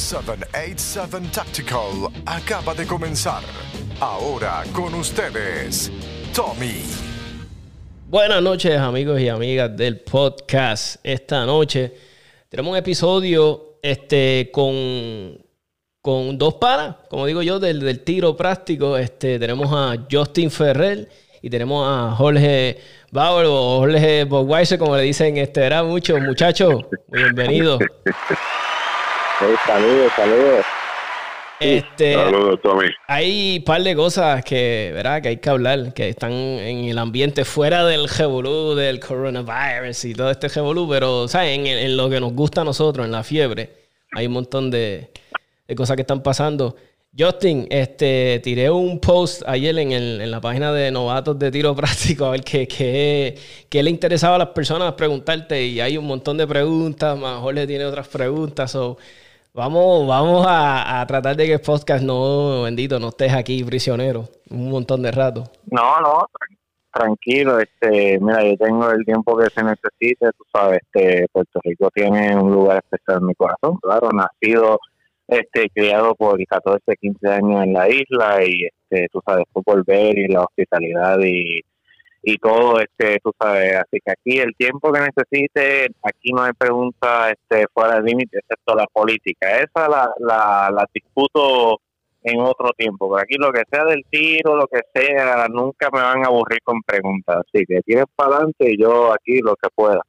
787 Tactical acaba de comenzar. Ahora con ustedes, Tommy. Buenas noches amigos y amigas del podcast. Esta noche tenemos un episodio este, con, con dos panas, como digo yo, del, del tiro práctico. Este, tenemos a Justin Ferrer y tenemos a Jorge Bauer o Jorge Bogweiser, como le dicen, este, era mucho, muchachos. Bienvenidos. saludos, saludos. Este, Saludos, Tommy. Hay un par de cosas que, ¿verdad? que hay que hablar, que están en el ambiente fuera del revolú, del coronavirus y todo este revolú, pero ¿sabes? En, en lo que nos gusta a nosotros, en la fiebre, hay un montón de, de cosas que están pasando. Justin, este, tiré un post ayer en, el, en la página de novatos de tiro práctico a ver qué, qué, qué le interesaba a las personas preguntarte y hay un montón de preguntas, mejor le tiene otras preguntas. So, vamos vamos a, tratar de que el podcast no, bendito, no estés aquí prisionero un montón de rato. No, no, tran- tranquilo, este, mira, yo tengo el tiempo que se necesite, tú sabes, este, Puerto Rico tiene un lugar especial en mi corazón, claro, nacido, este, criado por 14, 15 años en la isla y, este, tú sabes, fue volver y la hospitalidad y, y todo, este, tú sabes, así que aquí el tiempo que necesite, aquí no hay pregunta, este, fuera de límite, excepto la política, esa la, la, la disputo en otro tiempo. Pero aquí lo que sea del tiro, lo que sea, nunca me van a aburrir con preguntas. Así que tienes para adelante y yo aquí lo que pueda.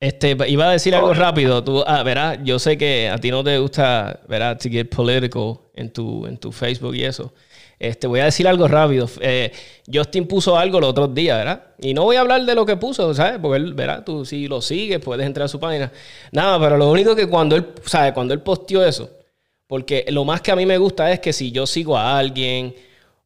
Este, iba a decir algo rápido. Tú, ah, verás, yo sé que a ti no te gusta, verás, to get political en tu, en tu Facebook y eso. Este, voy a decir algo rápido. Eh, Justin puso algo los otros días, ¿verdad? Y no voy a hablar de lo que puso, ¿sabes? Porque él, ¿verdad? Tú si lo sigues, puedes entrar a su página. Nada, pero lo único que cuando él, ¿sabes? Cuando él posteó eso, porque lo más que a mí me gusta es que si yo sigo a alguien,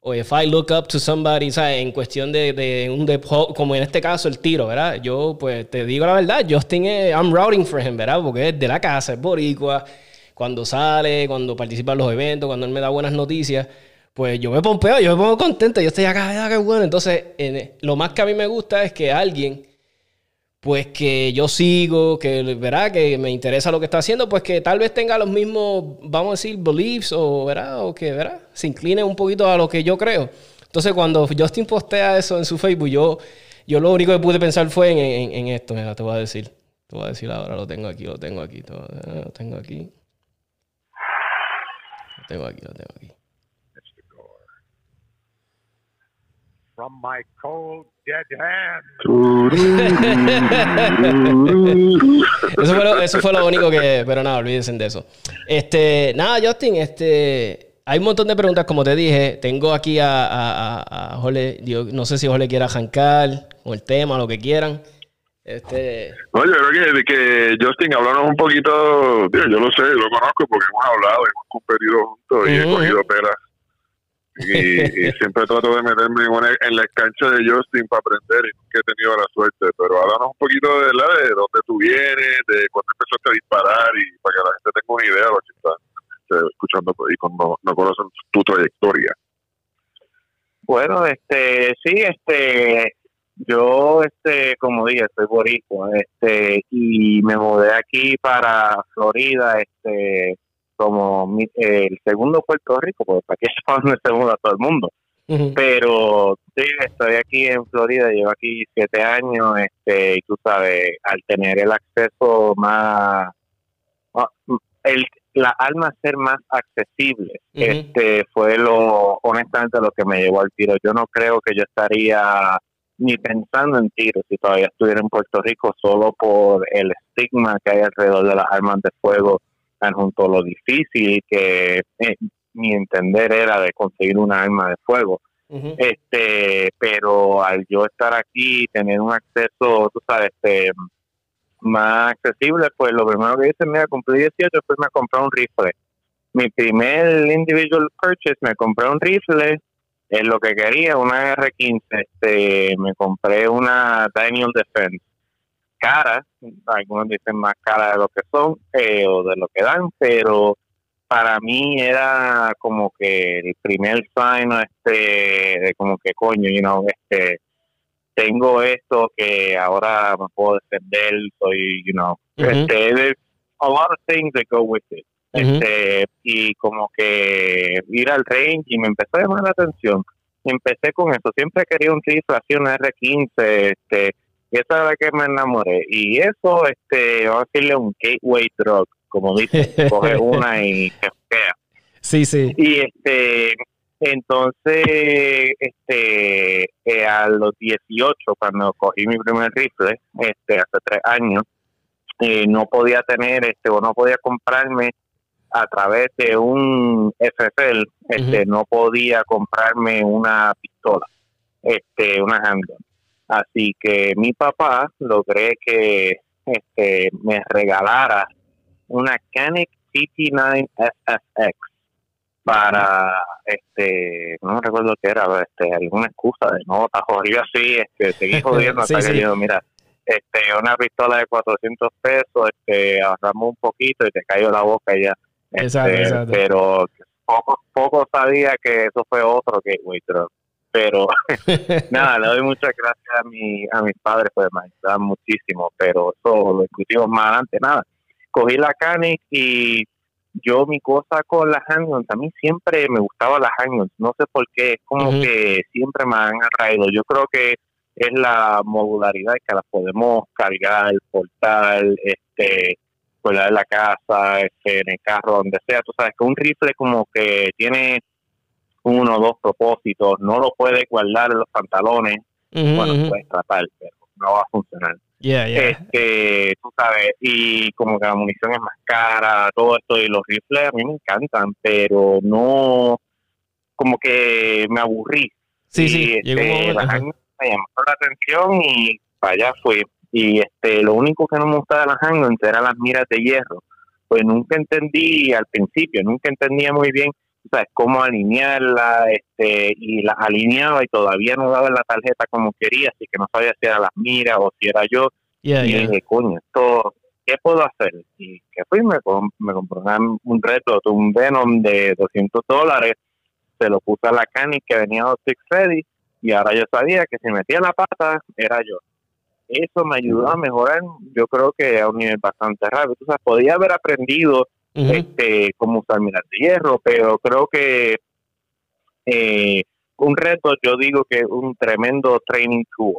o if I look up to somebody, ¿sabes? En cuestión de, de un depo, como en este caso el tiro, ¿verdad? Yo, pues, te digo la verdad, Justin es, I'm routing for him, ¿verdad? Porque es de la casa, es boricua. Cuando sale, cuando participa en los eventos, cuando él me da buenas noticias, pues yo me pompeo, yo me pongo contento, yo estoy acá, ah, qué bueno. Entonces, en- lo más que a mí me gusta es que alguien pues que yo sigo, que verá que me interesa lo que está haciendo, pues que tal vez tenga los mismos, vamos a decir, beliefs o verá o que verá, se incline un poquito a lo que yo creo. Entonces, cuando Justin postea eso en su Facebook, yo, yo lo único que pude pensar fue en, esto, mira, te voy a decir. Te voy a decir ahora, lo tengo aquí, lo tengo aquí, lo tengo aquí. Lo tengo aquí, lo tengo aquí. From my cold, dead hand. Eso fue, lo, eso fue lo único que. Pero nada, olvídense de eso. Este, nada, Justin, este. Hay un montón de preguntas, como te dije. Tengo aquí a, a, a- a Jorge. Yo no sé si Jorge quiere arrancar con el tema, lo que quieran. Este. No, yo creo que, que Justin, háblanos un poquito, yo lo sé, lo conozco porque hemos hablado, hemos competido juntos y he cogido pelas. Y, siempre trato de meterme en, en la cancha de Justin para aprender y nunca he tenido la suerte. Pero háblanos un poquito de dónde tú vienes, de cuándo empezaste a disparar y para que la gente tenga una idea de lo que están este, escuchando y cuando no conocen tu trayectoria. Bueno, este, sí, este, yo, este, como dije, soy boricua, este, y me mudé aquí para Florida, este, como mi- el segundo Puerto Rico, porque para aquí es para donde se muda todo el mundo. pero sí, estoy aquí en Florida, llevo aquí siete años, este, y tú sabes, al tener el acceso más, ah, el, la alma ser más accesible, este, fue lo, honestamente, lo que me llevó al tiro. Yo no creo que yo estaría ni pensando en tiro si todavía estuviera en Puerto Rico solo por el estigma que hay alrededor de las armas de fuego, tan junto a lo difícil que eh, mi entender era de conseguir una arma de fuego. Este, pero al yo estar aquí, tener un acceso, tú sabes, este, más accesible, pues lo primero que hice, mira, cumplí 18, pues me compré un rifle. Mi primer individual purchase, me compré un rifle, es lo que quería, una R15, este, me compré una Daniel Defense. Cara, algunos dicen más cara de lo que son eh, o de lo que dan, pero para mí era como que el primer sign este de como que coño you know este tengo esto que ahora me puedo defender soy you know este there's a lot of things that go with it. Este, y como que ir al range y me empezó a llamar la atención. Y empecé con eso, siempre quería un rifle así, un R15, este, y esa es la que me enamoré. Y eso, este, vamos a decirle un gateway drug, como dice, coge una y queda. Sí, sí. Y este, entonces, este, eh, a los 18, cuando cogí mi primer rifle, este, hace tres años, eh, no podía tener, este, o no podía comprarme a través de un FFL, este, no podía comprarme una pistola, este, una handgun. Así que mi papá logré que, este, me regalara una Canik CT9 SFX para este no recuerdo qué era este alguna excusa de no jodido así este seguí jodiendo hasta Sí, que sí. yo mira este una pistola de 400 pesos este ahorramos un poquito y te cayó la boca ya Este, Exacto, exacto. pero poco poco sabía que eso fue otro gateway drug pero nada le doy muchas gracias a mi a mis padres pues me ayudaban muchísimo pero eso lo discutimos más adelante nada cogí la Canic y yo mi cosa con las handguns, a mí siempre me gustaba las handguns, no sé por qué, es como que siempre me han atraído. Yo creo que es la modularidad que las podemos cargar, portar, este, colgar en la casa, este, en el carro, donde sea. Tú sabes que un rifle como que tiene uno o dos propósitos, no lo puedes guardar en los pantalones, Ujú, bueno, puedes tratar, pero no va a funcionar Yeah, yeah. este, tú sabes, y como que la munición es más cara, todo esto, y los rifles a mí me encantan, pero no, como que me aburrí. Sí, Y, sí, este, ajá. handguns me llamó la atención y para allá fui. Y este, lo único que no me gustaba de las handguns eran las miras de hierro. Pues nunca entendí al principio, nunca entendía muy bien sabes, cómo alinearla, este, y la alineaba y todavía no daba la tarjeta como quería, así que no sabía si era las miras o si era yo. Yeah, Y yeah. dije, coño, esto, ¿qué puedo hacer? Y que fui, me, me compré un reto, un Venom de 200 dólares, se lo puse a la Canis que venía de Six Ready, y ahora yo sabía que si metía la pata, era yo. Eso me ayudó a mejorar, yo creo que a un nivel bastante rápido. O sea, podía haber aprendido Este cómo usar miras de hierro, pero creo que eh, un reto, yo digo que es un tremendo training tool.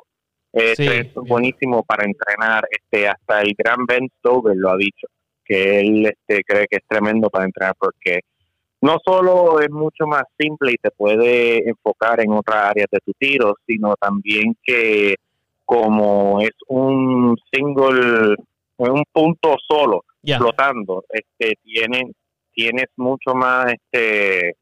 Es Sí, yeah. buenísimo para entrenar. Este, hasta el gran Ben Stover lo ha dicho, que él este, cree que es tremendo para entrenar porque no solo es mucho más simple y te puede enfocar en otras áreas de tu tiro, sino también que como es un single, un punto solo, Yeah. flotando, este, tienen, tienes mucho más, este,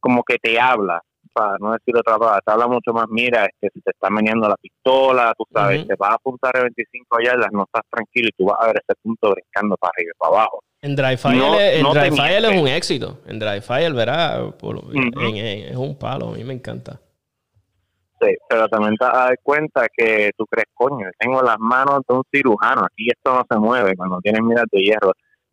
como que te habla, para no decir otra palabra, te habla mucho más, mira, este, si te está meneando la pistola, tú sabes, te vas a apuntar a 25 yardas, no estás tranquilo y tú vas a ver ese punto brincando para arriba y para abajo. En Dry Fire, No- es- en no Dry te Fire es miente. un éxito. En Dry Fire, en- en- es un palo. A mí me encanta. Pero también te vas a dar cuenta que tú crees, coño, tengo las manos de un cirujano, aquí esto no se mueve cuando tienes miras de hierro.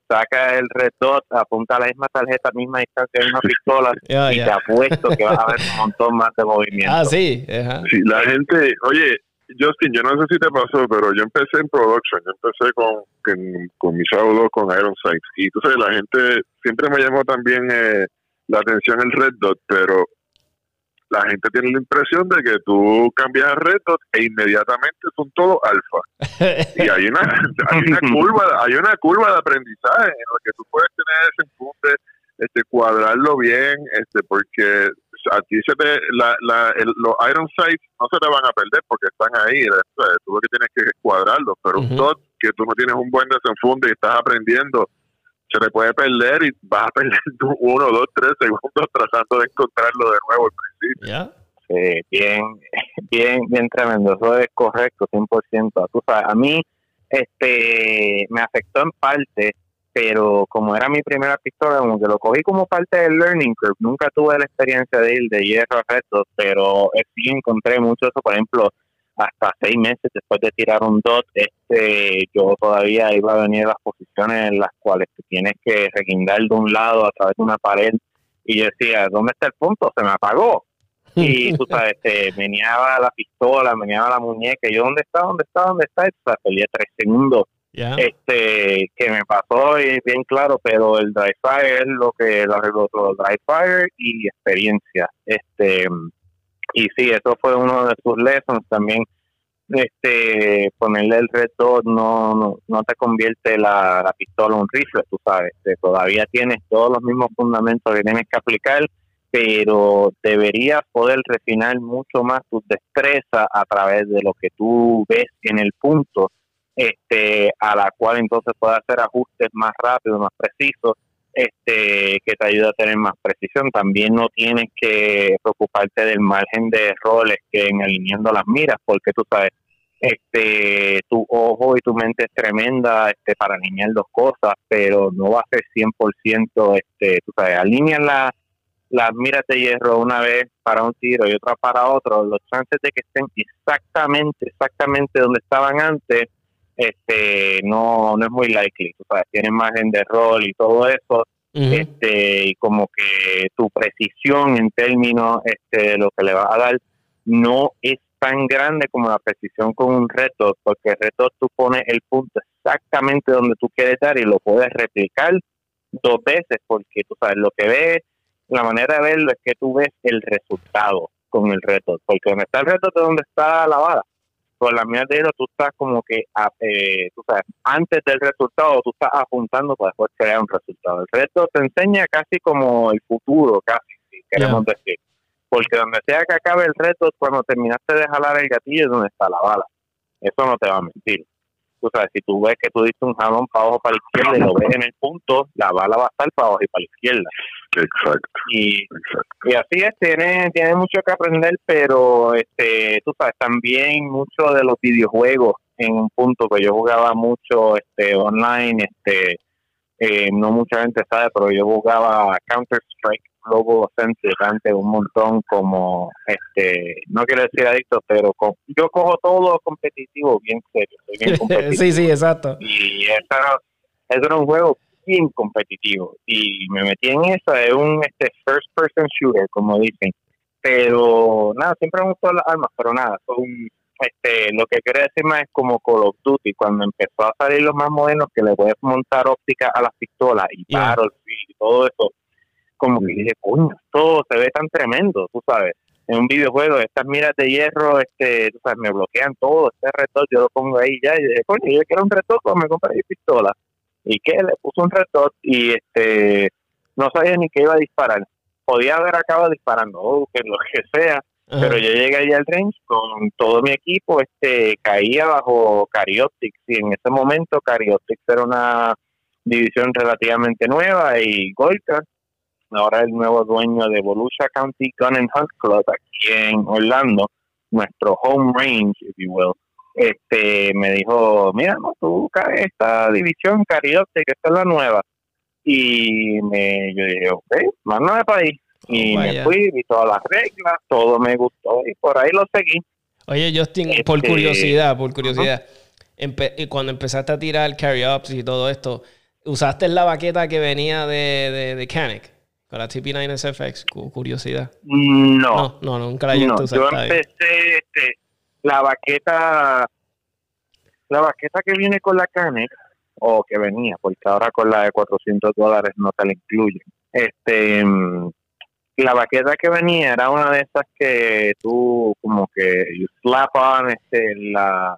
Saca el red dot, apunta a la misma tarjeta, misma distancia, misma pistola, y te apuesto que vas a ver un montón más de movimiento. Ah, sí. ajá. Sí, la gente, oye, Justin, yo no sé si te pasó, pero yo empecé en production, yo empecé con, con, con mi Shadow 2 con Iron Sights, y entonces la gente, siempre me llamó también eh, la atención el Red Dot, pero la gente tiene la impresión de que tú cambias el Red Dot e inmediatamente son todos alfa. Y hay una, hay una curva, hay una curva de aprendizaje en la que tú puedes tener ese enfoque, este, cuadrarlo bien, este, porque a ti se te, la, la, el- los iron sights no se te van a perder porque están ahí, ¿sabes? tú lo que tienes que es cuadrarlos, pero Ujú. un dot que tú no tienes un buen desenfunde y estás aprendiendo, se te puede perder y vas a perder tu uno, dos, tres segundos tratando de encontrarlo de nuevo al principio. Ya. Sí, bien, bien, bien tremendo. Eso es correcto, 100%. Tú sabes, a mí este, me afectó en parte, pero como era mi primera pistola, como que lo cogí como parte del learning curve. Nunca tuve la experiencia de ir de hierro a retos, pero eh, sí encontré mucho eso. Por ejemplo, hasta seis meses después de tirar un dot, este, yo todavía iba a venir a las posiciones en las cuales te tienes que reguindar de un lado a través de una pared. Y yo decía, ¿dónde está el punto? Se me apagó y tú sabes, te meneaba la pistola, meneaba la muñeca, y yo, ¿dónde está? ¿Dónde está? ¿Dónde está? Y tú sabes, perdía tres segundos Ya. este que me pasó y bien claro pero el dry fire es lo que lo arregló todo dry fire y experiencia este y sí eso fue uno de sus lessons. También este ponerle el red dot no, no no te convierte la, la pistola en un rifle tú sabes. Este, todavía tienes todos los mismos fundamentos que tienes que aplicar pero deberías poder refinar mucho más tu destreza a través de lo que tú ves en el punto este, a la cual entonces puede hacer ajustes más rápidos, más precisos, este, que te ayuda a tener más precisión. También no tienes que preocuparte del margen de errores que en alineando las miras, porque tú sabes, este, tu ojo y tu mente es tremenda este, para alinear dos cosas, pero no va a ser 100%, este, tú sabes, alinean la, las miras de hierro una vez para un tiro y otra para otro, los chances de que estén exactamente, exactamente donde estaban antes, este no no es muy likely o sea tienen margen de rol y todo eso. Este y como que tu precisión en términos este de lo que le vas a dar no es tan grande como la precisión con un reto porque el reto tú pones el punto exactamente donde tú quieres dar y lo puedes replicar dos veces porque tú sabes lo que ves la manera de verlo es que tú ves el resultado con el reto porque donde está el reto es donde está la bala con la mía de hilo tú estás como que eh, tú sabes, antes del resultado tú estás apuntando para después crear un resultado. El reto te enseña casi como el futuro, casi, si queremos decir. Porque donde sea que acabe el reto, cuando terminaste de jalar el gatillo es donde está la bala. Eso no te va a mentir. Tú sabes, si tú ves que tú diste un jalón para abajo para la izquierda y lo ves en el punto, la bala va a estar para abajo y para la izquierda. Exacto, Y exacto. y así es, tiene, tiene mucho que aprender, pero este, tú sabes, también mucho de los videojuegos en un punto que yo jugaba mucho este online, este, eh, no mucha gente sabe, pero yo jugaba Counter Strike Global Offensive antes un montón como, este, no quiero decir adicto, pero con- yo cojo todo competitivo bien serio, soy bien competitivo sí, sí, exacto. y esa era, ese era un juego bien competitivo y me metí en eso es un este first person shooter como dicen pero nada siempre me gustó las armas pero nada son este lo que quiero decir más es como Call of Duty cuando empezó a salir los más modernos que le puedes montar óptica a las pistolas y Yeah. Battlefield y todo eso como que dije coño esto se ve tan tremendo tú sabes. En un videojuego estas miras de hierro este tú sabes me bloquean todo este reto yo lo pongo ahí ya y dije coño yo quiero un reto pues me compré mi pistola y que le puso un reto y este no sabía ni que iba a disparar. Podía haber acabado disparando o que lo que sea Ajá. pero yo llegué allí al range con todo mi equipo, este, caía bajo Carioptics y en ese momento Carioptics era una división relativamente nueva y Goica, ahora el nuevo dueño de Volusia County Gun and Hunt Club aquí en Orlando, nuestro home range, if you will, este, me dijo, mira, no, tú caes esta división Carioptics, esta es la nueva. Y me, yo dije, ok, mándame para ahí. Y Oh, me fui, vi todas las reglas, todo me gustó y por ahí lo seguí. Oye, Justin, por Este- curiosidad, por curiosidad, empe- cuando empezaste a tirar carry-ups y todo esto, ¿usaste la baqueta que venía de, de, de Canic? Con la TP9 SFX, Cu- curiosidad. No, No, no, nunca la no, a usar. yo empecé este, la baqueta, la baqueta que viene con la Canex, o que venía, porque ahora con la de 400 dólares no te la incluyen. Este, mm, la baqueta que venía era una de esas que tú como que you slap on este, la,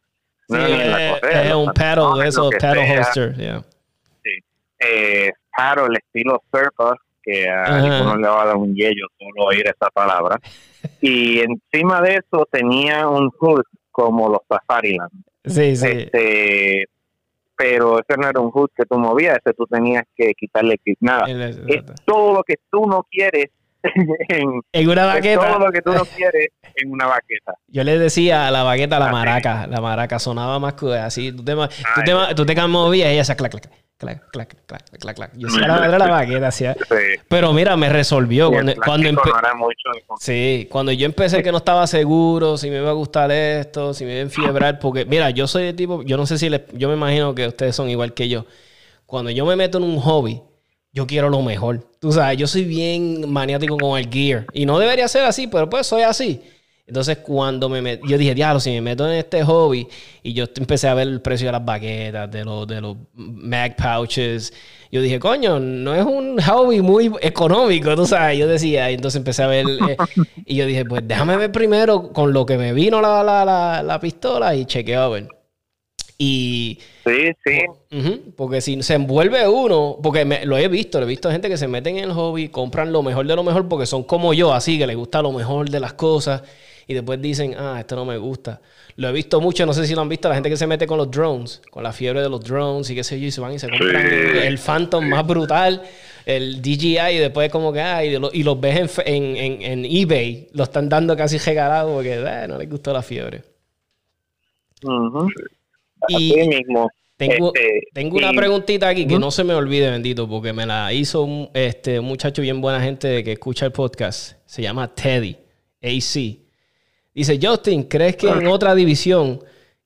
Sí, no, en la correa, los un paddle, eso, paddle holster, yeah. eh, paddle, estilo surfer, que a Ajá. algunos le va a dar un yello solo oír esa palabra. Y encima de eso tenía un hood como los Safariland. Sí, sí. Este, pero ese no era un hood que tú movías, ese tú tenías que quitarle clip. Nada. Es todo lo que tú no quieres en, En una baqueta, todo lo que tú no quieres en una baqueta. yo le decía a la baqueta la Así. maraca. La maraca sonaba más que así. Tú te, tú te, tú te movías y ella hacía clac, clac, clac, clac, clac, clac, clac. Yo madre de la baqueta hacía. Sí. Pero mira, me resolvió. Cuando, cuando, plástico empe- no era mucho de- Sí, cuando yo empecé que no estaba seguro si me iba a gustar esto, si me iba a enfiebrar, porque mira, yo soy de tipo, yo no sé si les, yo me imagino que ustedes son igual que yo. Cuando yo me meto en un hobby, yo quiero lo mejor. Tú sabes, yo soy bien maniático con el gear y no debería ser así, pero pues soy así. Entonces, cuando me metí, yo dije, diablo, si me meto en este hobby, y yo empecé a ver el precio de las baquetas, de los, de los mag pouches, yo dije, coño, no es un hobby muy económico, tú sabes. Yo decía, y entonces empecé a ver, eh, y yo dije, pues déjame ver primero con lo que me vino la, la, la, la pistola y chequeo a ver. Y. Sí, sí. Porque si se envuelve uno, porque me- lo he visto, lo he visto gente que se meten en el hobby, compran lo mejor de lo mejor porque son como yo, así que les gusta lo mejor de las cosas y después dicen, ah, esto no me gusta. Lo he visto mucho, no sé si lo han visto, la gente que se mete con los drones, con la fiebre de los drones y qué sé yo, y se van y se compran Sí. el Phantom más brutal, el DJI, y después como que, ah, y, lo- y los ves en, en, en- en eBay, lo están dando casi regalado porque eh, no les gustó la fiebre. Ujú. Y- Así mismo. Tengo, Este, tengo una y- preguntita aquí que no se me olvide, bendito, porque me la hizo un, este, un muchacho bien buena gente que escucha el podcast. Se llama Teddy, AC. Dice, Justin, ¿crees que en otra división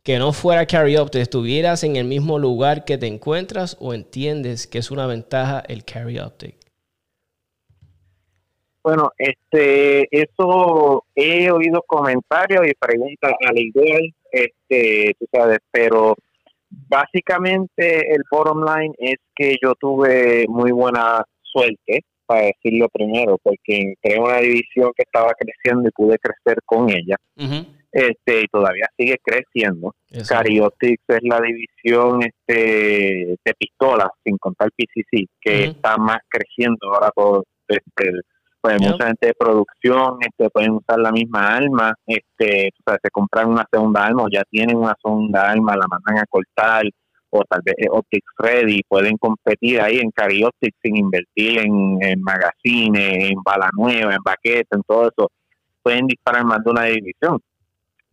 que no fuera carry optic estuvieras en el mismo lugar que te encuentras o entiendes que es una ventaja el carry optic? Bueno, este, eso he oído comentarios y preguntas al igual, este, tú sabes, pero básicamente el bottom line es que yo tuve muy buena suerte, para decirlo primero, porque entré en una división que estaba creciendo y pude crecer con ella, este, y todavía sigue creciendo. Cariotics es la división este, de pistolas, sin contar PCC, que está más creciendo ahora todo. Este, pues mucha gente de producción este, pueden usar la misma arma, este, o sea, se compran una segunda arma o ya tienen una segunda arma, la mandan a cortar o tal vez Optics Ready, pueden competir ahí en Cariotics sin invertir en, en magazines, en bala nueva, en baqueta, en todo eso. Pueden disparar más de una división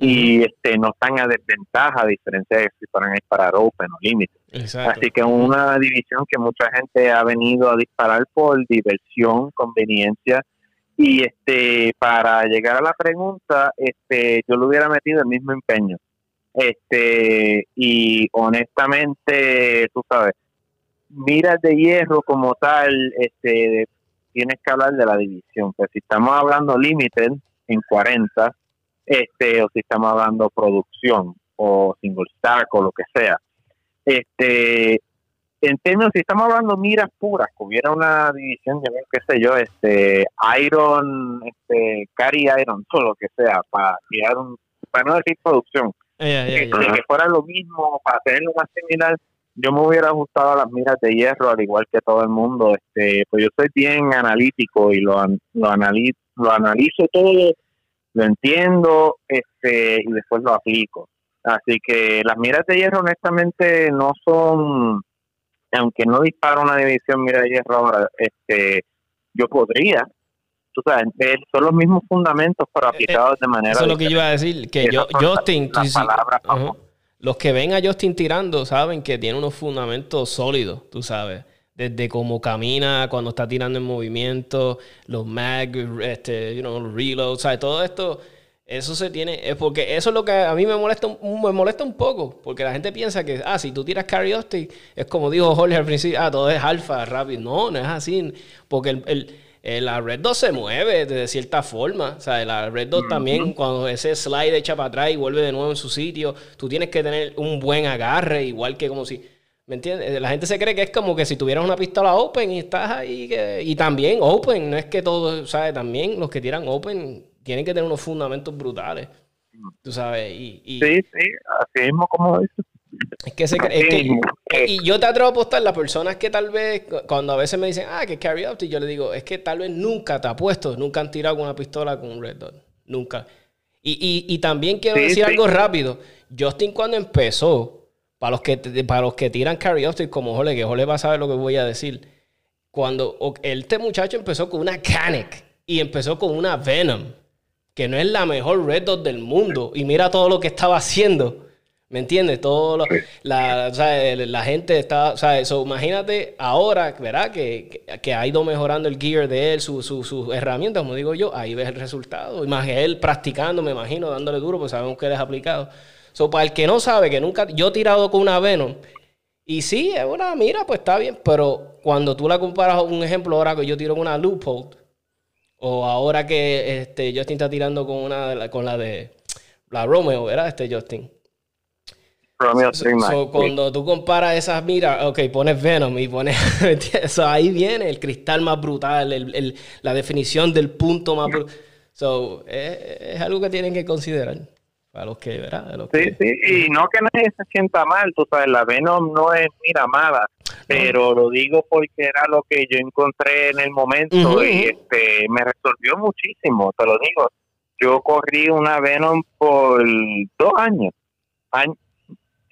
y este no están a desventaja a diferencia de si fueran a disparar open o límite. Así que es una división que mucha gente ha venido a disparar por diversión, conveniencia y este para llegar a la pregunta, este yo le hubiera metido el mismo empeño. Este y honestamente, tú sabes, miras de hierro como tal, este tienes que hablar de la división, pues si estamos hablando limited en 40 este o si estamos hablando producción o single stack o lo que sea. Este en términos si estamos hablando miras puras, que hubiera una división de qué sé yo, este Iron, este Cari Iron, todo lo que sea, para tirar un, para no decir producción, Ya, que, fuera lo mismo, para tenerlo más similar, yo me hubiera ajustado a las miras de hierro, al igual que todo el mundo. Este, pues yo soy bien analítico y lo, lo, anali- lo analizo todo, lo entiendo este, y después lo aplico. Así que las miras de hierro, honestamente, no son, aunque no disparo una división mira de hierro ahora, este, yo podría. Tú sabes, eh, son los mismos fundamentos, pero aplicados de manera Eso es lo que yo iba a decir, que yo, Justin, tú sí- los que ven a Justin tirando saben que tiene unos fundamentos sólidos, tú sabes. Desde cómo camina, cuando está tirando en movimiento, los mag, este, you know, los reloads, ¿sabes? Todo esto, eso se tiene, es porque eso es lo que a mí me molesta, un- me molesta un poco, porque la gente piensa que, ah, si tú tiras carry es como dijo Jorge al principio, ah, todo es alfa, rápido. No, no es así, porque el, el- eh, la Red 2 se mueve de cierta forma. O sea, la Red 2 también, cuando ese slide echa para atrás y vuelve de nuevo en su sitio, tú tienes que tener un buen agarre, igual que como si. ¿Me entiendes? La gente se cree que es como que si tuvieras una pistola open y estás ahí. que- y también open, no es que todo, ¿sabes? También los que tiran open tienen que tener unos fundamentos brutales. Tú sabes, y, y Sí, sí, así mismo como dices. Es que, se es que- y yo te atrevo a apostar las personas que tal vez cu- cuando a veces me dicen, ah, que carry optic, yo le digo, es que tal vez nunca te apuesto, nunca han tirado con una pistola con un red dot, nunca. Y, y, y también quiero Sí, decir sí. algo rápido. Justin cuando empezó, para los que para los que tiran carry optic como Jole, que Jole va a saber lo que voy a decir. Cuando este muchacho empezó con una Canek y empezó con una Venom, que no es la mejor red dot del mundo, y mira todo lo que estaba haciendo. ¿Me entiendes? Todo lo- la, o sea, la gente está, o sea, eso, imagínate ahora, ¿verdad? Que, que, ha ido mejorando el gear de él, sus su, sus herramientas, como digo yo, ahí ves el resultado. Y más él practicando, me imagino, dándole duro, pues sabemos que él es aplicado. So, para el que no sabe, que nunca, yo he tirado con una Venom, y sí, es una mira, pues está bien, pero cuando tú la comparas a un ejemplo ahora que yo tiro con una Loophole, O ahora que este, Justin está tirando con una con la de la Romeo, ¿verdad? Este Justin. So- cuando tú comparas esas miras, ok, pones Venom y pones. so, ahí viene el cristal más brutal, el- el- la definición del punto más brutal. So, es, es algo que tienen que considerar. Para los que, ¿verdad? A los Sí, que- sí, y no que nadie se sienta mal, tú sabes, la Venom no es mira mala, pero lo digo porque era lo que yo encontré en el momento y este me resolvió muchísimo, te lo digo. Yo corrí una Venom por dos años, año,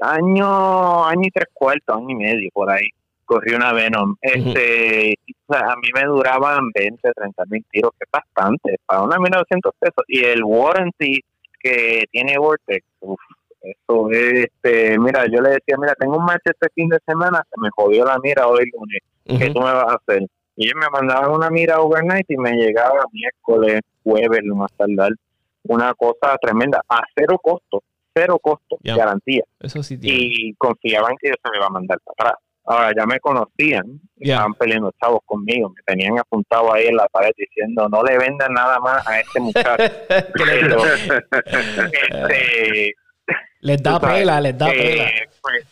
año, año y tres cuartos, año y medio por ahí. Corrí una Venom. Este, a mí me duraban 20, 30 mil tiros, que es bastante, para una 1900 pesos. Y el warranty que tiene Vortex, uf, eso es, este, mira, yo le decía, mira, tengo un match este fin de semana, se me jodió la mira hoy lunes, ¿qué tú me vas a hacer? Y ellos me mandaban una mira overnight y me llegaba miércoles, jueves, lo más tardar, una cosa tremenda, a cero costo, cero costo, Ya. garantía, Eso sí tiene. y confiaban que yo se me iba a mandar para atrás. Ahora ya me conocían, estaban peleando chavos conmigo, me tenían apuntado ahí en la pared diciendo, no le vendan nada más a este muchacho. Pero, este, les da sabes, pela, les da eh, pela. pues,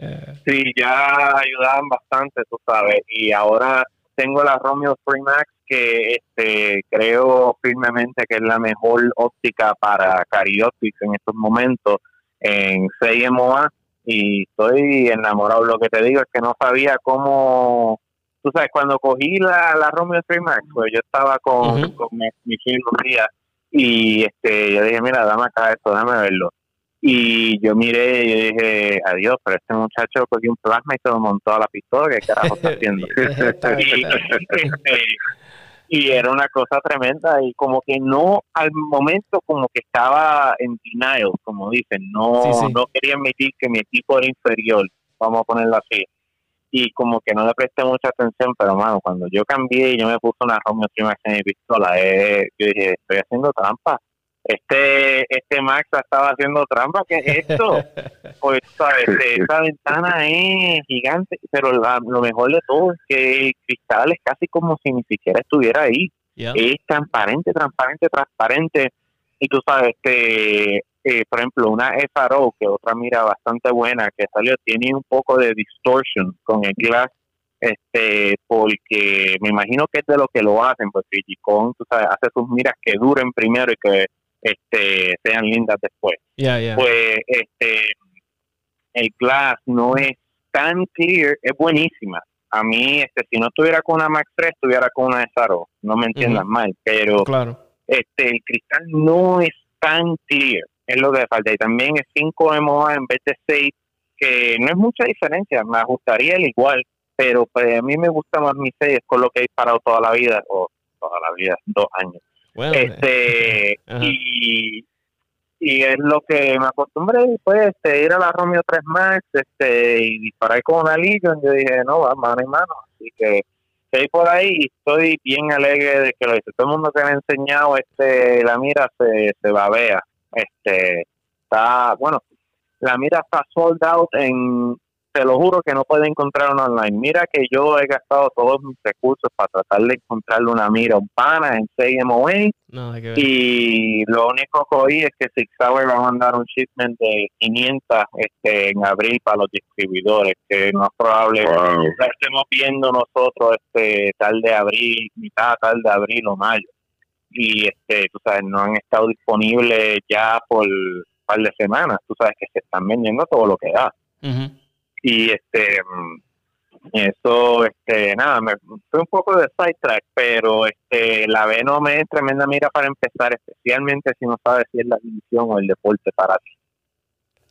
Eh, sí, ya ayudaban bastante, tú sabes, y ahora tengo la Romeo Free Max que este, creo firmemente que es la mejor óptica para Carioptics en estos momentos en 6 MOA y estoy enamorado. Lo que te digo es que no sabía cómo, tú sabes, cuando cogí la, la Romeo Free Max, pues yo estaba con, Ujú. con mi, mi día y este, yo dije, mira, dame acá esto, dame verlo. Y yo miré y dije, adiós, pero este muchacho cogió un plasma y se lo montó a la pistola, ¿qué carajo está haciendo? Y, este, y era una cosa tremenda y como que no al momento como que estaba en denial como dicen no Sí, sí. no quería admitir que mi equipo era inferior vamos a ponerlo así y como que no le presté mucha atención pero mano cuando yo cambié y yo me puse una Romeo Max en mi pistola eh, yo dije estoy haciendo trampa este este Max estaba haciendo trampa ¿qué es esto? pues sabes este, esa ventana es gigante pero la- lo mejor de todo es que el cristal es casi como si ni siquiera estuviera ahí. Es transparente transparente transparente. Y tú sabes este eh, por ejemplo una FRO que otra mira bastante buena que salió tiene un poco de distortion con el glass este porque me imagino que es de lo que lo hacen pues Digicon tú sabes hace sus miras que duren primero y que este sean lindas después pues este el glass no es tan clear, es buenísima. A mí, este, si no estuviera con una Max 3, estuviera con una SRO, no me entiendan Ujú. mal, pero Claro. este el cristal no es tan clear, es lo que falta. Y también es 5 MOA en vez de 6, que no es mucha diferencia, me ajustaría el igual, pero pues, a mí me gusta más mi 6, es con lo que he disparado toda la vida, o toda la vida, dos años Bueno, eh, este Ajá. y, y es lo que me acostumbré pues este, ir a la Romeo 3 Max este y disparar con una Legion yo dije no va mano en mano así que estoy por ahí y estoy bien alegre de que lo hice todo el mundo que me ha enseñado este la mira se, se babea este está bueno la mira está sold out en te lo juro que no puede encontrar una online. Mira que yo he gastado todos mis recursos para tratar de encontrarle una mira, un pana en 6 MOA no, que y lo único que oí es que Six Hour va a mandar un shipment de 500 este, en abril para los distribuidores, que no es probable Wow. la estemos viendo nosotros este tal de abril, mitad tal de abril o mayo. Y este, tú sabes, no han estado disponibles ya por un par de semanas. Tú sabes que se están vendiendo todo lo que da. Y este mm, eso este nada me fue un poco de sidetrack pero este la Venom es tremenda mira para empezar especialmente si no sabes si es la división o el deporte para ti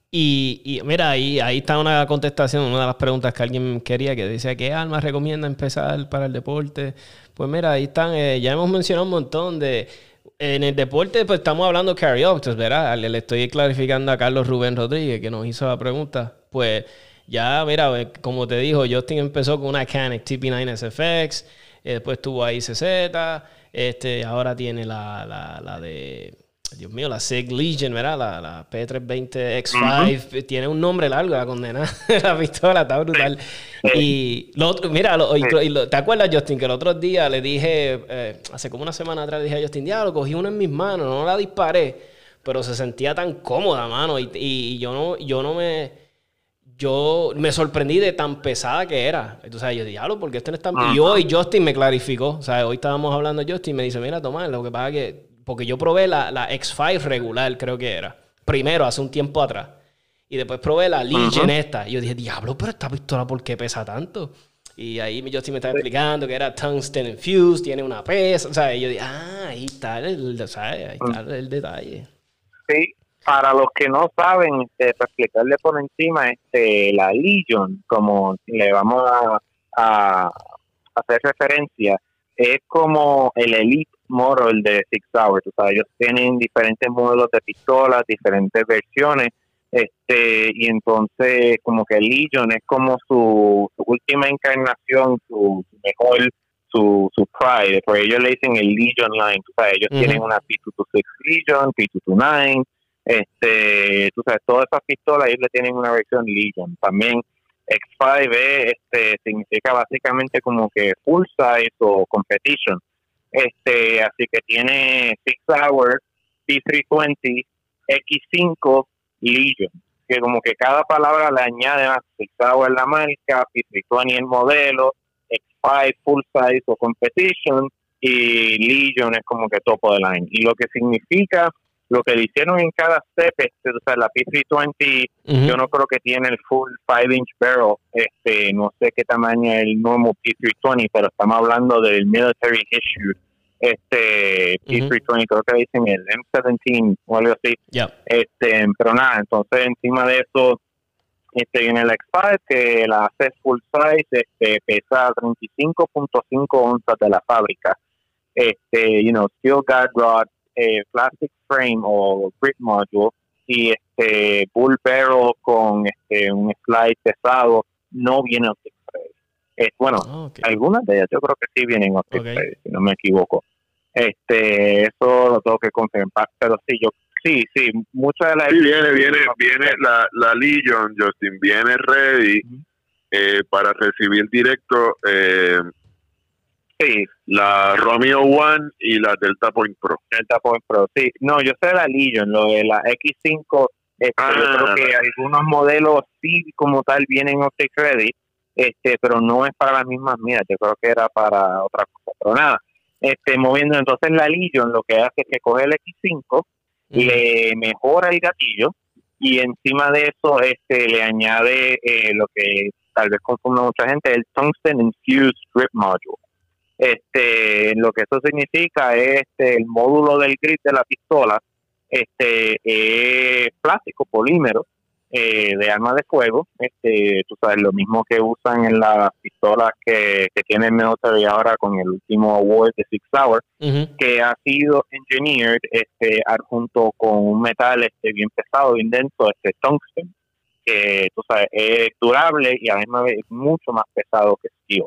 Y, y mira, ahí, ahí está una contestación, una de las preguntas que alguien quería, que decía, ¿qué armas recomienda empezar para el deporte? Pues mira, ahí están, eh, ya hemos mencionado un montón de... En el deporte, pues estamos hablando de carry optics, ¿verdad? Le, le estoy clarificando a Carlos Rubén Rodríguez, que nos hizo la pregunta. Pues ya, mira, eh, como te dijo, Justin empezó con una Canic TP9 SFX, eh, después tuvo ahí CZ, este, ahora tiene la, la, la de Dios mío, la SIG Legion, ¿verdad? La, la P320 X5 tiene un nombre largo, la condena. la pistola está brutal. Y lo otro, mira, lo- y- y lo- ¿te acuerdas, Justin? Que el otro día le dije, eh, hace como una semana atrás, le dije a Justin, diablo, cogí una en mis manos, no la disparé, pero se sentía tan cómoda, mano. Y, y yo no, yo no me. Yo me sorprendí de tan pesada que era. Entonces yo diablo, porque esto no es tan... Y hoy Justin me clarificó. O sea, hoy estábamos hablando Justin me dice, mira, Tomás, lo que pasa es que... Porque yo probé la, la X5 regular, creo que era. Primero, hace un tiempo atrás. Y después probé la Legion esta. Y yo dije, diablo, pero esta pistola, ¿por qué pesa tanto? Y ahí Justin me estaba explicando que era tungsten infused, tiene una pesa. O sea, y yo dije, ah, ahí está el, ahí está el detalle. Para los que no saben, este, para explicarle por encima, este, la Legion, como le vamos a, a hacer referencia, es como el Elite Model de Six Hours. O sea, ellos tienen diferentes modelos de pistolas, diferentes versiones, este, y entonces como que Legion es como su, su última encarnación, su, su mejor, su, su pride, por ellos le dicen el Legion Line, o sea, ellos tienen una P226 Legion, P229, este, tú sabes, todas esas pistolas ellos le tienen una versión Legion, también X5 es, este, significa básicamente como que full size o competition, este, así que tiene Six Hour, P320, X5, Legion, que como que cada palabra le añade más, Six Hour la marca, P320 el modelo, X5 full size o competition y Legion es como que topo de line. Y lo que significa, lo que le hicieron en cada step, este, o sea, la P320 Ujú. yo no creo que tiene el full 5 inch barrel, este, no sé qué tamaño es el nuevo P320, pero estamos hablando del military issue, este P320, creo que dicen el M17 o algo así, Ya. este, pero nada, entonces encima de eso, este viene el X5 que la hace full size, este, pesa 35.5 onzas de la fábrica, este, you know, steel guide rod, eh, plastic frame o grip module y este bull barrel con este un slide pesado no viene optic. Eh, bueno, Ah, algunas de ellas yo creo que sí vienen optic Ok. thread, si no me equivoco. Este, eso lo tengo que confirmar, pero sí, yo sí, sí, muchas de las Sí, viene, viene, viene la, la Legion, Justin, viene ready eh, para recibir directo eh, sí, la Romeo One y la Delta Point Pro. Delta Point Pro, sí, no, yo sé la Legion, lo de la X5, este, yo Ah. creo que algunos modelos sí como tal vienen optic ready, este, pero no es para las mismas miras, yo creo que era para otra cosa, pero nada, este, moviendo entonces la Legion lo que hace es que coge el X5, le mejora el gatillo y encima de eso este le añade eh, lo que tal vez confunde mucha gente el tungsten infused grip module este lo que eso significa es este, el módulo del grip de la pistola este es plástico polímero eh, de arma de fuego este tú sabes lo mismo que usan en las pistolas que, que tienen military ahora con el último award de Six Hour que ha sido engineered este adjunto con un metal este bien pesado bien denso este tungsten que tú sabes es durable y a la misma vez es mucho más pesado que steel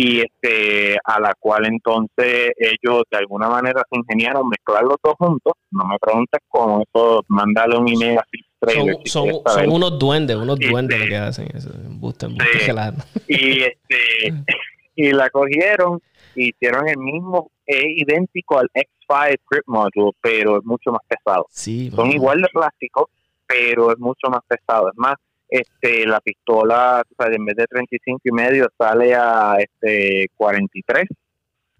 y este a la cual entonces ellos de alguna manera se ingeniaron mezclar los dos juntos no me preguntes cómo eso mandarle un email así trailer, Son, si son, quieres saber. son unos duendes, unos Este- duendes lo que hacen eso. Embuste, embuste Sí. que la- y este y la cogieron y hicieron el mismo es idéntico al X5 grip module pero es mucho más pesado Sí, son igual de plástico pero es mucho más pesado es más este la pistola o sea, en vez de 35 y medio sale a este 43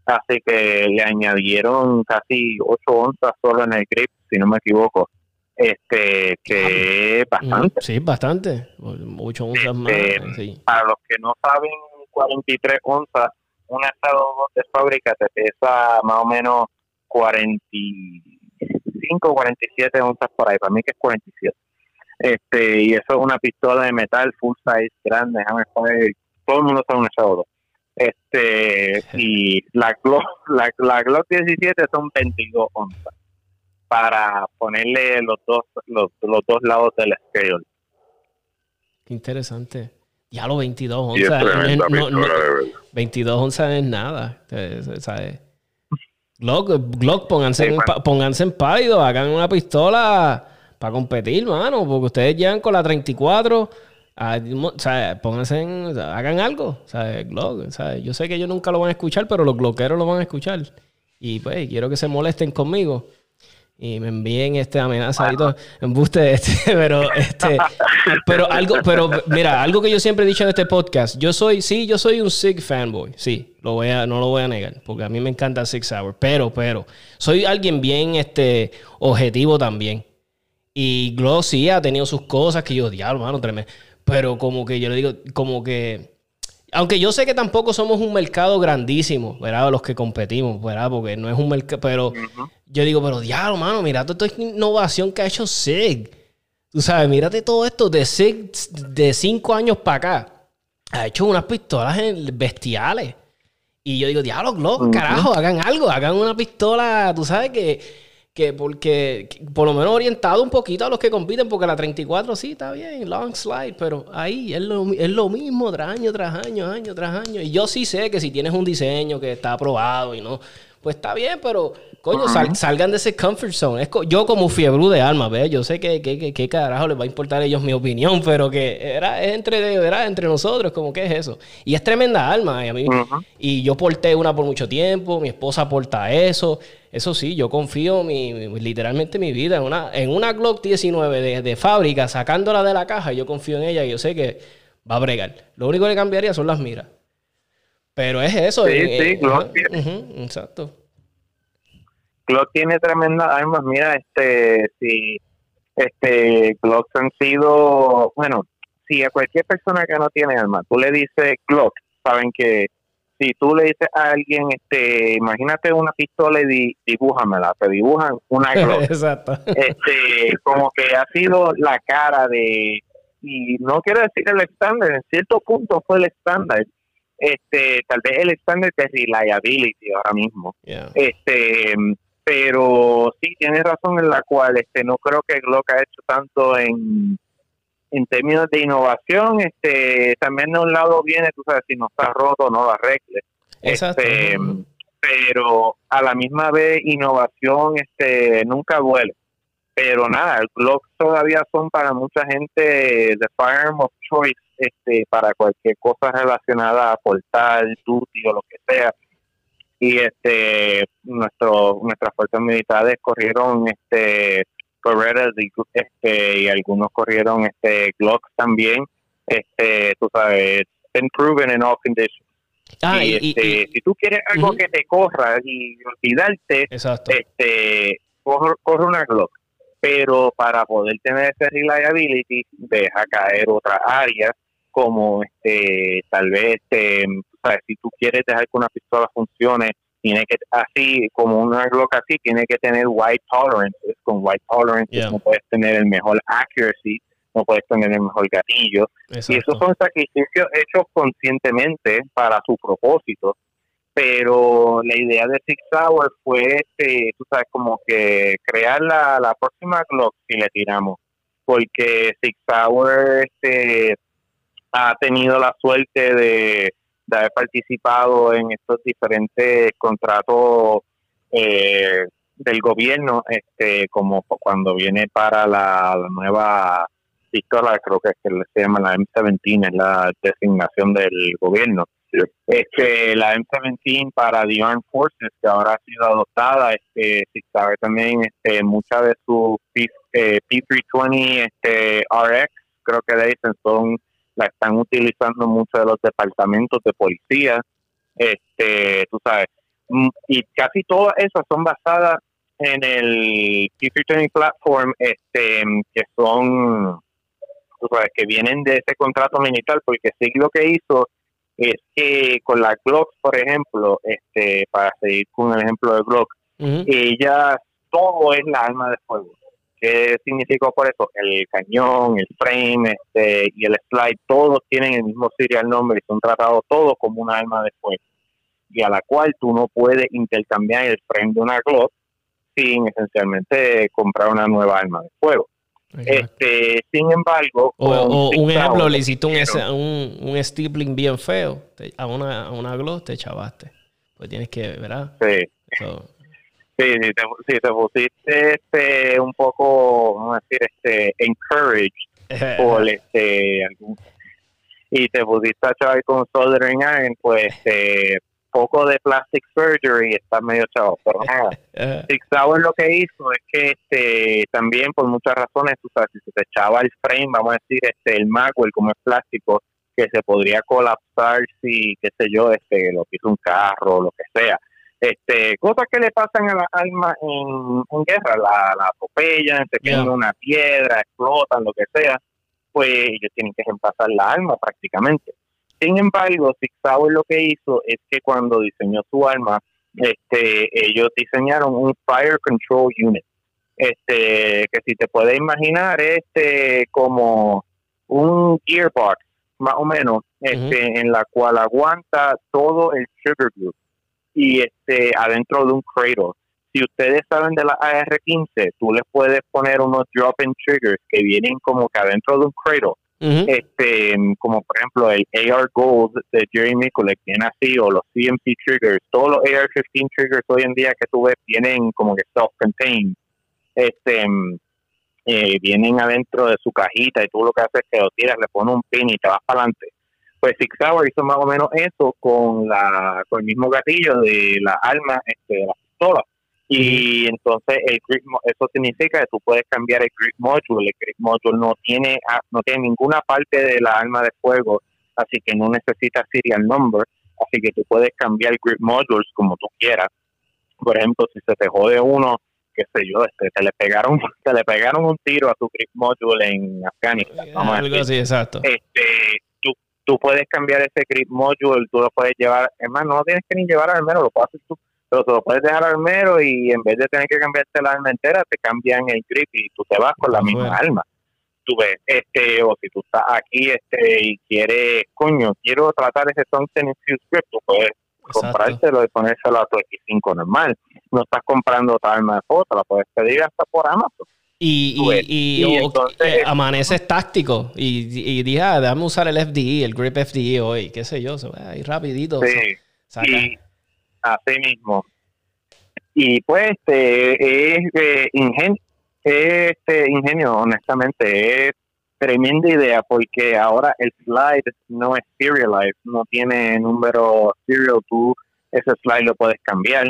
así que le añadieron casi 8 onzas solo en el grip si no me equivoco este que es Ujú. bastante Sí, bastante. Mucho onzas más. Este, Sí. para los que no saben, 43 onzas, una Shadow 2 de fábrica te pesa más o menos 45, 47 onzas por ahí, para mí que es 47. Este, y eso es una pistola de metal full size grande, déjame poner, todo el mundo sabe una Shadow 2. Este, y la Glock, la, la Glock 17 son 22 onzas para ponerle los dos los, los dos lados del scale. Qué interesante. Ya los 22 Y es onzas. no es- tremenda no- no- pistola, de verdad. 22 onzas es nada. eh, ¿sabes? Glock, Glock pónganse, Sí, en, pónganse en pálido, hagan una pistola para competir, mano, porque ustedes llegan con la 34. ah, mo- o sea, pónganse hagan algo, sea, Glock, sea, yo sé que ellos nunca lo van a escuchar, pero los glockeros lo van a escuchar. Y pues quiero que se molesten conmigo y me envíen este amenaza y todo, embuste este, pero este, pero algo, pero mira, algo que yo siempre he dicho en este podcast, yo soy, sí, yo soy un Sig fanboy, sí, lo voy a, no lo voy a negar, porque a mí me encanta Six Hour, pero, pero, soy alguien bien, este, objetivo también. Y Glock sí ha tenido sus cosas que yo, diablo, mano, tremendo. Pero como que yo le digo, como que. Aunque yo sé que tampoco somos un mercado grandísimo, ¿verdad? Los que competimos, ¿verdad? Porque no es un mercado. Pero yo digo, pero diablo, mano, mira toda esta innovación que ha hecho SIG. Tú sabes, mírate todo esto de SIG de cinco años para acá. Ha hecho unas pistolas bestiales. Y yo digo, diablo, Glock, carajo, hagan algo, hagan una pistola, tú sabes que, que porque, que por lo menos orientado un poquito a los que compiten, porque la 34 sí está bien, long slide, pero ahí es lo, es lo mismo tras año tras año, año tras año. Y yo sí sé que si tienes un diseño que está aprobado y no, pues está bien, pero coño, sal- salgan de ese comfort zone. Es co- yo como fiebre de alma, ¿ves? Yo sé que, que, que, que carajo les va a importar a ellos mi opinión, pero que era, es entre, era entre nosotros, como que es eso. Y es tremenda alma, y a mí, y yo porté una por mucho tiempo, mi esposa porta eso. Eso sí, yo confío mi, mi- literalmente mi vida en una, en una Glock 19 de, de fábrica, sacándola de la caja, yo confío en ella y yo sé que va a bregar. Lo único que cambiaría son las miras. Pero es eso. Sí, eh, sí, eh, Glock tiene- exacto. Glock tiene tremendas armas. Mira, este, si este Glock han sido, bueno, si a cualquier persona que no tiene arma, tú le dices Glock, saben que si tú le dices a alguien, este, imagínate una pistola y di, dibújamela, te dibujan una Glock. exacto. este, como que ha sido la cara de, y no quiero decir el estándar, en cierto punto fue el estándar, este, tal vez el estándar de reliability ahora mismo. Yeah. este pero sí tienes razón en la cual este no creo que Glock ha hecho tanto en en términos de innovación. Este también de un lado viene tú sabes si no está roto no lo arregles. Exacto. este, pero a la misma vez innovación este nunca duele. Pero nada, el Glock todavía son para mucha gente de firearm of choice este para cualquier cosa relacionada a portal, duty o lo que sea. Y este nuestro nuestras fuerzas militares corrieron este Berettas y, este y algunos corrieron este Glocks también. Este, tú sabes, been proven in all conditions. Ah, y, este, y- si tú quieres algo que te corra y olvidarte, exacto. este corre, corre una Glock pero para poder tener ese reliability deja caer otras áreas como este tal vez este sabes, si tú quieres dejar que una pistola funcione tiene que así como una Glock así tiene que tener white tolerances con white tolerances Yeah. no puedes tener el mejor accuracy no puedes tener el mejor gatillo y esos son sacrificios hechos conscientemente para su propósito. Pero la idea de Six Hour fue, este, tú sabes, como que crear la, la próxima Glock si le tiramos. Porque Six Hour este, ha tenido la suerte de, de haber participado en estos diferentes contratos eh, del gobierno, este, como cuando viene para la, la nueva pistola, creo que es que se llama la M17, es la designación del gobierno. Este, la M17 para the Armed Forces, que ahora ha sido adoptada, este, si sabe también, este, muchas de sus P, eh, P320 este, RX, creo que le dicen, son, la están utilizando muchos de los departamentos de policía, este, tú sabes, Mm, y casi todas esas son basadas en el P320 platform, este, que son tú sabes, que vienen de ese contrato militar, porque sí lo que hizo es que con la Glock, por ejemplo, este, para seguir con el ejemplo de Glock, Ujú. ella todo es la arma de fuego. ¿Qué significó por eso? El cañón, el frame este, y el slide, todos tienen el mismo serial number y son tratados todos como una arma de fuego. Y a la cual tú no puedes intercambiar el frame de una Glock sin esencialmente comprar una nueva arma de fuego. Exacto. Este, sin embargo, O, un ejemplo, le hiciste un, pero- un, un stippling bien feo a una, a una gloss, te chavaste. Pues tienes que, ¿verdad? sí. So, Sí, si te, si te pusiste este, un poco, vamos a decir, este, encouraged por este, algún- y te pusiste a chaval con soldering iron, pues este, poco de plastic surgery está medio chavo, pero nada. Eh, Six Sauer lo que hizo es que este también por muchas razones, tú sabes, si se te echaba el frame, vamos a decir, este el Macwell como es plástico, que se podría colapsar si, qué sé yo, este lo que hizo un carro, lo que sea. Este, cosas que le pasan a la alma en, en guerra, la, la atropellan, se en una piedra, explotan, lo que sea, pues ellos tienen que reemplazar la alma prácticamente. Sin embargo, Six Sauer lo que hizo es que cuando diseñó su arma, este, ellos diseñaron un Fire Control Unit, este, que si te puedes imaginar, este, como un gearbox, más o menos, este, en la cual aguanta todo el sugar glue y este, adentro de un cradle. Si ustedes saben de la AR-15, tú les puedes poner unos drop-in triggers que vienen como que adentro de un cradle. Este como por ejemplo el AR Gold de Jerry Mikulek viene así o los CMC triggers. Todos los AR-15 triggers hoy en día que tú ves vienen como que self-contained. Este eh, vienen adentro de su cajita y tú lo que haces es que lo tiras le pones un pin y te vas para adelante pues Six Sauer hizo más o menos eso con la con el mismo gatillo de la arma este, de la pistola. Y entonces el grip eso significa que tú puedes cambiar el grip module. El grip module no tiene ah, no tiene ninguna parte de la arma de fuego así que no necesita serial number. Así que tú puedes cambiar grip modules como tú quieras. Por ejemplo si se te jode uno qué sé yo este te le pegaron te le pegaron un tiro a tu grip module en Afganistán Algo así, exacto. este, tú, puedes cambiar ese grip module, tú lo puedes llevar, es más, no lo tienes que ni llevar al mero, lo puedes hacer tú, pero te lo puedes dejar al mero y en vez de tener que cambiarte la arma entera, te cambian el grip y tú te vas con la Ah, misma bueno. arma. Tú ves, este, o si tú estás aquí este y quieres, coño, quiero tratar ese Tungsten Infused Grip, tú puedes Exacto. comprártelo y ponérselo a tu X5 normal. No estás comprando otra arma de te la puedes pedir hasta por Amazon. Y, y, y, Y entonces- eh, amaneces táctico y, dije, ah, déjame usar el FDE, el Grip FDE hoy, qué sé yo, se va ahí rapidito. Sí. y así mismo y pues este es eh, ingen- este ingenio honestamente es tremenda idea porque ahora el slide no es serialized no tiene número serial tú ese slide lo puedes cambiar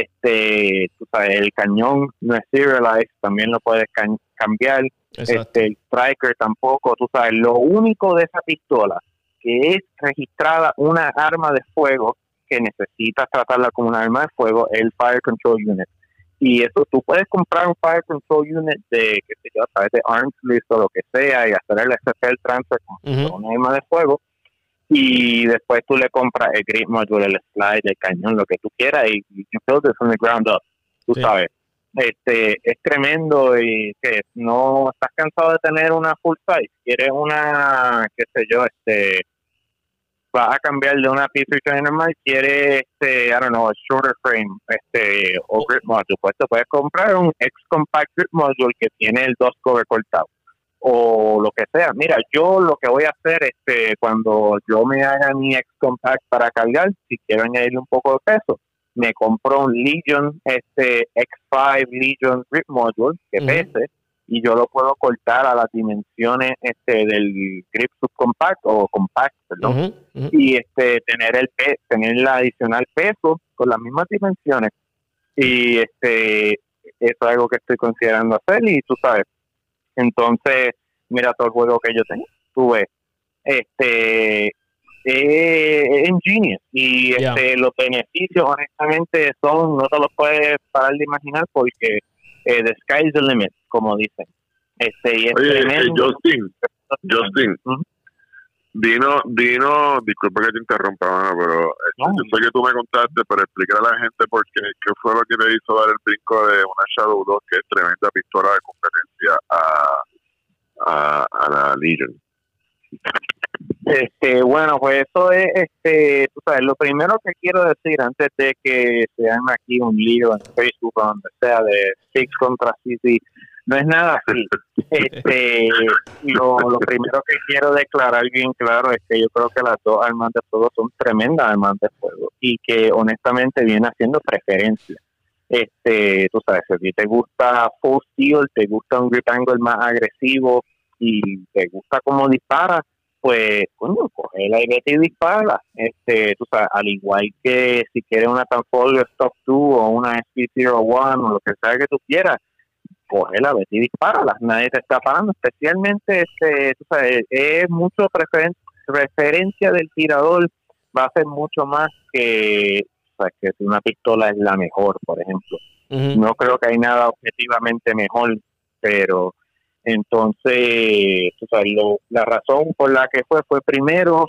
este tú sabes el cañón no es serialized también lo puedes ca- cambiar Exacto. este, el striker tampoco, tú sabes, lo único de esa pistola que es registrada una arma de fuego que necesitas tratarla como una arma de fuego es el Fire Control Unit. Y eso, tú puedes comprar un Fire Control Unit de, qué sé yo, a través de Arms List o lo que sea y hacer el SFL transfer fuera una arma de fuego. Y después tú le compras el grip module, el slide, el cañón, lo que tú quieras y you build it from the ground up, tú Sí. sabes este es tremendo y que no estás cansado de tener una full size quieres una qué sé yo este vas a cambiar de una P320 normal quieres este I don't know a shorter frame este o grip module pues te puedes comprar un X compact grip module que tiene el dos cover cortado o lo que sea. Mira yo lo que voy a hacer este cuando yo me haga mi X compact para cargar si quiero añadirle un poco de peso me compro un Legion este X5 Legion grip module que Ujú. pese y yo lo puedo cortar a las dimensiones este del grip subcompact o compact perdón y este tener el pe tener el adicional peso con las mismas dimensiones. Y este eso es algo que estoy considerando hacer y tú sabes entonces mira todo el juego que yo tengo. Tú ves. Este eh, es ingenious. Y este los beneficios honestamente son no te los puedes parar de imaginar porque eh, the sky is the limit como dicen. Este y es Oye, eh, tremendo. Justin, Justin. Dino, Dino, disculpa que te interrumpa, mano, pero No. yo sé que tú me contaste, pero explicar a la gente por qué, qué fue lo que te hizo dar el brinco de una Shadow 2, que es tremenda pistola de competencia, a, a, a la Legion. Este, bueno, pues eso es, este, tú sabes, lo primero que quiero decir antes de que se hagan aquí un lío en Facebook o donde sea de Six contra City, no es nada así. Este, lo, lo primero que quiero declarar bien claro es que yo creo que las dos armas de fuego son tremendas armas de fuego y que honestamente viene haciendo preferencia. este, tú sabes, si a ti te gusta full steel, te gusta un grip angle más agresivo y te gusta cómo dispara, pues, coño, coge la y dispara. Este, tú sabes, al igual que si quieres una Tanfolio Stock 2 o una SP01 o lo que sea que tú quieras, coge la vete y dispárala. Nadie te está parando, especialmente, este, tú sabes, es mucho preferen referencia del tirador, va a ser mucho más que, o sea, que si una pistola es la mejor, por ejemplo. No creo que hay nada objetivamente mejor, pero entonces, la razón por la que fue fue primero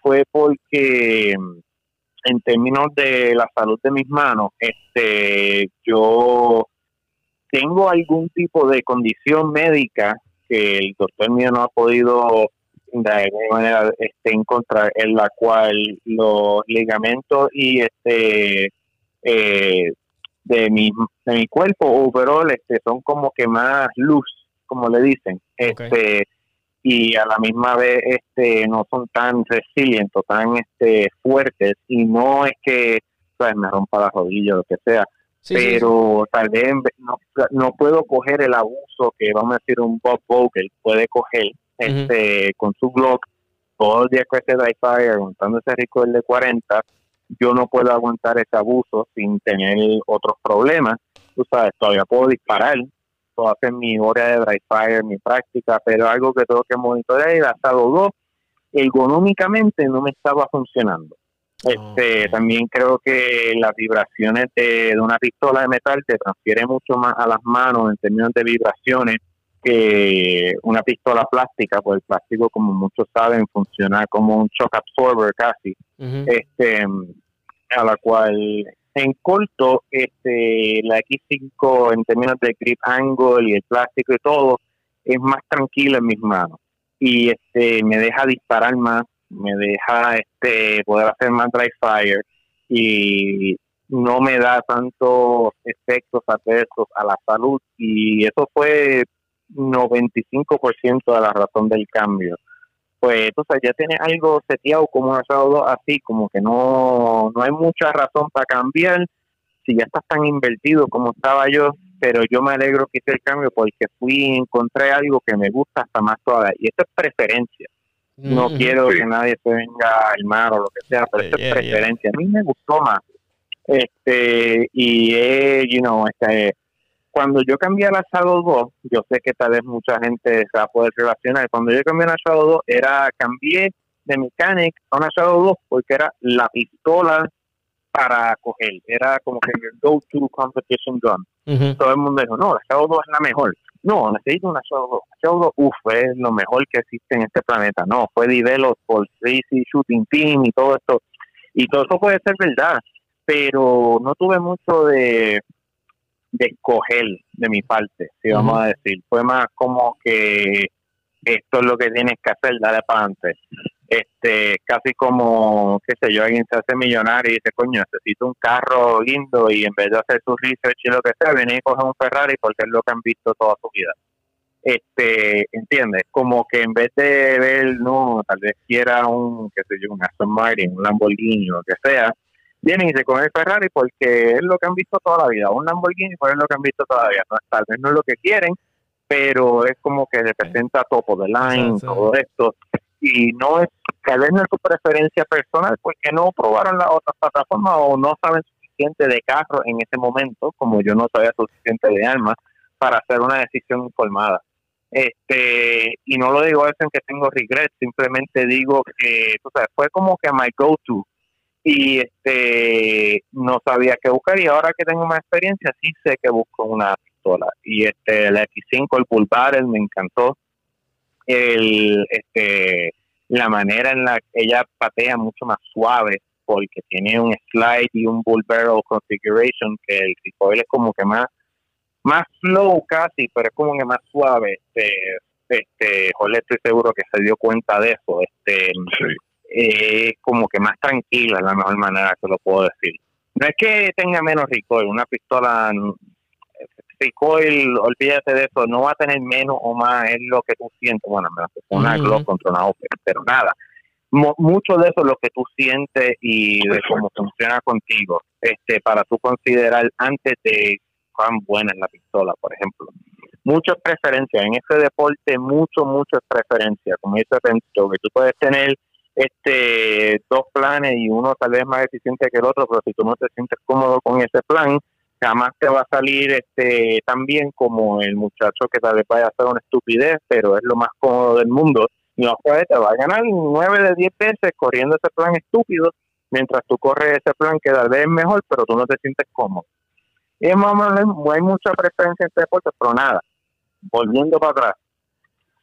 fue porque en términos de la salud de mis manos, este, yo tengo algún tipo de condición médica que el doctor mío no ha podido de alguna manera este, encontrar, en la cual los ligamentos y este eh, de mi de mi cuerpo overall este son como que más luz como le dicen, este y a la misma vez este no son tan resilientes, tan este fuertes y no es que me rompa la rodilla o lo que sea, pero tal vez no, no, puedo coger el abuso que vamos a decir un Bob Vogel puede coger este con su blog todo el día que ese dry fire aguantando ese rico de 40 yo no puedo aguantar ese abuso sin tener otros problemas. Tú sabes todavía puedo disparar hacer mi hora de dry fire, mi práctica, pero algo que tengo que monitorear y hasta dos, ergonómicamente no me estaba funcionando. Este, También creo que las vibraciones de, una pistola de metal te transfiere mucho más a las manos en términos de vibraciones que una pistola plástica, pues el plástico, como muchos saben, funciona como un shock absorber casi, este a la cual en corto, este, la X5 en términos de grip angle y el plástico y todo, es más tranquila en mis manos. Y este, me deja disparar más, me deja este, poder hacer más dry fire y no me da tantos efectos adversos a la salud. Y eso fue 95% de la razón del cambio pues entonces ya tienes algo seteado como un asado así, como que no, no hay mucha razón para cambiar si ya estás tan invertido como estaba yo, pero yo me alegro que hice el cambio porque fui y encontré algo que me gusta hasta más todavía, y esto es preferencia. No quiero que nadie se venga al mar o lo que sea, pero esto es preferencia. A mí me gustó más. Este, y, eh, you know, este, cuando yo cambié al Shadow 2, yo sé que tal vez mucha gente se va a poder relacionar, cuando yo cambié al Shadow 2, era, cambié de Mechanic a una Shadow 2 porque era la pistola para coger, era como que el go-to competition gun. Todo el mundo dijo, no, la Shadow 2 es la mejor. No, necesito una Shadow 2. La Shadow 2, uff, es lo mejor que existe en este planeta. No, fue developed por Tracy Shooting Team y todo esto. Y todo eso puede ser verdad, pero no tuve mucho de de escoger de mi parte, si vamos a decir. Fue más como que esto es lo que tienes que hacer, dale para adelante. Este, casi como, qué sé yo, alguien se hace millonario y dice, coño, necesito un carro lindo y en vez de hacer su research y lo que sea, viene y coge un Ferrari porque es lo que han visto toda su vida. Este, ¿entiendes? Como que en vez de ver, no, tal vez quiera un, qué sé yo, un Aston Martin, un Lamborghini o lo que sea, vienen y se cogen el Ferrari porque es lo que han visto toda la vida, un Lamborghini pues es lo que han visto no, tal vez no es lo que quieren, pero es como que representa topo de line, todo esto, y no es, tal vez no es su preferencia personal porque no probaron las otras plataformas o no saben suficiente de carro en ese momento, como yo no sabía suficiente de armas, para hacer una decisión informada. Este, y no lo digo eso en que tengo regret, simplemente digo que, o sea, fue como que my go-to y este no sabía qué buscar y ahora que tengo más experiencia sí sé que busco una pistola. Y este el X5 el Bull me encantó. El este la manera en la que ella patea mucho más suave porque tiene un slide y un bull barrel configuration que el recoil es como que más más slow casi pero es como que más suave. Este este Jorge estoy seguro que se dio cuenta de eso. Este eh, como que más tranquila, es la mejor manera que lo puedo decir. No es que tenga menos recoil, una pistola recoil, olvídate de eso, no va a tener menos o más, es lo que tú sientes, bueno, me una Glock contra una OPE, pero nada. Mu- mucho de eso es lo que tú sientes y de cómo funciona contigo, este, para tú considerar antes de cuán buena es la pistola, por ejemplo. Muchas preferencias en este deporte, mucho, muchas preferencias. Como dice Pencho, que tú puedes tener este dos planes y uno tal vez más eficiente que el otro, pero si tú no te sientes cómodo con ese plan, jamás te va a salir este tan bien como el muchacho que tal vez vaya a hacer una estupidez, pero es lo más cómodo del mundo. Y no sabes, te va a ganar nueve de diez veces corriendo ese plan estúpido, mientras tú corres ese plan que tal vez es mejor, pero tú no te sientes cómodo. Y es más o menos, hay mucha preferencia en este deporte, pero nada, volviendo para atrás,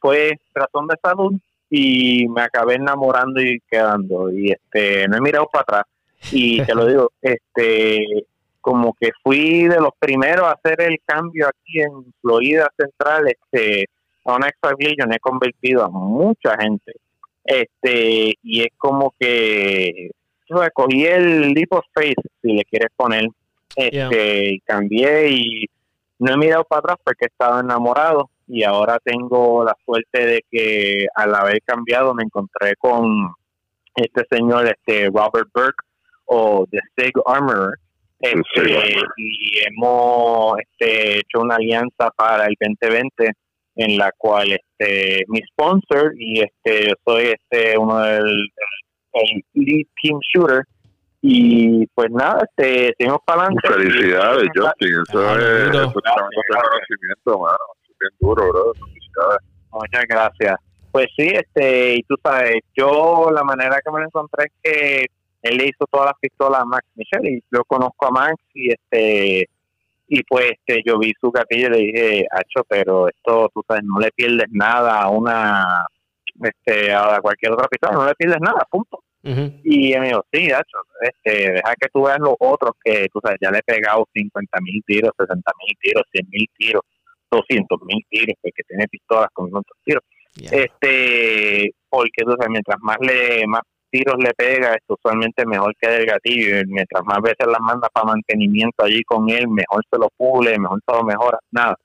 fue razón de salud y me acabé enamorando y quedando y este no he mirado para atrás y te lo digo este como que fui de los primeros a hacer el cambio aquí en Florida Central este a una Legion he convertido a mucha gente este y es como que sea, cogí el leap of faith si le quieres poner este y cambié y no he mirado para atrás porque estaba enamorado y ahora tengo la suerte de que al haber cambiado me encontré con este señor este Robert Burke o The Sig Armorer este, y hemos este, hecho una alianza para el 2020 en la cual este mi sponsor y este yo soy este uno del el lead team shooter y pues nada, este, seguimos para adelante. Felicidades, Justin. Eso es, eso es tremendo reconocimiento, mano. Bien duro, bro. Felicidades. Muchas gracias. Pues sí, este, y tú sabes, yo la manera que me lo encontré es que él le hizo todas las pistolas a Max Michel y yo conozco a Max y este y pues este yo vi su gatillo y le dije, Hacho, pero esto tú sabes, no le pierdes nada a una este a cualquier otra pistola, no le pierdes nada, punto. Y él me dijo, sí, Hacho, este, deja que tú veas los otros que tú sabes, ya le he pegado 50 mil tiros, 60 mil tiros, 100 mil tiros, 200 mil tiros, porque tiene pistolas con tantos tiros este porque tú sabes, mientras más le más tiros le pega es usualmente mejor queda el gatillo y mientras más veces las manda para mantenimiento allí con él mejor se lo pule mejor se lo mejora nada.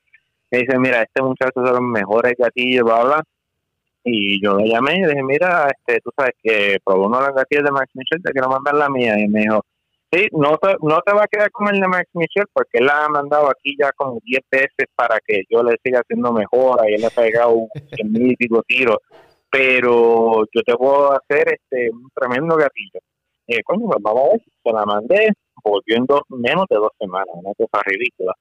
Me dice mira este muchacho son los mejores gatillos bla bla y yo le llamé y le dije mira este tú sabes que probó uno de los gatillos de Max Michel te quiero mandar la mía y me dijo Sí, no te, no te va a quedar como el de Max Michel porque él la ha mandado aquí ya como 10 veces para que yo le siga haciendo mejora y él le ha pegado 100 mil y pico tiros. Pero yo te puedo hacer este un tremendo gatillo. Eh, coño, pues vamos a ver. Se la mandé, volvió en dos, menos de dos semanas, una cosa ridícula.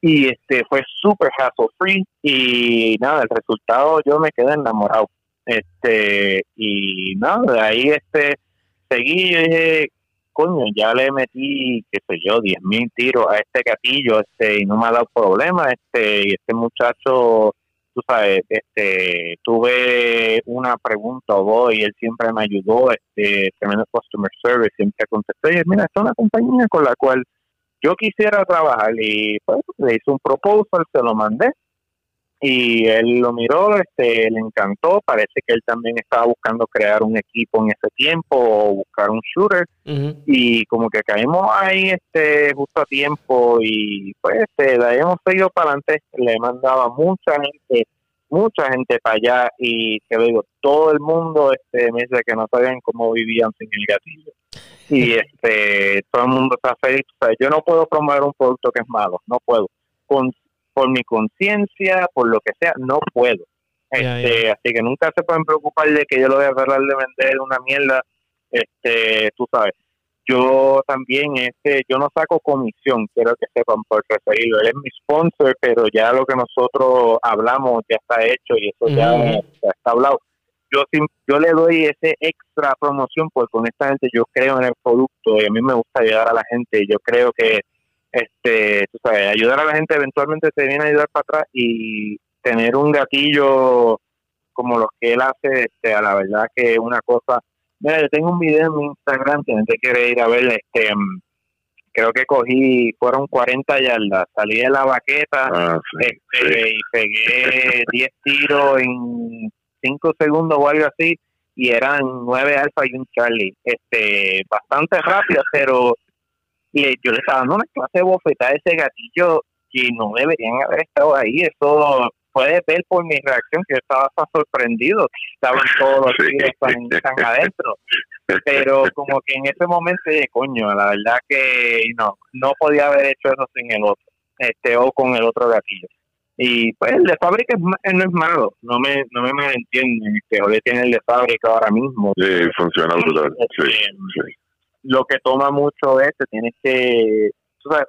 Y este fue súper hassle free y nada, el resultado yo me quedé enamorado. Este, y nada, de ahí este seguí y dije, coño, ya le metí, qué sé yo, 10 mil tiros a este gatillo, este, y no me ha dado problema, este, y este muchacho, tú sabes, este, tuve una pregunta o dos y él siempre me ayudó, este, tremendo customer service, siempre contestó, y mira, esta es una compañía con la cual yo quisiera trabajar, y pues le hice un proposal, se lo mandé, y él lo miró, este, le encantó, parece que él también estaba buscando crear un equipo en ese tiempo o buscar un shooter. Y como que caímos ahí este justo a tiempo y pues este, la hemos seguido para adelante, le he mandado a mucha gente, mucha gente para allá y lo digo, todo el mundo este me dice que no sabían cómo vivían sin el gatillo. Y este todo el mundo está feliz, o sea, yo no puedo promover un producto que es malo, no puedo, con por mi conciencia, por lo que sea, no puedo. Este, Así que nunca se pueden preocupar de que yo lo voy a tratar de vender una mierda. Este, tú sabes, yo también, este, yo no saco comisión, quiero que sepan por referirlo. Él es mi sponsor, pero ya lo que nosotros hablamos ya está hecho y eso ya, está hablado. Yo, yo le doy ese extra promoción porque honestamente yo creo en el producto y a mí me gusta ayudar a la gente. Yo creo que este, tú sabes, ayudar a la gente eventualmente te viene a ayudar para atrás y tener un gatillo como los que él hace, este, a la verdad que es una cosa. Mira, yo tengo un video en mi Instagram, si te quiere ir a ver, este, mm, creo que cogí, fueron 40 yardas, salí de la baqueta Ah, sí, este, sí. y pegué 10 tiros en 5 segundos o algo así, y eran 9 alfa y un Charlie. Este, bastante rápido, pero y yo le estaba dando una clase de bofetada a ese gatillo que no deberían haber estado ahí. Eso, puedes ver por mi reacción que yo estaba sorprendido, estaban todos los tiros tan, tan adentro. Pero como que en ese momento dije, coño, la verdad que no, no podía haber hecho eso sin el otro, este o con el otro gatillo. Y pues el de fábrica es ma- no es malo, no me no me malentienden, que hoy tiene el de fábrica ahora mismo. Sí, funciona brutal. Sí, Este, sí. Lo que toma mucho es que tienes que sabes,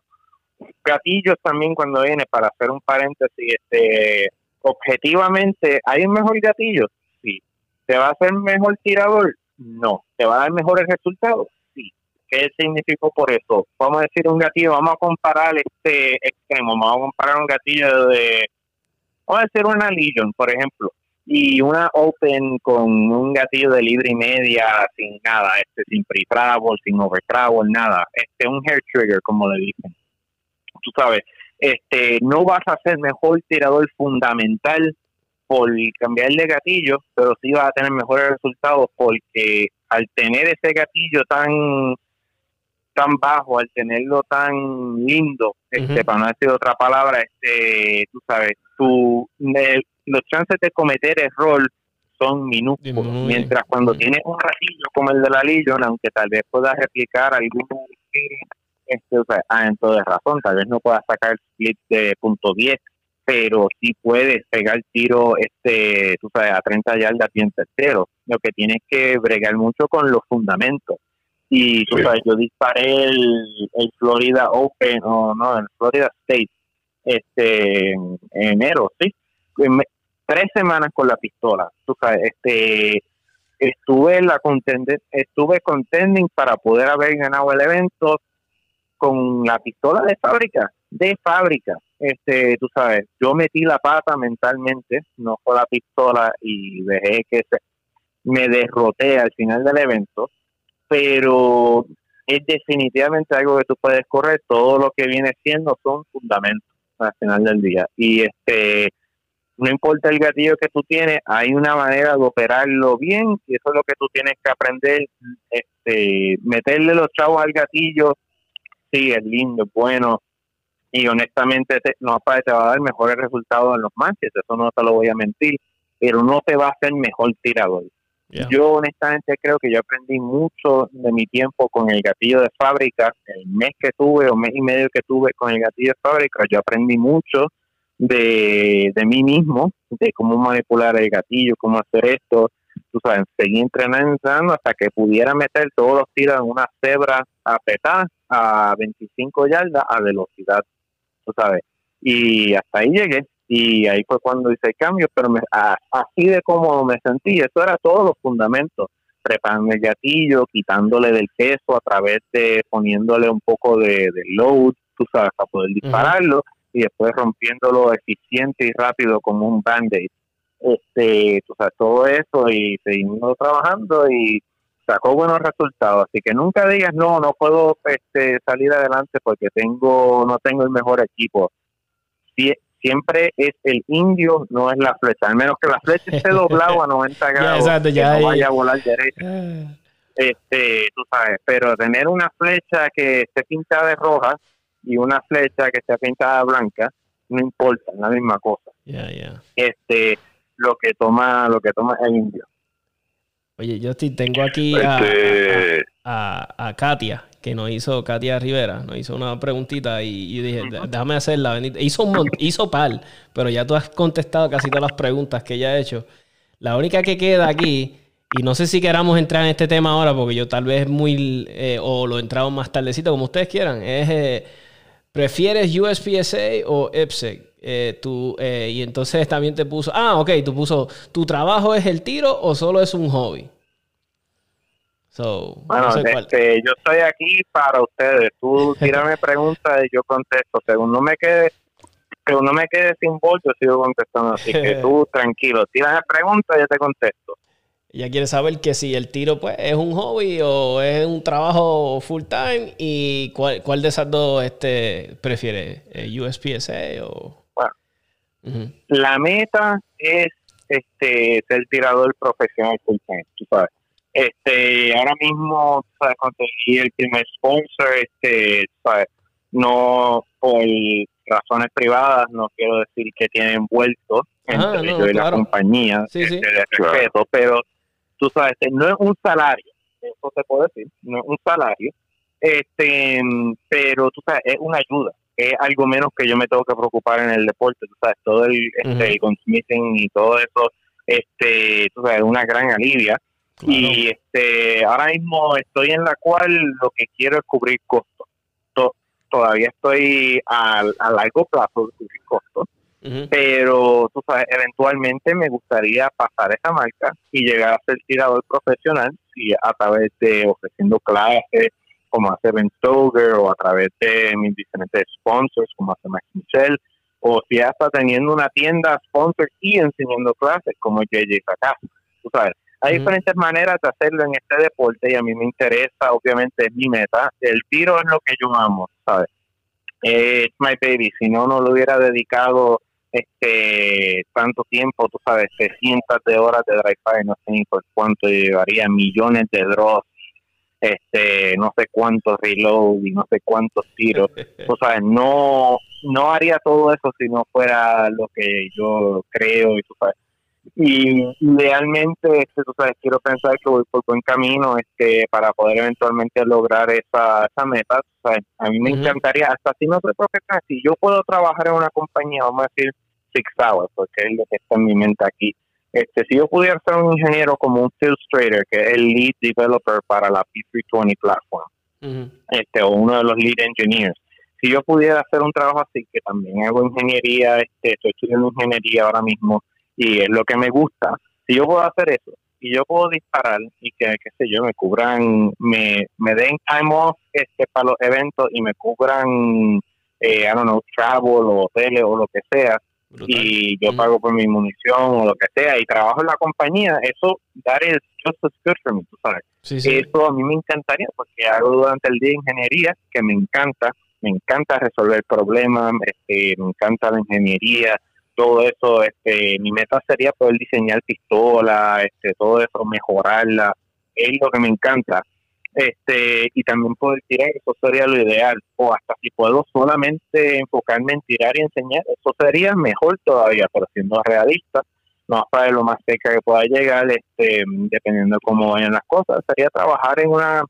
gatillos también cuando viene para hacer un paréntesis este objetivamente hay un mejor gatillo sí. Te va a hacer mejor tirador no. Te va a dar mejores resultados sí. Qué significó por eso vamos a decir un gatillo vamos a comparar este extremo vamos a comparar un gatillo de vamos a decir una Legion por ejemplo y una Open con un gatillo de libre y media sin nada, este sin pre travel, sin over travel, nada, este un hair trigger como le dicen. Tú sabes, este no vas a ser mejor tirador fundamental por cambiar de gatillo, pero sí vas a tener mejores resultados porque al tener ese gatillo tan tan bajo, al tenerlo tan lindo, este, para no decir otra palabra, este, tú sabes, tu, el- los chances de cometer error son minúsculos, mientras cuando tienes un gatillo como el de la Legion, aunque tal vez puedas replicar algún este, o sea, ah, entonces razón, tal vez no puedas sacar split de punto 10, pero sí puedes pegar tiro este, tú sabes, a 30 yardas bien tercero. Lo que tienes que bregar mucho con los fundamentos. Y tú Sí. sabes, yo disparé el, el Florida Open, o no, el Florida State, este, en enero, sí. Tres semanas con la pistola. Tú sabes, este, estuve en la contender, estuve contending para poder haber ganado el evento con la pistola de fábrica, de fábrica. Este, tú sabes, yo metí la pata mentalmente, no fue la pistola y dejé que se, me derroté al final del evento, pero es definitivamente algo que tú puedes correr, todo lo que viene siendo son fundamentos al final del día. Y este no importa el gatillo que tú tienes, hay una manera de operarlo bien y eso es lo que tú tienes que aprender, este, meterle los chavos al gatillo, sí, es lindo, es bueno y honestamente te, no te va a dar mejores resultados en los matches, eso no te lo voy a mentir, pero no te va a hacer mejor tirador. Yo honestamente creo que yo aprendí mucho de mi tiempo con el gatillo de fábrica, el mes que tuve o mes y medio que tuve con el gatillo de fábrica, yo aprendí mucho de, de mí mismo, de cómo manipular el gatillo, cómo hacer esto, tú sabes, seguí entrenando hasta que pudiera meter todos los tiros en una cebra apretada a 25 yardas a velocidad, tú sabes, y hasta ahí llegué y ahí fue cuando hice el cambio, pero me, a- así de cómodo me sentí, eso era todos los fundamentos, preparando el gatillo, quitándole del peso a través de poniéndole un poco de, de load, tú sabes, para poder dispararlo y después rompiéndolo eficiente y rápido como un band-aid. Este, tú sabes, todo eso y seguimos trabajando y sacó buenos resultados, así que nunca digas no, no puedo este, salir adelante porque tengo no tengo el mejor equipo. Sie- siempre es el indio, no es la flecha, al menos que la flecha esté doblada a 90 grados, exacto, que no vaya a volar derecho Ah, este, tú sabes, pero tener una flecha que esté pintada de roja y una flecha que esté pintada de blanca, no importa, es la misma cosa. yeah, yeah. Este, lo que toma, lo que toma el indio. Oye, yo sí tengo aquí a, a- Este, a, a Katia, que nos hizo, Katia Rivera, nos hizo una preguntita y, dije, "Dé- déjame hacerla. bendita". Hizo un hizo par, pero ya tú has contestado casi todas las preguntas que ella ha hecho. La única que queda aquí, y no sé si queramos entrar en este tema ahora, porque yo tal vez muy, eh, o lo entramos más tardecito, como ustedes quieran, es, eh, ¿prefieres USPSA o IPSEC? Eh, tú, eh, y entonces también te puso, ah, ok, tú puso, ¿tu trabajo es el tiro o solo es un hobby? So, Bueno, no sé cuál. este, yo estoy aquí para ustedes. Tú tírame preguntas y yo contesto. Según no me quede, según no me quede sin voz, yo sigo contestando. Así que tú tranquilo, tírame preguntas y yo te contesto. Ella quiere saber que si el tiro pues es un hobby o es un trabajo full time y cuál, cuál de esas dos este, prefiere, eh, USPSA o... Bueno. Ujú. la meta es este ser tirador profesional full time, tú sabes. Este, ahora mismo, tú sabes, conseguí el primer sponsor, este, sabes, no por razones privadas, no quiero decir que tiene envuelto, Ajá, entre no, yo y la compañía Sí, sí. este, Claro. respeto, pero tú sabes, este, no es un salario, eso se puede decir, no es un salario, este, pero tú sabes, es una ayuda, es algo menos que yo me tengo que preocupar en el deporte, tú sabes, todo el, este, Ujú. el y todo eso, este, tú sabes, es una gran alivia. Claro. Y este, ahora mismo estoy en la cual lo que quiero es cubrir costos. To- todavía estoy a, a largo plazo de cubrir costos, pero tú sabes, eventualmente me gustaría pasar esa marca y llegar a ser tirador profesional y a través de ofreciendo clases como hace Ben Stoker o a través de mis diferentes sponsors como hace Max Michel o si hasta teniendo una tienda sponsor y enseñando clases como JJ Sakasu. Tú sabes, hay diferentes maneras de hacerlo en este deporte y a mí me interesa, obviamente es mi meta. El tiro es lo que yo amo, ¿sabes? Eh, It's my baby. Si no, no lo hubiera dedicado este tanto tiempo, tú sabes, este, cientos de horas de fire, no sé ni por cuánto llevaría, millones de drops, este, no sé cuántos reload y no sé cuántos tiros. Tú sabes, no, no haría todo eso si no fuera lo que yo creo y tú sabes. Y idealmente, este, tú sabes, quiero pensar que voy por buen camino este, para poder eventualmente lograr esa, esa meta. sabes. A mí me Ujú. encantaría, hasta si no soy profesional, si yo puedo trabajar en una compañía, vamos a decir Six Hours, porque es lo que está en mi mente aquí. Este, si yo pudiera ser un ingeniero como un Illustrator, que es el lead developer para la P320 platform, Ujú. este, o uno de los lead engineers. Si yo pudiera hacer un trabajo así, que también hago ingeniería, este, estoy estudiando ingeniería ahora mismo y es lo que me gusta, si yo puedo hacer eso y yo puedo disparar y que, qué sé yo, me cubran, me, me den time off este, para los eventos y me cubran, eh, I don't know, travel o hoteles o lo que sea, Brutal. y yo pago por mi munición o lo que sea y trabajo en la compañía, eso, that is just as good for me, tú sabes. Sí, sí. Eso a mí me encantaría porque hago durante el día ingeniería que me encanta, me encanta resolver problemas, este, me encanta la ingeniería, todo eso, este, mi meta sería poder diseñar pistolas, este, todo eso, mejorarla, es lo que me encanta. Este, y también poder tirar, eso sería lo ideal, o hasta si puedo solamente enfocarme en tirar y enseñar, eso sería mejor todavía, pero siendo realista, no para lo más cerca que pueda llegar, este, dependiendo de cómo vayan las cosas, sería trabajar en una,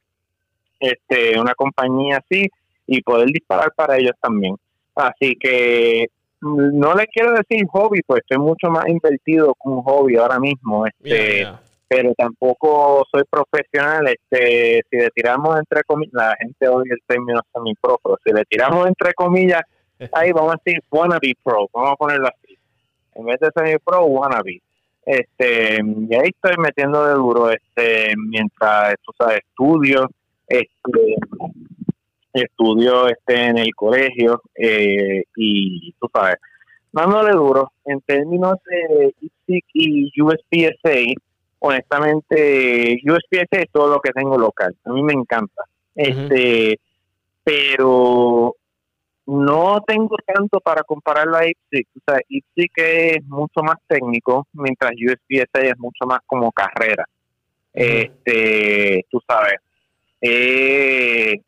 este, una compañía así y poder disparar para ellos también. Así que no le quiero decir hobby, pues estoy mucho más invertido con un hobby ahora mismo, este, Yeah, yeah. pero tampoco soy profesional. Este, si le tiramos entre comillas, la gente odia el término semi-pro, pero si le tiramos entre comillas, ahí vamos a decir wannabe pro, vamos a ponerlo así. En vez de semi-pro, wannabe. Este, y ahí estoy metiendo de duro, este, mientras, tú sabes, estudio, este, estudio este en el colegio, eh, y tú sabes, dándole duro, en términos de IPSIC y USPSA, honestamente, USPSA es todo lo que tengo local. A mí me encanta. Este, pero no tengo tanto para compararlo a IPSIC. O sea, IPSIC es mucho más técnico, mientras USPSA es mucho más como carrera. Este, tú sabes, eh,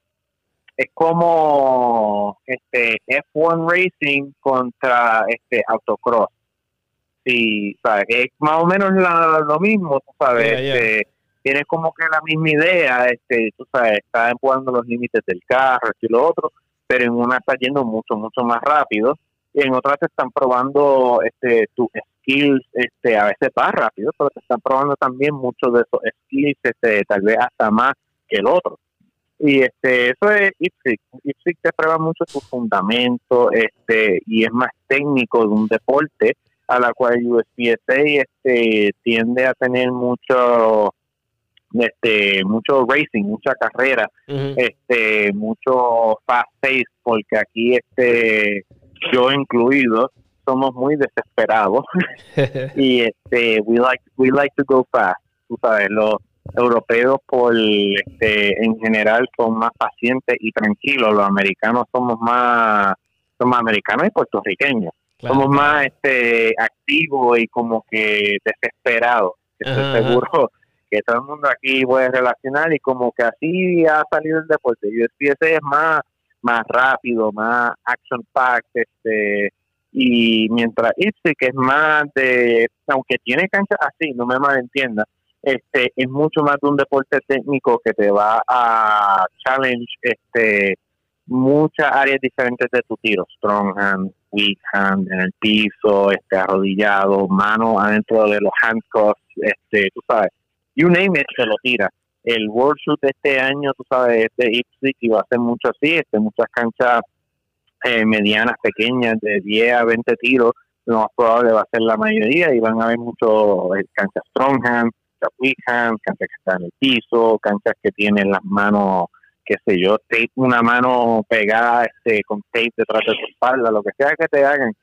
es como este F1 Racing contra este autocross. Sí, sabes, es más o menos la- lo mismo, tú sabes, Yeah, yeah. este, tienes como que la misma idea, este, tú sabes, estás empujando los límites del carro, esto y lo otro, pero en una está yendo mucho, mucho más rápido, y en otra te están probando este tus skills, este, a veces más rápido, pero te están probando también muchos de esos skills, este, tal vez hasta más que el otro. Y este, eso es IPSIC. IPSIC te prueba mucho tus fundamentos, este, y es más técnico de un deporte, a la cual USPSA este, tiende a tener mucho este mucho racing, mucha carrera, este mucho fast pace porque aquí este yo incluido somos muy desesperados y este we like we like to go fast tú sabes los europeos por este en general son más pacientes y tranquilos. Los americanos somos más somos americanos y puertorriqueños. Claro, somos más este activos y como que desesperados. Estoy Ajá, seguro que todo el mundo aquí puede relacionar y como que así ha salido el deporte. USPSA es más más rápido más action packed este y mientras Ipswich que es más de, aunque tiene canchas así, no me malentienda, este es mucho más de un deporte técnico que te va a challenge este muchas áreas diferentes de tu tiro, strong hand, weak hand, en el piso, este arrodillado, mano adentro de los handcuffs, este, tú sabes, you name it, se lo tira. El World Shoot de este año, tú sabes, este Ipswich y va a ser mucho así, este, muchas canchas eh, medianas, pequeñas, de 10 a 20 tiros, lo más probable va a ser la mayoría y van a haber muchos eh, canchas strong hand, canchas canchas que están en el piso, canchas que tienen las manos, qué sé yo, tape, una mano pegada este, con tape detrás de tu espalda, lo que sea que te hagan.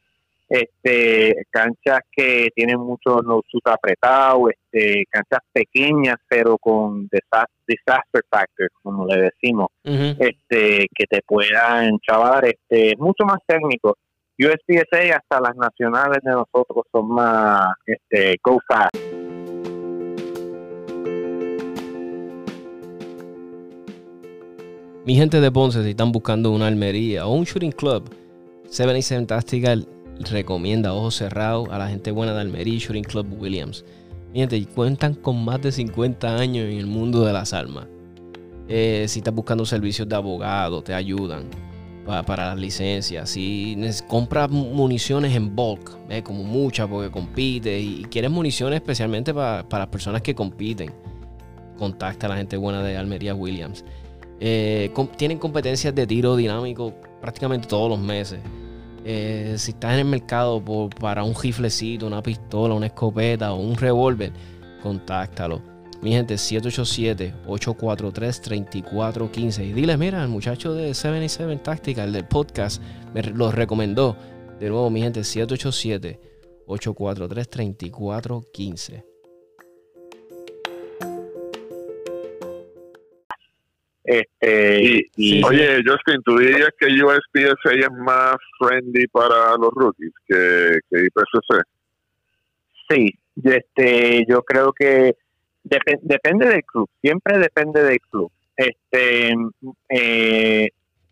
Este, canchas que tienen mucho no apretado, este, canchas pequeñas pero con disaster, factor, como le decimos, este, que te puedan chavar, este, mucho más técnico. USPSA hasta las nacionales de nosotros son más este, go fast. Mi gente de Ponce, si están buscando una almería o un shooting club, 77 Tactical recomienda ojos cerrados a la gente buena de Almería Shooting Club Williams. Mi gente, cuentan con más de 50 años en el mundo de las armas. Eh, si estás buscando servicios de abogado, te ayudan para, las licencias. Si compras municiones en bulk, como muchas porque compites y, quieres municiones especialmente para, para las personas que compiten, contacta a la gente buena de Almería Williams. Eh, tienen competencias de tiro dinámico prácticamente todos los meses. Eh, si estás en el mercado para un riflecito, una pistola, una escopeta o un revólver, contáctalo. Mi gente, 787-843-3415. Y dile, mira, el muchacho de 77 Tactical, del podcast, me lo recomendó. De nuevo, mi gente, 787-843-3415. Este, y, oye, Justin, ¿tú dirías que USPSA es más friendly para los rookies que, que IPSC? Sí, este, yo creo que depende del club, siempre depende del club. Este, eh,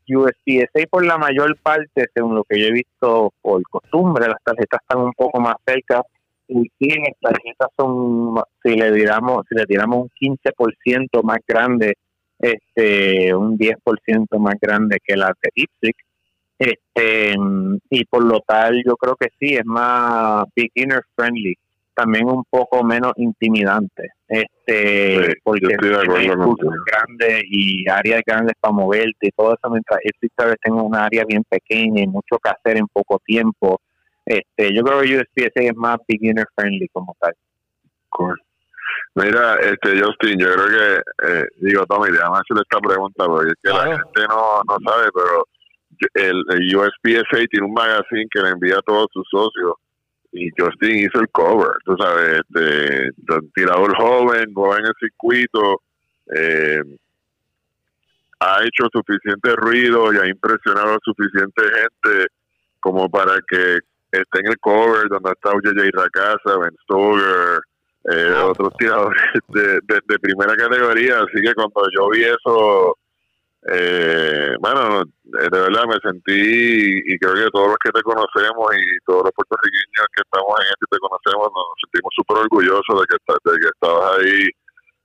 USPSA por la mayor parte, según lo que yo he visto por costumbre, las tarjetas están un poco más cerca y sí, las tarjetas son, si le tiramos, si le tiramos un 15% más grande este un 10% más grande que la de Ipswich. Este, y por lo tal, yo creo que sí, es más beginner friendly, también un poco menos intimidante. Este, porque tiene grandes y áreas grandes para moverte y todo eso, mientras Ipswich tal tenga una área bien pequeña y mucho que hacer en poco tiempo. Este, yo creo que USPSA es más beginner friendly como tal. Mira, este Justin, yo creo que, eh, digo, Tommy, déjame hacerle esta pregunta porque es que la gente no, no sabe, pero el, el, USPSA tiene un magazine que le envía a todos sus socios y Justin hizo el cover, tú sabes, de, tirador joven, joven en el circuito, eh, ha hecho suficiente ruido y ha impresionado a suficiente gente como para que esté en el cover donde está J.J. Racasa, Ben Stoger, eh, otros tiradores de, de, primera categoría. Así que cuando yo vi eso, eh, bueno, de verdad me sentí, y creo que todos los que te conocemos y todos los puertorriqueños que estamos en este te conocemos, nos sentimos súper orgullosos de que, de que estabas ahí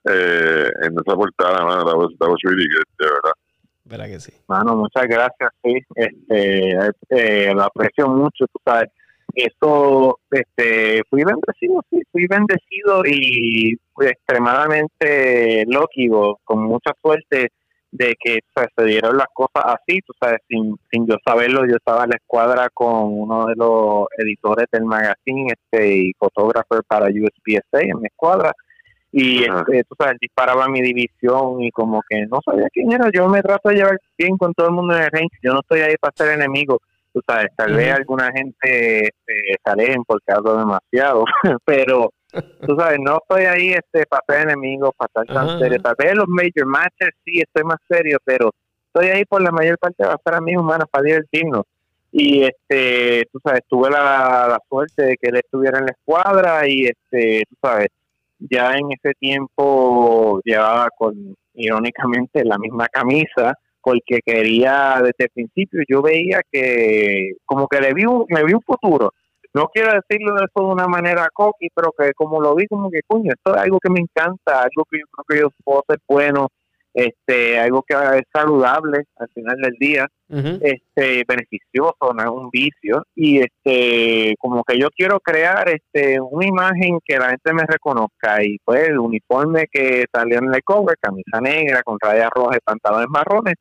eh, en esa portada, mano, that was, de verdad. ¿Verdad que sí? Mano, muchas gracias, sí. Este, eh, lo aprecio mucho, tú sabes eso este fui bendecido sí fui bendecido y extremadamente lógico con mucha suerte de que se dieron las cosas así tú sabes sin, sin yo saberlo yo estaba en la escuadra con uno de los editores del magazine este y fotógrafo para USPSA en mi escuadra y este, tú sabes disparaba mi división y como que no sabía quién era yo me trato de llevar bien con todo el mundo en el range yo no estoy ahí para ser enemigo tú sabes, tal vez alguna gente este, se alejen porque hablo demasiado, pero tú sabes, no estoy ahí este para ser enemigo, para estar tan serio. Tal vez los major matches sí estoy más serio, pero estoy ahí por la mayor parte de ser amigos humanos para divertirnos. Y este, tú sabes, tuve la, la suerte de que él estuviera en la escuadra y este, tú sabes, ya en ese tiempo llevaba con irónicamente la misma camisa porque quería desde el principio, yo veía que como que le vi un, me vi un futuro. No quiero decirlo de eso de una manera coqui, pero que como lo vi, como que coño, esto es algo que me encanta, algo que yo creo que yo puedo ser bueno, este, algo que es saludable al final del día, este, beneficioso, no es un vicio, y este, como que yo quiero crear este, una imagen que la gente me reconozca, y pues el uniforme que salió en el cover, camisa negra con rayas rojas y pantalones marrones,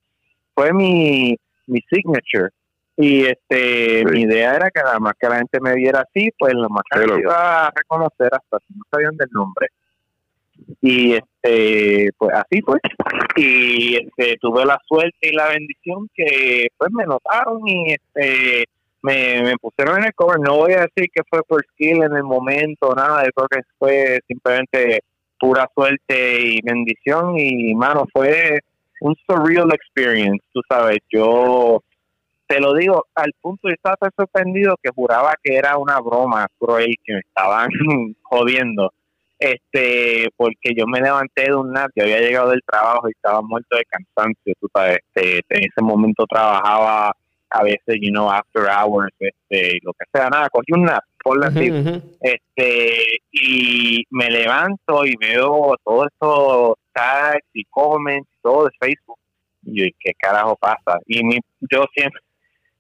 fue mi, mi signature. Y este, mi idea era que nada más que la gente me viera así, pues lo más que iba a reconocer hasta si no sabían del nombre. Y este pues así fue. Y este tuve la suerte y la bendición que pues me notaron y este me, me pusieron en el cover. No voy a decir que fue por skill en el momento nada yo creo que fue simplemente pura suerte y bendición. Y mano fue un surreal experience tú sabes yo te lo digo al punto de estar sorprendido que juraba que era una broma cruel que me estaban jodiendo. Este porque yo me levanté de un nap, yo había llegado del trabajo y estaba muerto de cansancio, tú sabes, este, en ese momento trabajaba a veces, you know, after hours, este, lo que sea, nada, cogí un nap, por así, este, y me levanto y veo todo esto tags y comments, todo de Facebook, y yo, ¿qué carajo pasa? Y mi, yo siempre,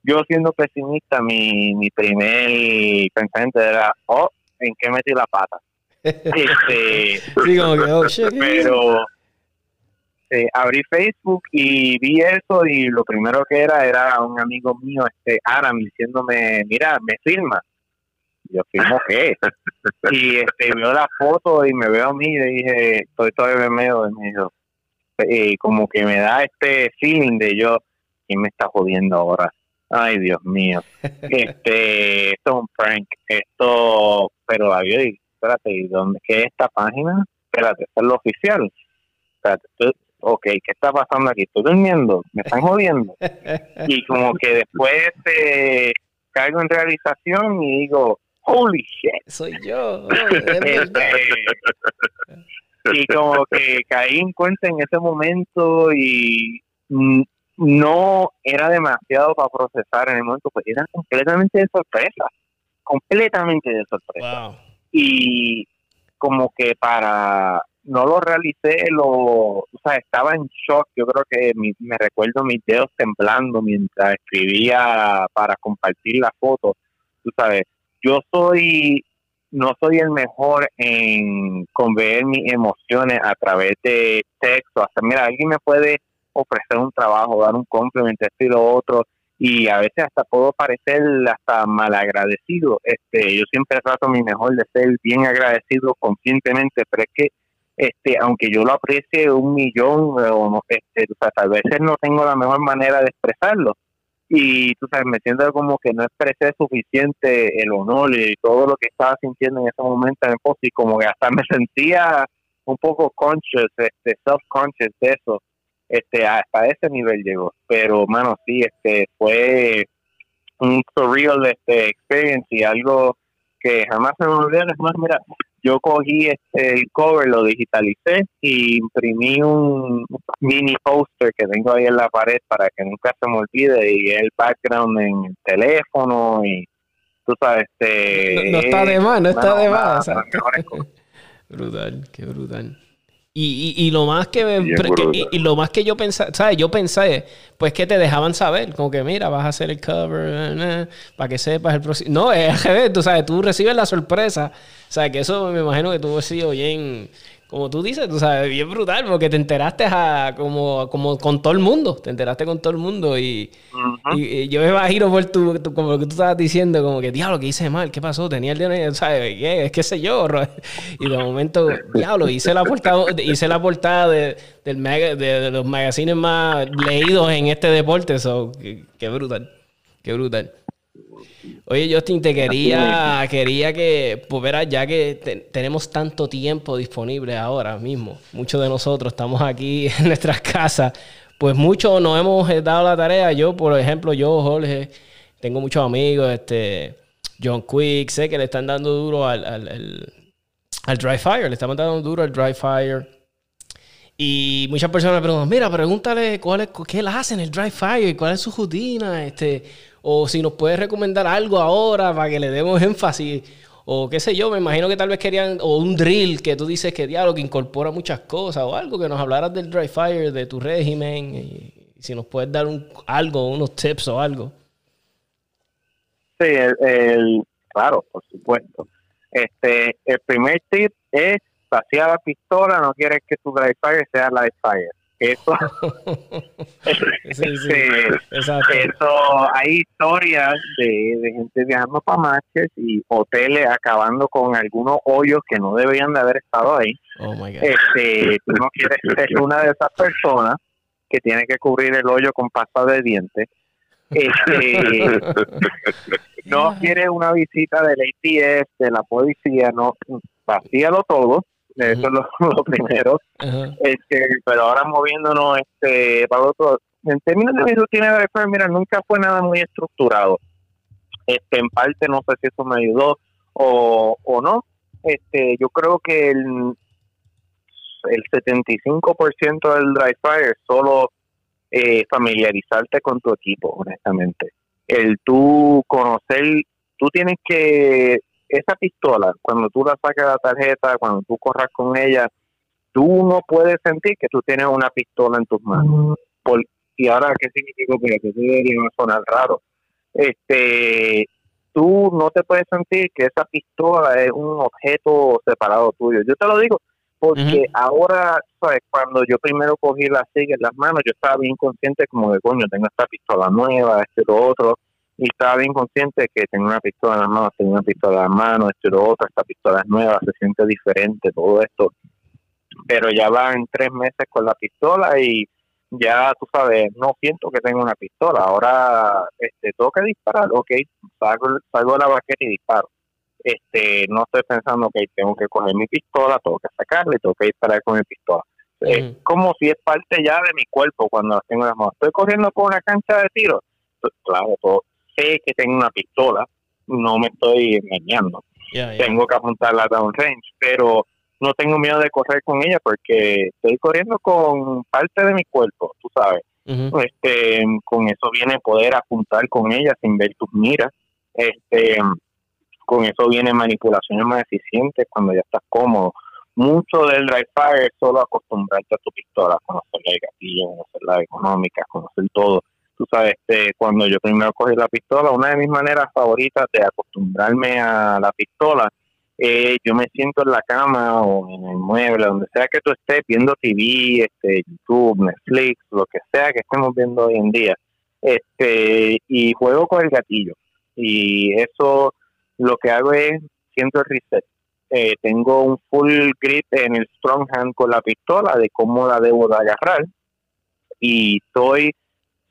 yo siendo pesimista, mi, mi primer pensamiento era, oh, ¿en qué metí la pata? Este, oh, pero eh, abrí Facebook y vi eso y lo primero que era era un amigo mío, este Aram, diciéndome, mira, me filma. Yo filmo qué? y este vio la foto y me veo a mí y dije, estoy todavía medio de. Y como que me da este feeling de yo, ¿quién me está jodiendo ahora? Ay, Dios mío. Este, esto es un prank. Esto, pero David, espérate, ¿y dónde qué es esta página? Espérate, es lo oficial. Espérate, ok, ¿qué está pasando aquí? ¿Estoy durmiendo? ¿Me están jodiendo? y como que después eh, caigo en realización y digo, holy shit. Soy yo. Este, y como que caí en cuenta en ese momento y no era demasiado para procesar en el momento, pues era completamente de sorpresa, completamente de sorpresa. Wow y como que para no lo realicé, lo, o sea, estaba en shock. Yo creo que me recuerdo mis dedos temblando mientras escribía para compartir la foto. Tú sabes, yo soy, no soy el mejor en conveer mis emociones a través de texto. Hasta, mira, alguien me puede ofrecer un trabajo, dar un complemento, esto y lo otro, y a veces hasta puedo parecer hasta malagradecido. Este, yo siempre trato mi mejor de ser bien agradecido conscientemente, pero es que este, aunque yo lo aprecie un millón o no, este, o sea, tal vez no tengo la mejor manera de expresarlo y tú sabes, me siento como que no expresé suficiente el honor y todo lo que estaba sintiendo en ese momento en el y como que hasta me sentía un poco conscious, este, self-conscious de eso este hasta ese nivel llegó. Pero mano sí este fue un surreal este experience y algo que jamás se me olvidó es más mira yo cogí este el cover lo digitalicé y imprimí un mini poster que tengo ahí en la pared para que nunca se me olvide y el background en el teléfono y tú sabes este no, está de más no está de más brutal qué brutal y, y, lo más que, y, lo más que yo pensé, ¿sabes? Yo pensé, pues que te dejaban saber, como que mira, vas a hacer el cover, para que sepas el próximo. No, es al tú sabes, tú recibes la sorpresa. O sea, que eso me imagino que tuvo sido bien, como tú dices, tú sabes, bien brutal, porque te enteraste a, como, como con todo el mundo, te enteraste con todo el mundo y, y, yo me imagino por tu, como lo que tú estabas diciendo, como que, diablo, ¿qué hice mal? ¿Qué pasó? Tenía el dinero, ¿sabes? ¿Qué? Es que sé yo, y de momento, diablo, hice la portada, hice la portada de, del de, los magazines más leídos en este deporte, eso, qué brutal, qué brutal. Oye, Justin, te quería, quería que, pues verás, ya que tenemos tanto tiempo disponible ahora mismo, muchos de nosotros estamos aquí en nuestras casas, pues muchos nos hemos dado la tarea. Yo, por ejemplo, yo, Jorge, tengo muchos amigos, este, John Quick, sé que le están dando duro al, al, al, Dry Fire, le estamos dando duro al Dry Fire. Y muchas personas me preguntan, mira, pregúntale cuál es, qué él hace en el dry fire, cuál es su rutina, este, o si nos puede recomendar algo ahora para que le demos énfasis, o qué sé yo, me imagino que tal vez querían, o un drill que tú dices que diálogo que incorpora muchas cosas, o algo que nos hablaras del dry fire, de tu régimen, y, si nos puedes dar un, algo, unos tips o algo. Sí, el, claro, por supuesto. Este, el primer tip es vaciar la pistola, no quieres que tu dry fire sea live fire. Eso, sí, sí, eso, hay historias de, de gente viajando para matches y hoteles acabando con algunos hoyos que no deberían de haber estado ahí. Oh my God. Este, tú no quieres ser una de esas personas que tiene que cubrir el hoyo con pasta de dientes. Este, no quieres una visita del ATF, de la policía, no, vacíalo todo eso es lo, primero. este, pero ahora moviéndonos este, para otro. En términos de mi rutina de mira, nunca fue nada muy estructurado. Este, en parte, no sé si eso me ayudó o, o no. Este, yo creo que el, el 75% del dry fire es solo eh, familiarizarte con tu equipo, honestamente. El tú conocer, tú tienes que esa pistola, cuando tú la sacas de la tarjeta, cuando tú corras con ella, tú no puedes sentir que tú tienes una pistola en tus manos. Por, y ahora, ¿qué significa? que eso debería sonar raro. Este, tú no te puedes sentir que esa pistola es un objeto separado tuyo. Yo te lo digo porque ahora, ¿sabes? Cuando yo primero cogí la SIG en las manos, yo estaba bien consciente como de, coño, tengo esta pistola nueva, este lo otro y estaba bien consciente que tenía una pistola en las manos, tenía una pistola en las manos, esto y lo otro, esta pistola es nueva, se siente diferente, todo esto. Pero ya van tres meses con la pistola y ya tú sabes, no siento que tenga una pistola. Ahora este, tengo que disparar, ok, salgo, salgo de la baqueta y disparo. Este, no estoy pensando que tengo que coger mi pistola, tengo que sacarle, tengo que disparar con mi pistola. Es como si es parte ya de mi cuerpo cuando la tengo en las manos. Estoy corriendo por una cancha de tiro. Claro, todo, que tengo una pistola, no me estoy engañando. Tengo que apuntarla a down range, pero no tengo miedo de correr con ella porque estoy corriendo con parte de mi cuerpo, tú sabes. Este, con eso viene poder apuntar con ella sin ver tus miras. Este, con eso viene manipulaciones más eficientes cuando ya estás cómodo. Mucho del dry fire es solo acostumbrarte a tu pistola, conocer el gatillo, conocer la económica, conocer todo tú sabes, este, cuando yo primero cogí la pistola, una de mis maneras favoritas de acostumbrarme a la pistola, eh, yo me siento en la cama o en el mueble, donde sea que tú estés viendo TV, este, YouTube, Netflix, lo que sea que estemos viendo hoy en día, este, y juego con el gatillo. Y eso lo que hago es siento el reset. Eh, tengo un full grip en el strong hand con la pistola de cómo la debo de agarrar y estoy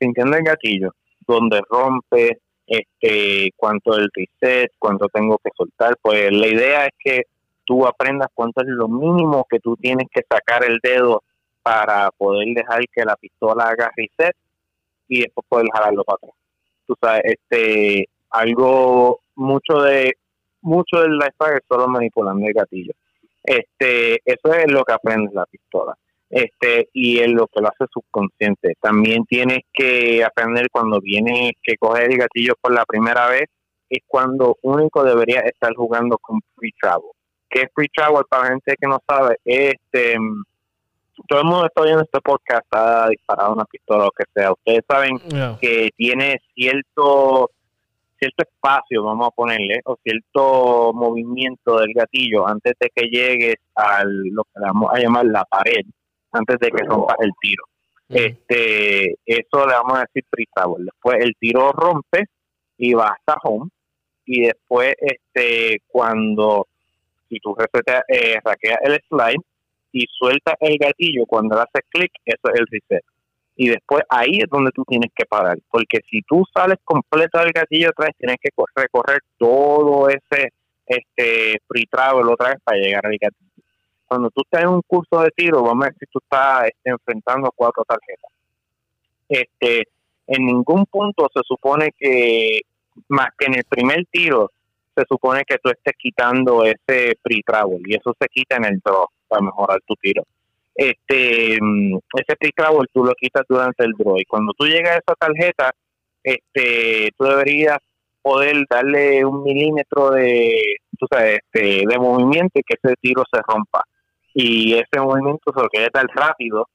sintiendo el gatillo, donde rompe, este, cuánto el reset, cuánto tengo que soltar, pues la idea es que tú aprendas cuánto es lo mínimo que tú tienes que sacar el dedo para poder dejar que la pistola haga reset y después poder jalarlo para atrás. Tú sabes, este, algo, mucho de, mucho del life es solo manipulando el gatillo. Este, eso es lo que aprendes la pistola este y es lo que lo hace subconsciente. También tienes que aprender cuando vienes que coger el gatillo por la primera vez, es cuando único debería estar jugando con free travel. ¿Qué es free travel para la gente que no sabe? Este, todo el mundo está viendo este podcast ha disparado una pistola o lo que sea. Ustedes saben que tiene cierto cierto espacio, vamos a ponerle, o cierto movimiento del gatillo antes de que llegues a lo que vamos a llamar la pared antes de que rompa el tiro. Este, eso le vamos a decir free Después el tiro rompe y va hasta home. Y después, este, cuando, si tú reseteas, eh, el slide y sueltas el gatillo, cuando le haces clic, eso es el reset. Y después ahí es donde tú tienes que parar. Porque si tú sales completo del gatillo otra vez, tienes que recorrer todo ese este free travel otra vez para llegar al gatillo cuando tú estás en un curso de tiro, vamos a si tú estás este, enfrentando cuatro tarjetas. Este, en ningún punto se supone que, más que en el primer tiro, se supone que tú estés quitando ese pre-travel y eso se quita en el draw para mejorar tu tiro. este mm, ese free travel tú lo quitas durante el draw y cuando tú llegas a esa tarjeta este tú deberías poder darle un milímetro de tú sabes este, de movimiento y que ese tiro se rompa y ese movimiento se lo quede dar rápido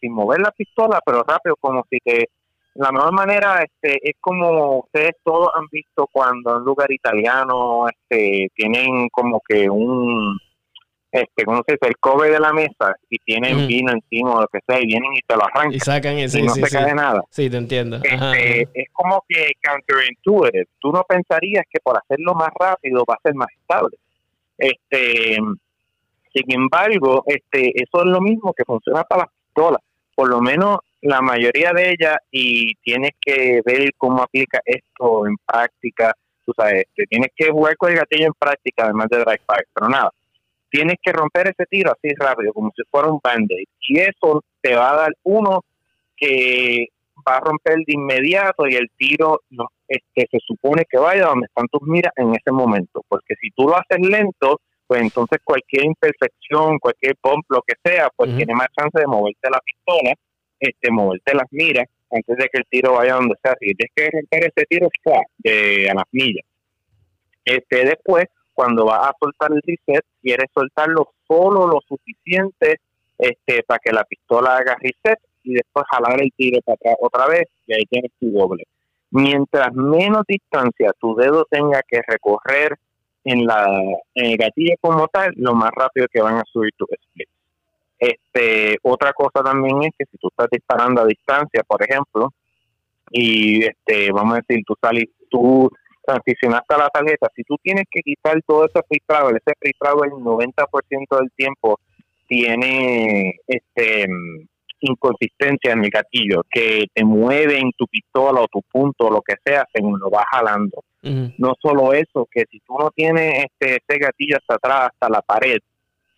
sin mover la pistola pero rápido como si que la mejor manera este es como ustedes todos han visto cuando en un lugar italiano este tienen como que un este ¿cómo se dice? el cobre de la mesa y tienen vino encima o lo que sea y vienen y te lo arrancan Y sacan ese. y no sí, se sí. cae nada Sí, te entiendo. Este, ajá. es como que counterintuitive. Tú no pensarías que por hacerlo más rápido va a ser más estable. Este, sin embargo, este, eso es lo mismo que funciona para las pistolas. Por lo menos la mayoría de ellas y tienes que ver cómo aplica esto en práctica. Tú sabes, este, tienes que jugar con el gatillo en práctica además de dry fire, pero nada. Tienes que romper ese tiro así rápido, como si fuera un band-aid. Y eso te va a dar uno que va a romper de inmediato y el tiro no, este, se supone que vaya donde están tus miras en ese momento. Porque si tú lo haces lento, pues entonces cualquier imperfección, cualquier bump, lo que sea, pues tiene más chance de moverte la pistola, este, moverte las miras antes de que el tiro vaya donde sea. Si tienes que romper ese tiro ¡fua! de, a las millas. Este, después, cuando vas a soltar el reset, quieres soltarlo solo lo suficiente este, para que la pistola haga reset y después jalar el tiro para atrás otra vez y ahí tienes tu doble. Mientras menos distancia tu dedo tenga que recorrer en, la, en el gatillo como tal, lo más rápido que van a subir tus splits. Este, otra cosa también es que si tú estás disparando a distancia, por ejemplo, y este, vamos a decir, tú sales, tú transicionaste a la tarjeta, si tú tienes que quitar todo ese free ese free travel el 90% del tiempo tiene este inconsistencia en el gatillo, que te mueve en tu pistola o tu punto o lo que sea según lo vas jalando. No solo eso, que si tú no tienes este, ese gatillo hasta atrás, hasta la pared,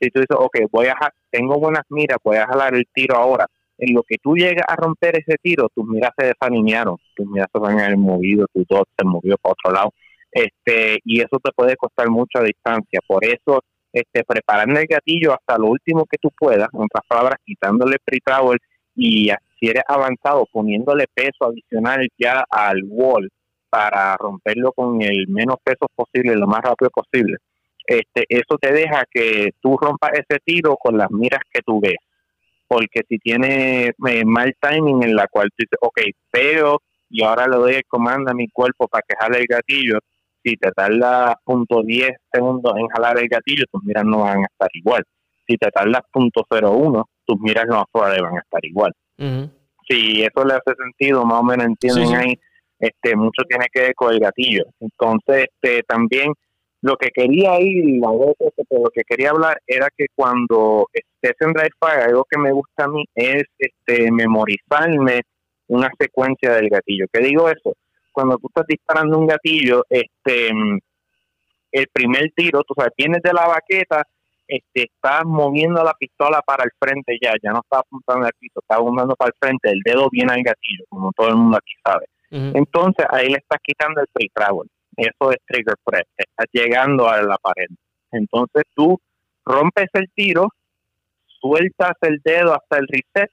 si tú dices, ok, voy a tengo buenas miras, voy a jalar el tiro ahora, en lo que tú llegas a romper ese tiro, tus miras se desalinearon, tus miras se van a haber movido, tu dot se movió para otro lado, este y eso te puede costar mucha distancia. Por eso, este preparando el gatillo hasta lo último que tú puedas, en otras palabras, quitándole free travel y si eres avanzado, poniéndole peso adicional ya al wall para romperlo con el menos peso posible, lo más rápido posible. Este, eso te deja que tú rompas ese tiro con las miras que tú ves. Porque si tienes eh, mal timing en la cual tú dices, ok, pego y ahora le doy el comando a mi cuerpo para que jale el gatillo, si te tarda punto .10 segundos en jalar el gatillo, tus miras no van a estar igual. Si te tardas punto .01, tus miras no van a estar igual si eso le hace sentido, más o menos entienden Sí, sí. ahí, este, mucho tiene que ver con el gatillo. Entonces, este, también lo que quería ir, la vez pero lo que quería hablar era que cuando estés en Dry Fire, algo que me gusta a mí es este, memorizarme una secuencia del gatillo. ¿Qué digo eso? Cuando tú estás disparando un gatillo, este, el primer tiro, tú sabes, tienes de la baqueta, este, estás moviendo la pistola para el frente ya, ya no estás apuntando al piso, estás apuntando para el frente, el dedo viene al gatillo, como todo el mundo aquí sabe. Entonces ahí le estás quitando el free travel. Eso es trigger press, estás llegando a la pared. Entonces tú rompes el tiro, sueltas el dedo hasta el reset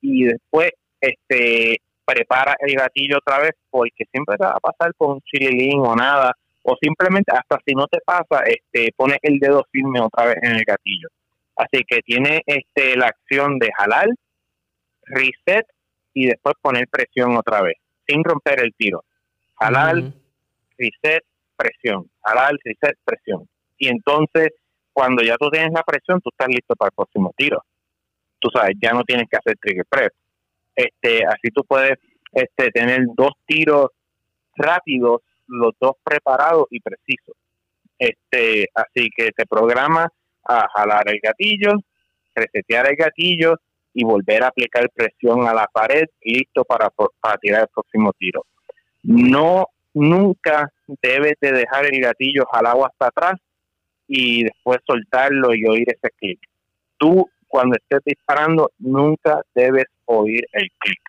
y después este prepara el gatillo otra vez porque siempre te va a pasar con un chililín o nada o simplemente hasta si no te pasa este pones el dedo firme otra vez en el gatillo así que tiene este la acción de jalar reset y después poner presión otra vez sin romper el tiro jalar reset, presión, jalar, reset, presión. Y entonces, cuando ya tú tienes la presión, tú estás listo para el próximo tiro. Tú sabes, ya no tienes que hacer trigger press. Este, así tú puedes este, tener dos tiros rápidos, los dos preparados y precisos. Este, así que te programa a jalar el gatillo, resetear el gatillo y volver a aplicar presión a la pared, listo para, para tirar el próximo tiro. No nunca debes de dejar el gatillo jalado hasta atrás y después soltarlo y oír ese clic. Tú, cuando estés disparando, nunca debes oír el clic.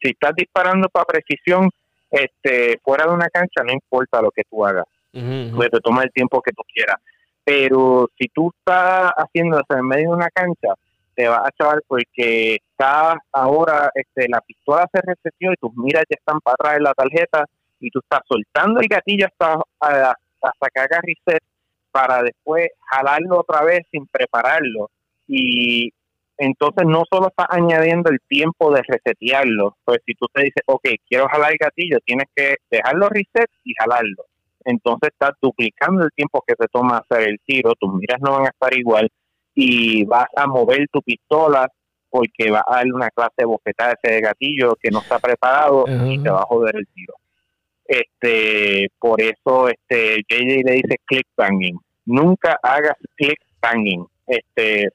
Si estás disparando para precisión, este, fuera de una cancha, no importa lo que tú hagas, ujú. pues te toma el tiempo que tú quieras. Pero si tú estás haciendo eso en medio de una cancha, te vas a chaval porque está ahora este, la pistola se reseteó y tus miras ya están para atrás de la tarjeta y tú estás soltando el gatillo hasta, hasta que haga reset para después jalarlo otra vez sin prepararlo. Y entonces no solo estás añadiendo el tiempo de resetearlo, pues si tú te dices, ok, quiero jalar el gatillo, tienes que dejarlo reset y jalarlo. Entonces estás duplicando el tiempo que te toma hacer el tiro, tus miras no van a estar igual y vas a mover tu pistola porque va a darle una clase de bofetada a ese gatillo que no está preparado y te va a joder el tiro. Este, por eso este JJ le dice click banging. Nunca hagas click banging. Este,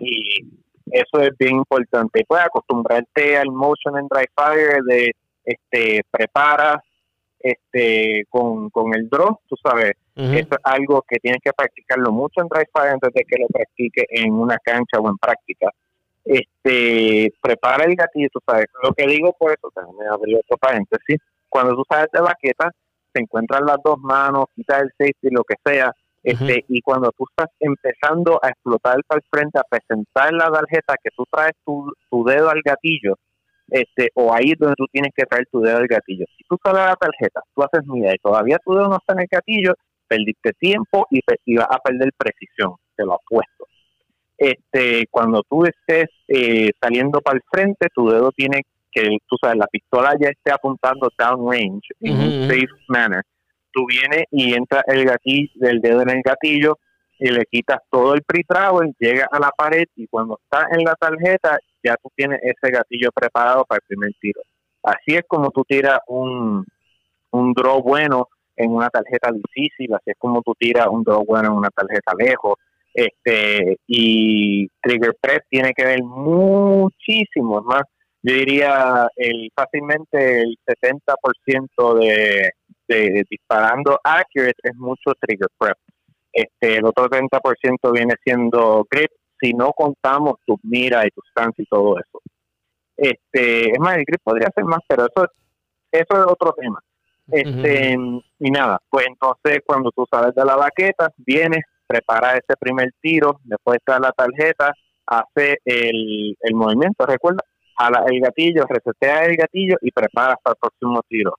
y eso es bien importante. Puedes acostumbrarte al motion en dry fire de este prepara este con, con el draw, tú sabes, eso es algo que tienes que practicarlo mucho en dry fire antes de que lo practique en una cancha o en práctica. Este, prepara el gatillo, tú sabes, lo que digo por eso, me abrí otro paréntesis, cuando tú sabes de baqueta, se encuentran las dos manos, quitas el safety, lo que sea, este, y cuando tú estás empezando a explotar para el frente, a presentar la tarjeta, que tú traes tu, dedo al gatillo, este, o ahí donde tú tienes que traer tu dedo al gatillo. Si tú sales la tarjeta, tú haces mira y todavía tu dedo no está en el gatillo, perdiste tiempo y, vas a perder precisión, te lo apuesto. Este, cuando tú estés eh, saliendo para el frente, tu dedo tiene que tú sabes, la pistola ya esté apuntando downrange en un safe manner, tú vienes y entra el gatillo, el dedo en el gatillo y le quitas todo el pre-travel, llega a la pared y cuando está en la tarjeta ya tú tienes ese gatillo preparado para el primer tiro. Así es como tú tiras un, un draw bueno en una tarjeta difícil, así es como tú tiras un draw bueno en una tarjeta lejos. Este, y Trigger Press tiene que ver muchísimo más yo diría el fácilmente el 70% de, de disparando accurate es mucho trigger prep. Este, el otro 30% viene siendo grip si no contamos tus miras y tus stance y todo eso. Este, es más, el grip podría ser más, pero eso, eso es otro tema. Este, y nada, pues entonces cuando tú sales de la baqueta, vienes, prepara ese primer tiro, después está la tarjeta, hace el, el movimiento, recuerda, jala el gatillo, resetea el gatillo y prepara para el próximo tiro.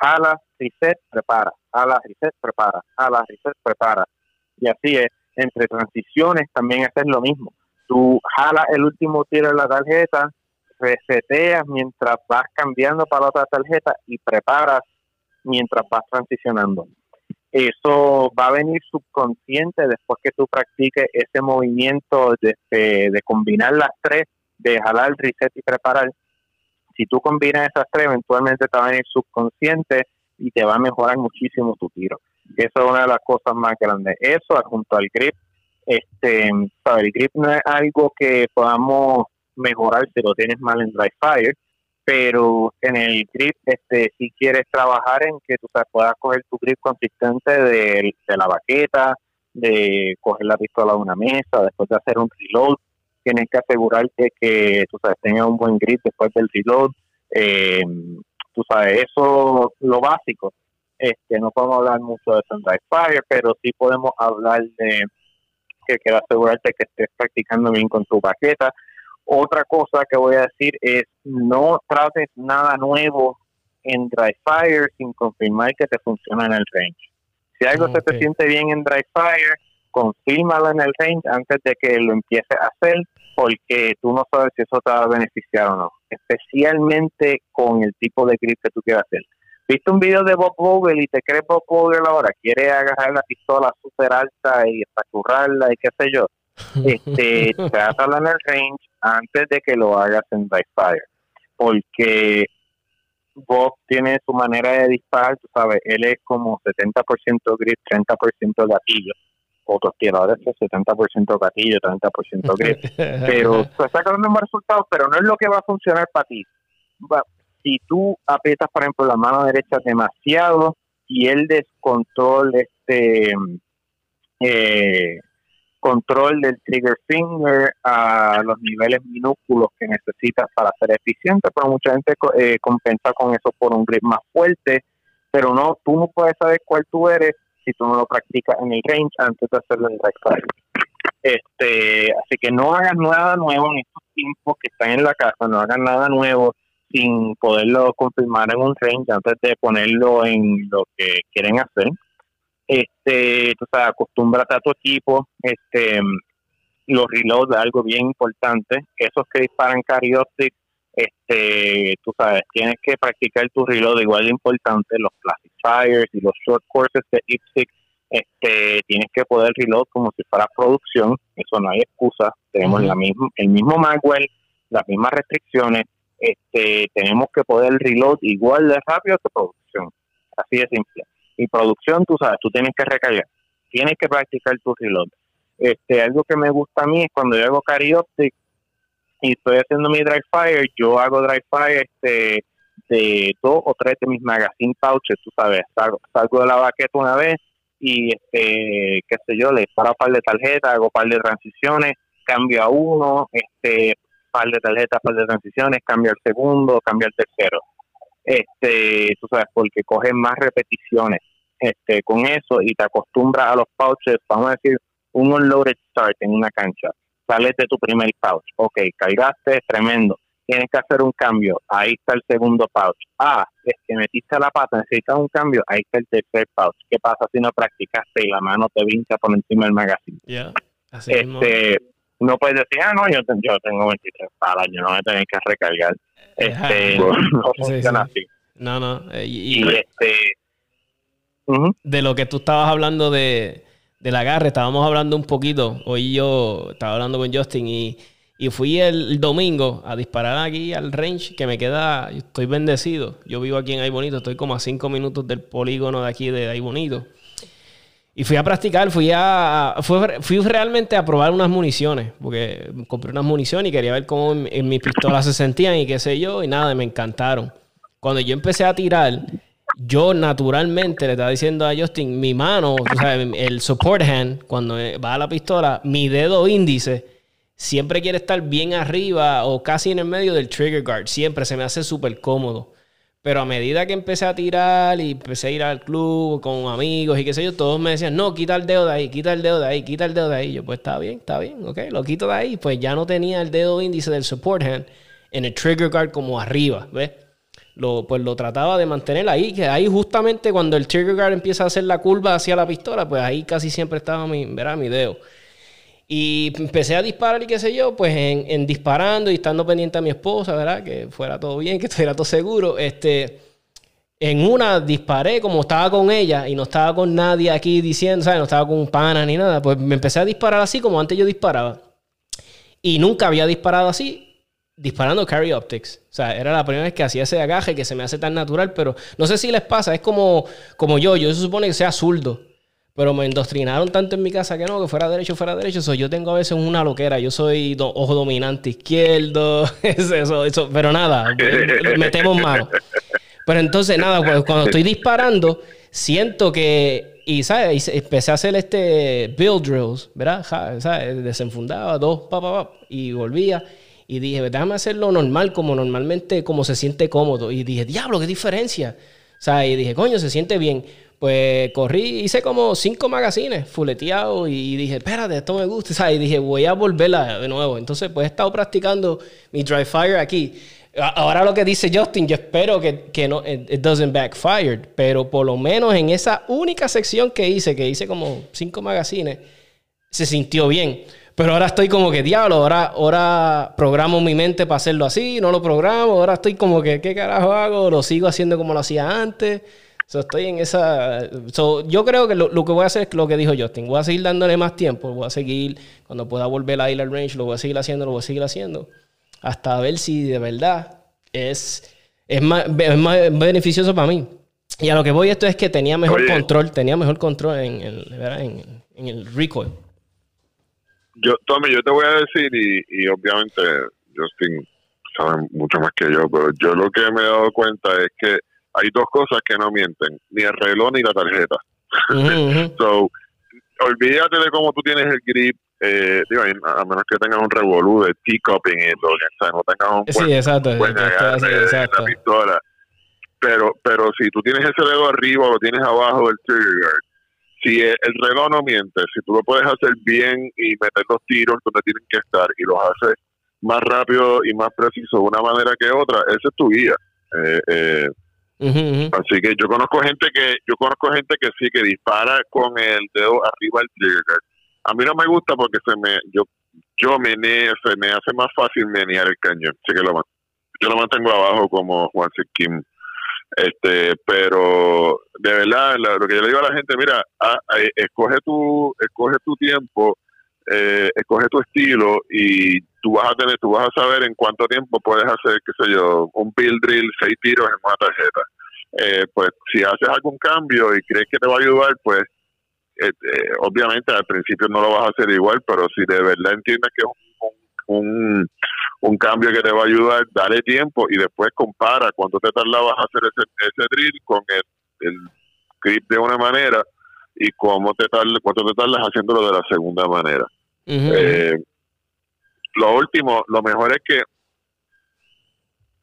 Jala, reset, prepara, jala, reset, prepara, jala, reset, prepara. Y así es, entre transiciones también haces lo mismo. Tú jala el último tiro de la tarjeta, reseteas mientras vas cambiando para otra tarjeta y preparas mientras vas transicionando. Eso va a venir subconsciente después que tú practiques ese movimiento de, de combinar las tres de jalar, reset y preparar, si tú combinas esas tres, eventualmente te va a venir subconsciente y te va a mejorar muchísimo tu tiro. Eso es una de las cosas más grandes. Eso junto al grip, este, el grip no es algo que podamos mejorar si lo tienes mal en dry fire, pero en el grip, este, si quieres trabajar en que tú puedas coger tu grip consistente de, de la baqueta, de coger la pistola de una mesa, después de hacer un reload, tienes que asegurarte que tú sabes tenga un buen grip después del reload eh, tú sabes eso lo básico. Este no podemos hablar mucho de Sunrise Fire pero sí podemos hablar de que quiero asegurarte que estés practicando bien con tu paqueta otra cosa que voy a decir es no trates nada nuevo en dry fire sin confirmar que te funciona en el range. Si algo se te siente bien en dry fire, confírmalo en el range antes de que lo empieces a hacer, porque tú no sabes si eso te va a beneficiar o no, especialmente con el tipo de grip que tú quieras hacer. Viste un video de Bob Vogel y te crees Bob Vogel ahora, quiere agarrar la pistola súper alta y espacurrarla y qué sé yo. Este, trátala en el range antes de que lo hagas en dry fire, porque Bob tiene su manera de disparar, tú sabes, él es como 70% grip, 30% gatillo otros tiradores que 70% gatillo, 30% grip. pero se está ganando más resultados, pero no es lo que va a funcionar para ti. si tú aprietas, por ejemplo, la mano derecha demasiado y el descontrol, este eh, control del trigger finger a los niveles minúsculos que necesitas para ser eficiente, pero mucha gente eh, compensa con eso por un grip más fuerte, pero no, tú no puedes saber cuál tú eres si tú no lo practicas en el range antes de hacerlo en el Este, así que no hagas nada nuevo en estos tiempos que están en la casa, no hagan nada nuevo sin poderlo confirmar en un range antes de ponerlo en lo que quieren hacer. Este, tú sabes, acostúmbrate a tu equipo, este, los reloads algo bien importante, esos que disparan Carioptic, este, tú sabes, tienes que practicar tu reload igual de importante, los plastic fires y los short courses de IPSIC, este, tienes que poder reload como si fuera producción, eso no hay excusa, tenemos la misma, el mismo Magwell, las mismas restricciones, este, tenemos que poder reload igual de rápido que producción, así de simple. Y producción, tú sabes, tú tienes que recargar, tienes que practicar tu reload. Este, algo que me gusta a mí es cuando yo hago Carioptic y estoy haciendo mi dry fire, yo hago dry fire este, de dos o tres de mis magazine pouches, tú sabes, salgo, salgo de la baqueta una vez y este, qué sé yo, le disparo un par de tarjetas, hago un par de transiciones, cambio a uno, este, par de tarjetas, par de transiciones, cambio al segundo, cambio al tercero. Este, tú sabes, porque coges más repeticiones este, con eso y te acostumbras a los pouches, vamos a decir, un unloaded start en una cancha. Sales de tu primer pouch. Ok, cargaste, tremendo. Tienes que hacer un cambio. Ahí está el segundo pouch. Ah, es que metiste la pata, necesitas un cambio. Ahí está el tercer pouch. ¿Qué pasa si no practicaste y la mano te vinca por encima del magazine? este, no puedes decir, ah, no, yo, yo tengo 23 palas, yo no voy a tener que recargar. Este, no funciona así. No, no. Eh, y, este, de lo que tú estabas hablando de, del agarre, estábamos hablando un poquito. Hoy yo estaba hablando con Justin y, fui el, domingo a disparar aquí al range que me queda. Estoy bendecido. Yo vivo aquí en Ay Bonito, estoy como a cinco minutos del polígono de aquí de Ay Bonito. Y fui a practicar, fui a. Fui, realmente a probar unas municiones, porque compré unas municiones y quería ver cómo en mis pistolas se sentían y qué sé yo, y nada, me encantaron. Cuando yo empecé a tirar, yo naturalmente le estaba diciendo a Justin, mi mano, el support hand, cuando va a la pistola, mi dedo índice siempre quiere estar bien arriba o casi en el medio del trigger guard. Siempre se me hace súper cómodo. Pero a medida que empecé a tirar y empecé a ir al club con amigos y qué sé yo, todos me decían, no, quita el dedo de ahí, quita el dedo de ahí, quita el dedo de ahí. Yo, pues está bien, está bien, ok, lo quito de ahí. Pues ya no tenía el dedo índice del support hand en el trigger guard como arriba, ¿ves? Lo, pues lo trataba de mantener ahí, que ahí justamente cuando el trigger guard empieza a hacer la curva hacia la pistola, pues ahí casi siempre estaba mi, ¿verdad? mi dedo. Y empecé a disparar y qué sé yo, pues en, disparando y estando pendiente a mi esposa, ¿verdad? Que fuera todo bien, que estuviera todo seguro. Este, en una disparé como estaba con ella y no estaba con nadie aquí diciendo, ¿sabes? No estaba con un pana ni nada. Pues me empecé a disparar así como antes yo disparaba. Y nunca había disparado así disparando carry optics. O sea, era la primera vez que hacía ese agaje que se me hace tan natural, pero no sé si les pasa, es como, como yo, yo se supone que sea zurdo, pero me endoctrinaron tanto en mi casa que no, que fuera derecho, fuera derecho. So, yo tengo a veces una loquera, yo soy ojo dominante izquierdo, eso, eso, pero nada, metemos mano. Pero entonces, nada, pues, cuando estoy disparando, siento que y, ¿sabes? empecé a hacer este build drills, ¿verdad? ¿sabes? Desenfundaba dos, pa, pa, y volvía. Y dije, déjame hacerlo normal, como normalmente, como se siente cómodo. Y dije, diablo, qué diferencia. O sea, y dije, coño, se siente bien. Pues corrí, hice como cinco magazines fuleteados y dije, espérate, esto me gusta. O sea, y dije, voy a volverla de nuevo. Entonces, pues he estado practicando mi dry fire aquí. Ahora lo que dice Justin, yo espero que, que no, it, doesn't backfire, pero por lo menos en esa única sección que hice, que hice como cinco magazines, se sintió bien. Pero ahora estoy como que, diablo, ahora, ahora programo mi mente para hacerlo así, no lo programo, ahora estoy como que, ¿qué carajo hago? Lo sigo haciendo como lo hacía antes. So, estoy en esa... yo creo que lo, que voy a hacer es lo que dijo Justin. Voy a seguir dándole más tiempo. Voy a seguir, cuando pueda volver a ir al range, lo voy a seguir haciendo, lo voy a seguir haciendo. Hasta ver si de verdad es, es, más, beneficioso para mí. Y a lo que voy esto es que tenía mejor control, tenía mejor control en, en, en el recoil yo, Tommy, yo te voy a decir, y, y obviamente Justin sabe mucho más que yo, pero yo lo que me he dado cuenta es que hay dos cosas que no mienten, ni el reloj ni la tarjeta. so, olvídate de cómo tú tienes el grip, eh, digo, a menos que tengas un revolú de teacupping y todo, o sea, no tengas un sí, exacto, la pistola. Pero, pero si tú tienes ese dedo arriba o lo tienes abajo del trigger guard, si el, el reloj no miente, si tú lo puedes hacer bien y meter los tiros donde tienen que estar y los haces más rápido y más preciso de una manera que otra, esa es tu guía. Eh, eh. Así que yo conozco gente que yo conozco gente que sí que dispara con el dedo arriba del trigger. A mí no me gusta porque se me yo yo meneo, se me hace más fácil menear el cañón. Así que lo yo lo mantengo abajo como Juan Kim. Este, pero de verdad lo que yo le digo a la gente, mira, ah, eh, escoge tu escoge tu tiempo, eh, escoge tu estilo y tú vas a tener tú vas a saber en cuánto tiempo puedes hacer, qué sé yo, un build drill, seis tiros en una tarjeta. Eh, pues si haces algún cambio y crees que te va a ayudar, pues eh, eh, obviamente al principio no lo vas a hacer igual, pero si de verdad entiendes que es un, un, un cambio que te va a ayudar, dale tiempo y después compara cuánto te tardabas a hacer ese, ese drill con el, el grip de una manera y cómo te tarda, cuánto te tardas haciéndolo de la segunda manera. Eh, lo último, lo mejor es que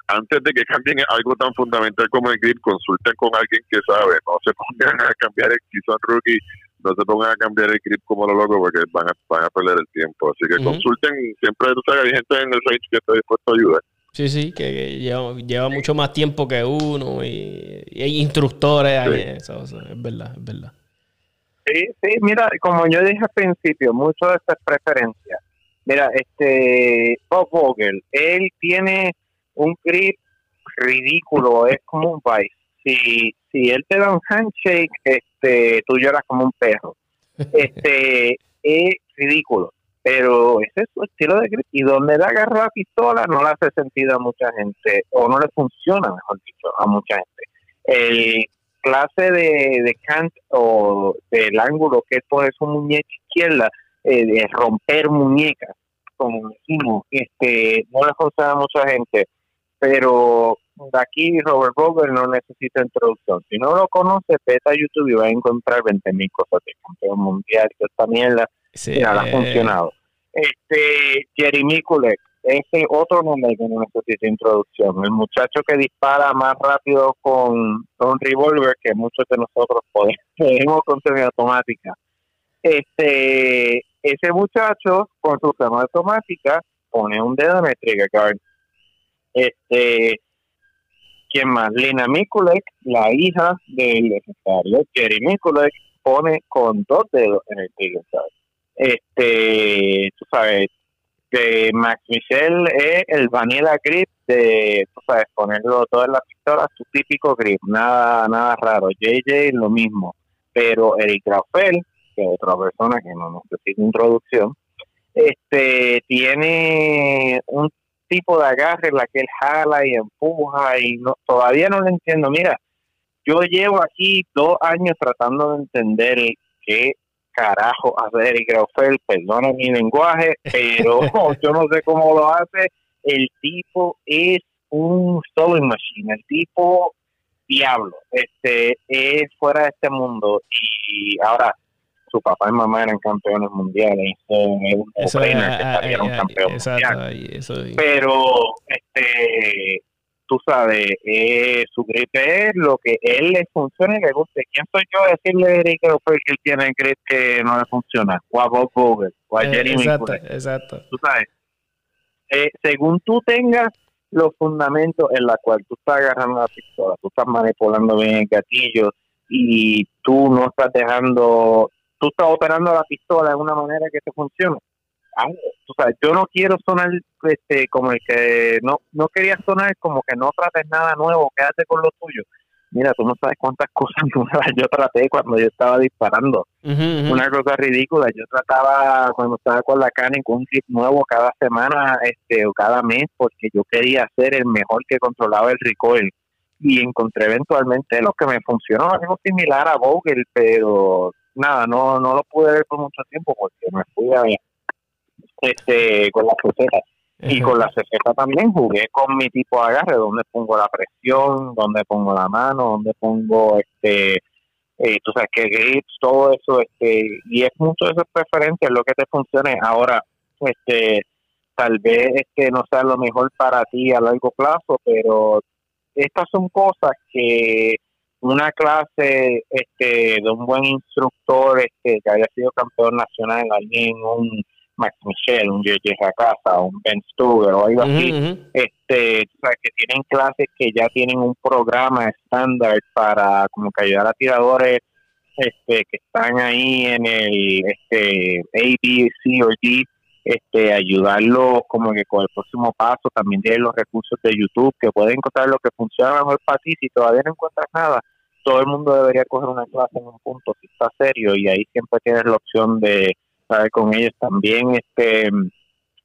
antes de que cambien algo tan fundamental como el grip, consulten con alguien que sabe. No se pongan a cambiar el si son rookie, no se pongan a cambiar el grip como lo loco porque van a, van a perder el tiempo. Así que consulten, siempre tú sabes, hay gente en el range que está dispuesto a ayudar. Sí, sí, que, que lleva, lleva mucho más tiempo que uno y, y hay instructores ahí. Sí. Eso, eso, es verdad, es verdad. Sí, sí, mira, como yo dije al principio, mucho de estas preferencias. Mira, este Bob Vogel, él tiene un grip ridículo, es como un vice. Si, si él te da un handshake, este, tú lloras como un perro. Este, es ridículo. Pero ese es su estilo de grip. Y donde le agarra la pistola no le hace sentido a mucha gente, o no le funciona, mejor dicho, a mucha gente. El clase de, de cant o del ángulo que él pone su muñeca izquierda, eh, de romper muñecas, como decimos, este, no le funciona a mucha gente. Pero de aquí Robert Vogel no necesita introducción. Si no lo conoce, vete a YouTube y va a encontrar 20.000 cosas de campeón mundial, que esta mierda Sí, le ha eh, funcionado. Este, Jeremy Kulek, ese otro nombre que no necesita introducción. El muchacho que dispara más rápido con, un revólver que muchos de nosotros podemos, podemos con semiautomática. Este, ese muchacho con su semiautomática pone un dedo en el trigger guard. Este, ¿quién más? Lina Mikulek, la hija del legendario Jerry Mikulek, pone con dos dedos en el trigger guard este, tú sabes, de Max Michel es el vanilla grip de, tú sabes, ponerlo todo en la pistola, su típico grip, nada, nada raro. JJ lo mismo, pero Eric Graufel, que es otra persona que no necesita introducción, este, tiene un tipo de agarre en la que él jala y empuja y no, todavía no lo entiendo. Mira, yo llevo aquí dos años tratando de entender qué carajo hace Eric Graufel, perdona mi lenguaje, pero yo no sé cómo lo hace. El tipo es un sewing machine, el tipo diablo, este es fuera de este mundo y ahora su papá y mamá eran campeones mundiales, eso es un Eso no-brainer es, que ah, salieron ah, campeón exacto, mundial. eso pero este tú sabes eh, su gripe es lo que él le funciona y le guste quién soy yo a decirle a Eric que él tiene el grip que no le funciona o a Bob Vogel o a Eh, Jeremy exacto, exacto. tú sabes eh, según tú tengas los fundamentos en la cual tú estás agarrando la pistola tú estás manipulando bien el gatillo y tú no estás dejando tú estás operando la pistola de una manera que te funcione sabes, yo no quiero sonar este como el que no no quería sonar como que no trates nada nuevo, quédate con lo tuyo. Mira, tú no sabes cuántas cosas nuevas yo traté cuando yo estaba disparando. Una cosa ridícula, yo trataba cuando estaba con la Canon con un kit nuevo cada semana este o cada mes porque yo quería ser el mejor que controlaba el recoil y encontré eventualmente lo que me funcionó, algo similar a Vogel, pero nada, no no lo pude ver por mucho tiempo porque me fui a este con las crucetas y con la CZ también jugué con mi tipo de agarre, donde pongo la presión, donde pongo la mano, donde pongo este, eh, tú sabes que grips, todo eso, este, y es mucho de esas preferencias lo que te funcione. Ahora, este, tal vez es que no sea lo mejor para ti a largo plazo, pero estas son cosas que una clase este de un buen instructor este que haya sido campeón nacional alguien un Max Michel un JJ Racasa un Ben Stuber o algo así. este o sea, que tienen clases que ya tienen un programa estándar para como que ayudar a tiradores este que están ahí en el este A, B, C o D este ayudarlos como que con el próximo paso también tienen los recursos de YouTube que pueden encontrar lo que funciona mejor para ti si todavía no encuentras nada todo el mundo debería coger una clase en un punto si está serio y ahí siempre tienes la opción de saber con ellos también este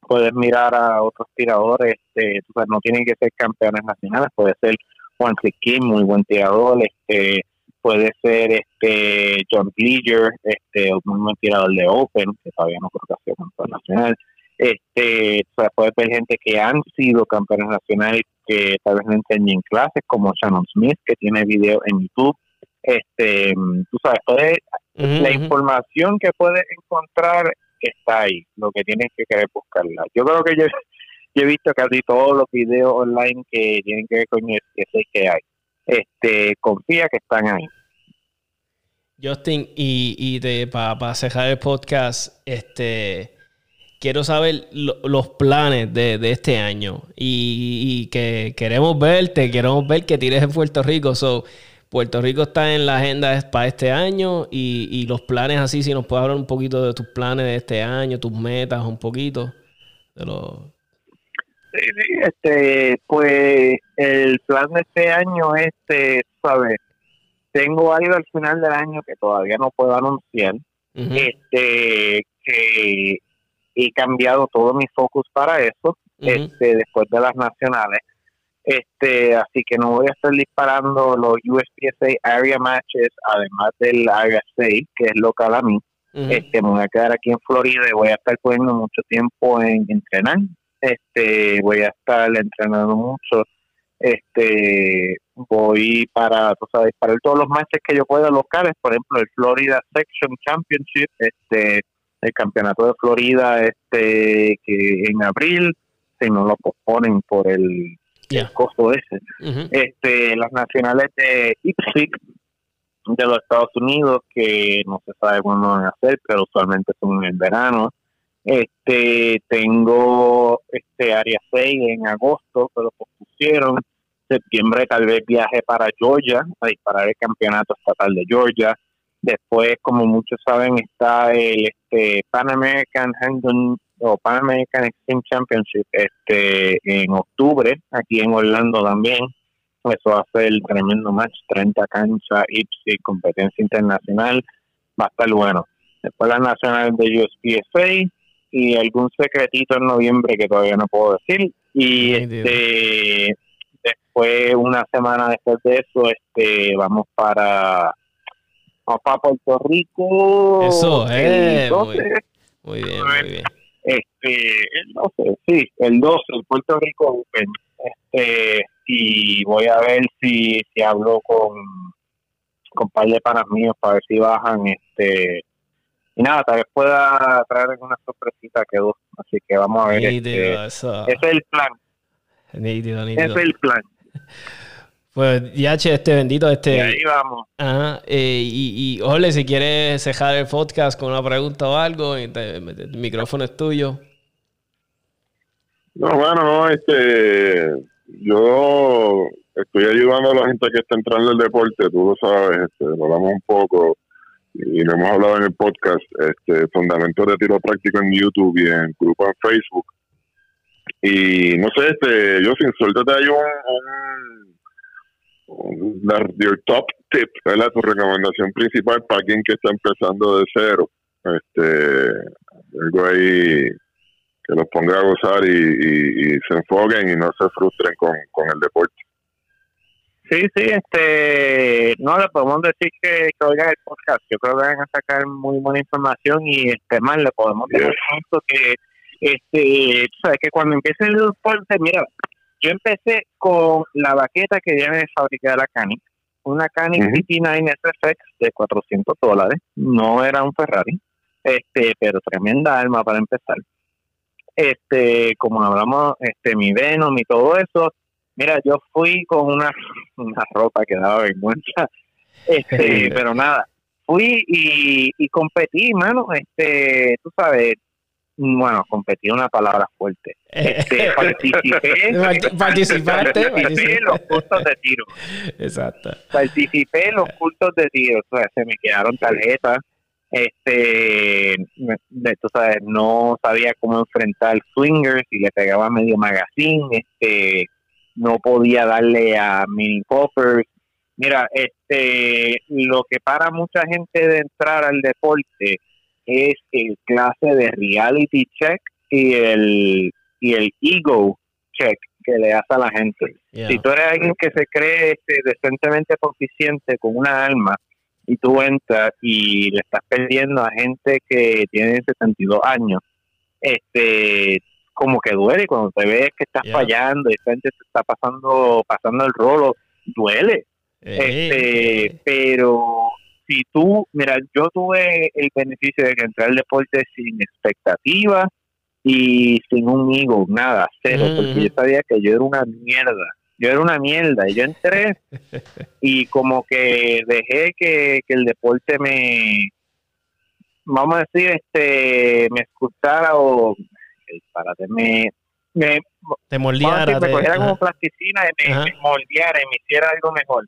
puedes mirar a otros tiradores este no tienen que ser campeones nacionales puede ser Juan Kim muy buen tirador este puede ser este John Bleacher este un buen tirador de Open que todavía no creo que ha sido campeón nacional. Este o sea, puede ver gente que han sido campeones nacionales que tal vez no enseñen clases como Shannon Smith que tiene video en YouTube este tú sabes puede, la información que puedes encontrar está ahí lo que tienes que querer buscarla. Yo creo que yo, he visto casi todos los videos online que tienen que ver con el que hay. Este confía que están ahí. Justin y, y para cerrar el podcast este quiero saber los planes de, este año. Y, que queremos verte, queremos ver que tires en Puerto Rico. So, Puerto Rico está en la agenda para este año y, los planes así, si nos puedes hablar un poquito de tus planes de este año, tus metas, un poquito de los... Este, pues el plan de este año es, este, ¿sabes? Tengo algo al final del año que todavía no puedo anunciar, este, que he cambiado todo mi focus para eso, este, después de las nacionales. Este, así que no voy a estar disparando los USPSA area matches, además del Area 6, que es local a mí. Este, me voy a quedar aquí en Florida y voy a estar poniendo mucho tiempo en entrenar. Este, voy a estar entrenando mucho. Este, voy para, tú sabes, para todos los matches que yo pueda locales, por ejemplo, el Florida Section Championship, este, el campeonato de Florida este que en abril si no lo posponen por el, costo ese. Este las nacionales de Ipswich de los Estados Unidos que no se sabe cuándo van a hacer pero usualmente son en el verano. Este tengo este área 6 en agosto pero pospusieron. Septiembre tal vez viaje para Georgia a disparar el campeonato estatal de Georgia. Después, como muchos saben, está el este, Pan American Handgun o Pan American Extreme Championship este, en octubre, aquí en Orlando también. Eso va a ser el tremendo match, 30 canchas, IPSI, competencia internacional, va a estar bueno. Después la nacional de USPSA y algún secretito en noviembre que todavía no puedo decir. Y este después, una semana después de eso, este vamos para para Puerto Rico. Eso, eh, muy, bien, muy bien. Este, el 12, sí, el 12, el Puerto Rico Open. Este, y voy a ver si, si hablo con, con un par de panas míos para ver si bajan. Este, y nada, tal vez pueda traer alguna sorpresita que dos. Así que vamos a ver. este, Ese es el plan. Nítido, Ese es el plan. Pues ya, este bendito, este. Y ahí vamos. Ajá, eh, y, y, Ole, si quieres cejar el podcast con una pregunta o algo, el micrófono es tuyo. No, bueno, no, este. Yo estoy ayudando a la gente que está entrando en el deporte, tú lo sabes, este, hablamos un poco y lo hemos hablado en el podcast, este, fundamentos de tiro práctico en YouTube y en grupo en Facebook. Y no sé, este, yo sin suerte te hay un dar your top tip, ¿verdad? Tu recomendación principal para quien que está empezando de cero. Este, algo ahí que los ponga a gozar y, se enfoquen y no se frustren con, el deporte. Sí, sí, este, no le podemos decir que, que oigan el podcast. Yo creo que van a sacar muy buena información y este más le podemos decir que este, sabes que cuando empiece el deporte, mira, yo empecé con la baqueta que viene de fábrica de la Canic, una Canic uh 9 SFX de 400 dólares, no era un Ferrari, este, pero tremenda arma para empezar. Este, como hablamos, este, mi Venom y todo eso, mira, yo fui con una, una ropa que daba vergüenza, Este, pero nada, fui y, y competí, mano. Este, tú sabes, bueno, competí una palabra fuerte. Este, participé, Participaste, participé en los cursos de tiro. Exacto. Participé en los cursos de tiro. O sea, se me quedaron tarjetas. Este, de- tú sabes, no sabía cómo enfrentar swingers y le pegaba medio magazine. Este, no podía darle a mini poppers. Mira, este, lo que para mucha gente de entrar al deporte es el clase de reality check y el y el ego check que le hace a la gente. Yeah. Si tú eres alguien que se cree este, decentemente proficiente con una alma y tú entras y le estás perdiendo a gente que tiene 72 años, este como que duele cuando te ves que estás Yeah. fallando y gente te está pasando pasando el rolo, duele. Eh, Este, pero si tú, mira, yo tuve el beneficio de que entré al deporte sin expectativa y sin un ego, nada, cero, porque yo sabía que yo era una mierda. Yo era una mierda y yo entré y como que dejé que, que el deporte me, vamos a decir, este, me escuchara o, me, me, te moldeara. decir, me cogiera como plasticina y me moldeara y me hiciera algo mejor.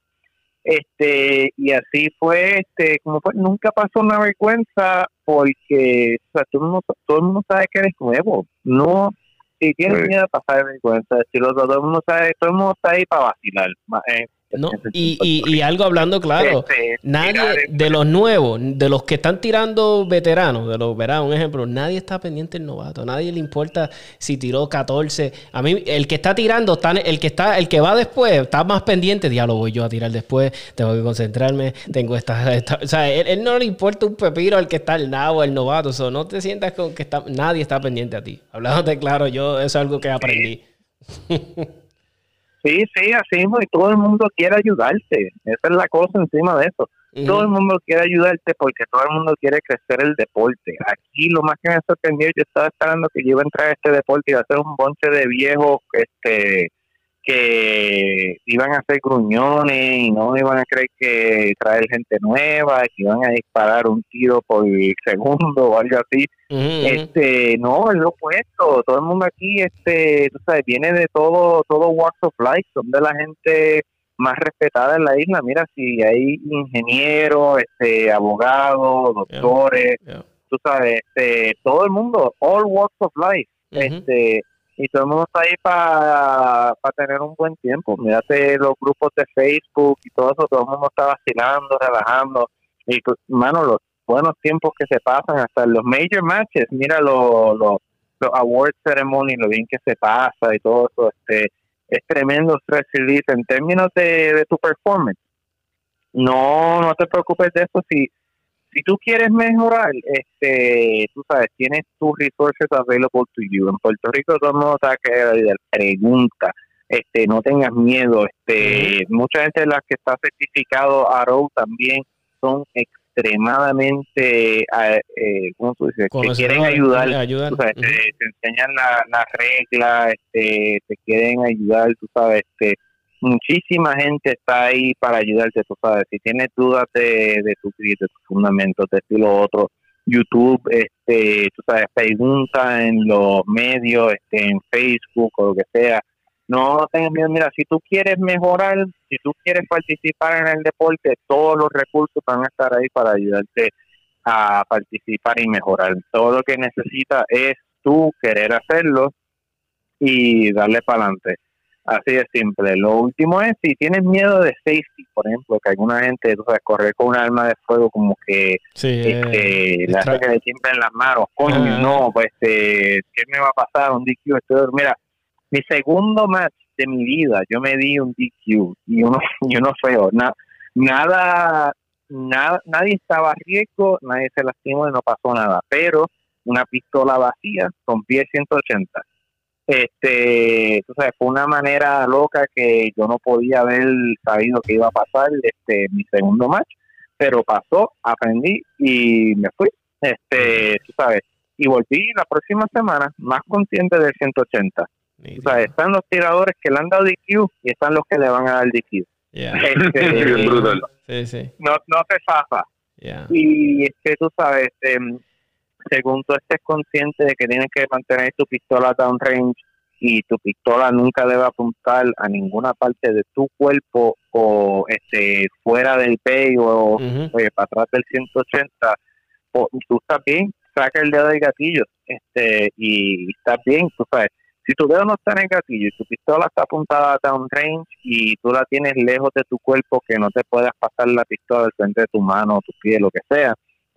Este, y así fue, este, como fue, nunca pasó una vergüenza porque, o sea, todo el mundo, todo el mundo sabe que eres nuevo. No, si tienes Sí. miedo de pasar vergüenza, decirlo, todo el mundo sabe, todo el mundo está ahí para vacilar. eh, No, y, y, y algo hablando claro, Este, nadie de los nuevos, de los que están tirando veteranos, de los veteranos, un ejemplo, nadie está pendiente del novato, nadie le importa si tiró 14. A mí, el que está tirando, está, el que está, el que va después, está más pendiente, diablo, voy yo a tirar después, tengo que concentrarme, tengo esta, esta- o sea, él, él no le importa un pepino al que está el nabo, el novato, so, no te sientas con que está, nadie está pendiente a ti. Hablándote claro, yo, eso es algo que aprendí. Sí, sí, así mismo, y todo el mundo quiere ayudarte. Esa es la cosa encima de eso. Todo el mundo quiere ayudarte porque todo el mundo quiere crecer el deporte. Aquí lo más que me sorprendió, yo estaba esperando que yo iba a entrar a este deporte y a ser un bonche de viejos este, que iban a ser gruñones y no iban a creer que traer gente nueva, que iban a disparar un tiro por segundo o algo así. Este, no, es lo opuesto. Todo el mundo aquí, este, tú sabes, viene de todo, todo walks of life, son de la gente más respetada en la isla. Mira, si hay ingenieros, este, abogados, doctores, Yeah. tú sabes, este, todo el mundo, all walks of life, Ujú. este, y todo el mundo está ahí para tener un buen tiempo. Mírate los grupos de Facebook y todo eso, todo el mundo está vacilando, relajando, y pues, mano, los buenos tiempos que se pasan, hasta los major matches, mira los los los award ceremony, lo bien que se pasa y todo eso, este, es tremendo stress release en términos de, de tu performance. No, no te preocupes de eso si si tú quieres mejorar, este, tú sabes, tienes tus resources available to you. En Puerto Rico todo el mundo está que pregunta, este, no tengas miedo, este, mucha gente de las que está certificado ARO también son extremadamente, eh, eh, ¿cómo tú dices? Que Conocedores, quieren ayudar, ayudar. tú sabes, te, te enseñan la- las reglas, este, te quieren ayudar, tú sabes, este, muchísima gente está ahí para ayudarte, tú sabes, si tienes dudas de, de tu de tus fundamentos, de esto y lo otro, YouTube, este, tú sabes, pregunta en los medios, este, en Facebook o lo que sea. No tengas miedo, mira, si tú quieres mejorar, si tú quieres participar en el deporte, todos los recursos van a estar ahí para ayudarte a participar y mejorar. Todo lo que necesitas es tú querer hacerlo y darle para adelante. Así de simple. Lo último es, si tienes miedo de safety, por ejemplo, que alguna gente, tú sabes, correr con un arma de fuego como que Sí, eh, este, le hace que le tiemblen las manos. Coño, no, pues, este, ¿qué me va a pasar? Un DQ. Esto- mira, mi segundo match de mi vida, yo me di un DQ y uno, y uno feo. Na- nada, nada, nadie estaba a riesgo, nadie se lastimó y no pasó nada. Pero una pistola vacía con pie 180. Este, tú sabes, fue una manera loca que yo no podía haber sabido que iba a pasar este mi segundo match, pero pasó, aprendí y me fui. Este, tú sabes, y volví la próxima semana más consciente del 180. Tú sabes, están los tiradores que le han dado DQ y están los que le van a dar DQ. Yeah. Este. Sí, sí. no, no te zafa. Yeah. Y es que tú sabes, em, según tú estés consciente de que tienes que mantener tu pistola downrange y tu pistola nunca debe apuntar a ninguna parte de tu cuerpo o este fuera del pay o oye, para atrás del 180, o tú estás bien, saca el dedo del gatillo este y estás bien, tú sabes. Si tu dedo no está en el gatillo y tu pistola está apuntada downrange y tú la tienes lejos de tu cuerpo, que no te puedas pasar la pistola al frente de tu mano, tu pie, lo que sea,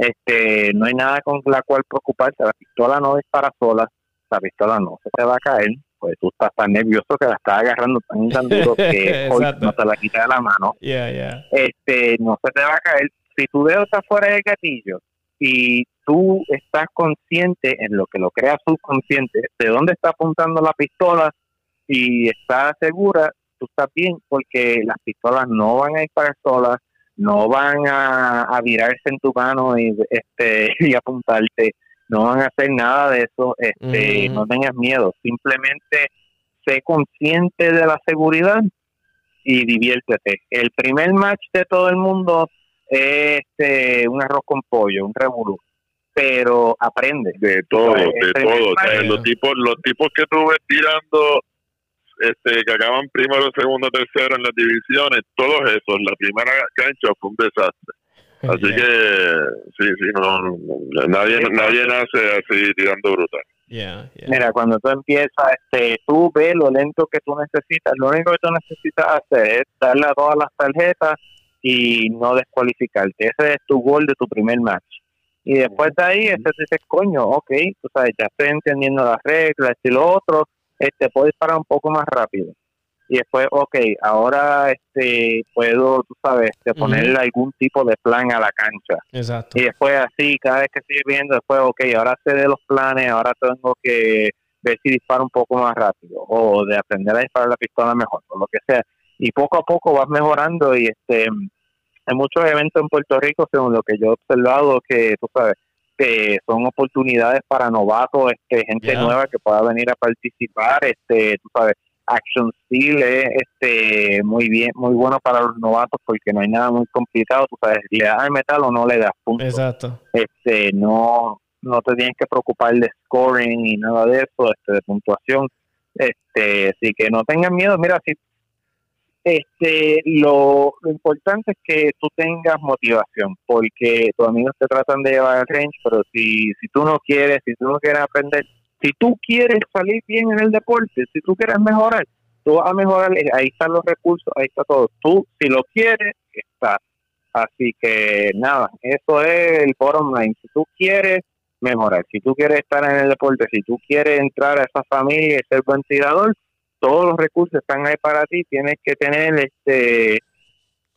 este no hay nada con la cual preocuparse. La pistola no dispara sola, la pistola no se te va a caer, pues tú estás tan nervioso que la estás agarrando tan, tan duro que hoy no te la quita de la mano Yeah, yeah. este no se te va a caer. Si tu dedo está fuera del gatillo y tú estás consciente en lo que lo crea subconsciente de dónde está apuntando la pistola y estás segura, tú estás bien porque las pistolas no van a disparar solas, no van a, a virarse en tu mano y este y apuntarte, no van a hacer nada de eso, este, no tengas miedo, simplemente sé consciente de la seguridad y diviértete. El primer match de todo el mundo es este, un arroz con pollo, un revolú, pero aprende. De todo, de todo. O sea, primer- los tipos, los tipos que tú ves tirando, este, que acaban primero, segundo, tercero en las divisiones, todos esos, la primera cancha fue un desastre. Así Yeah. que, sí, sí, no, no, nadie, nadie nace así tirando brutal. Yeah, yeah. Mira, cuando tú empiezas, este, tú ves lo lento que tú necesitas. Lo único que tú necesitas hacer es darle a todas las tarjetas y no descualificarte. Ese es tu gol de tu primer match. Y después de ahí, este te dice, coño, ok, tú sabes, ya estoy entendiendo las reglas y lo otro, este, puedo disparar un poco más rápido. Y después, ok, ahora este, puedo, tú sabes, este, ponerle algún tipo de plan a la cancha. Exacto. Y después así, cada vez que sigue viendo, después, ok, ahora sé de los planes, ahora tengo que ver si disparo un poco más rápido o de aprender a disparar la pistola mejor, o lo que sea. Y poco a poco vas mejorando y este hay muchos eventos en Puerto Rico, según lo que yo he observado, que tú sabes, que son oportunidades para novatos, este gente Yeah. nueva que pueda venir a participar, este tú sabes, Action Steel es este muy bien, muy bueno para los novatos porque no hay nada muy complicado, tú sabes, le das al metal o no le das punto Exacto. este no no te tienes que preocupar de scoring y nada de eso este de puntuación este así que no tengan miedo mira si este lo, lo importante es que tú tengas motivación porque tus amigos te tratan de llevar al range pero si si tú no quieres si tú no quieres aprender si tú quieres salir bien en el deporte si tú quieres mejorar tú vas a mejorar ahí están los recursos ahí está todo tú si lo quieres está Así que nada, eso es el bottom line. Si tú quieres mejorar, si tú quieres estar en el deporte, si tú quieres entrar a esa familia y ser buen tirador, todos los recursos están ahí para ti. Tienes que tener este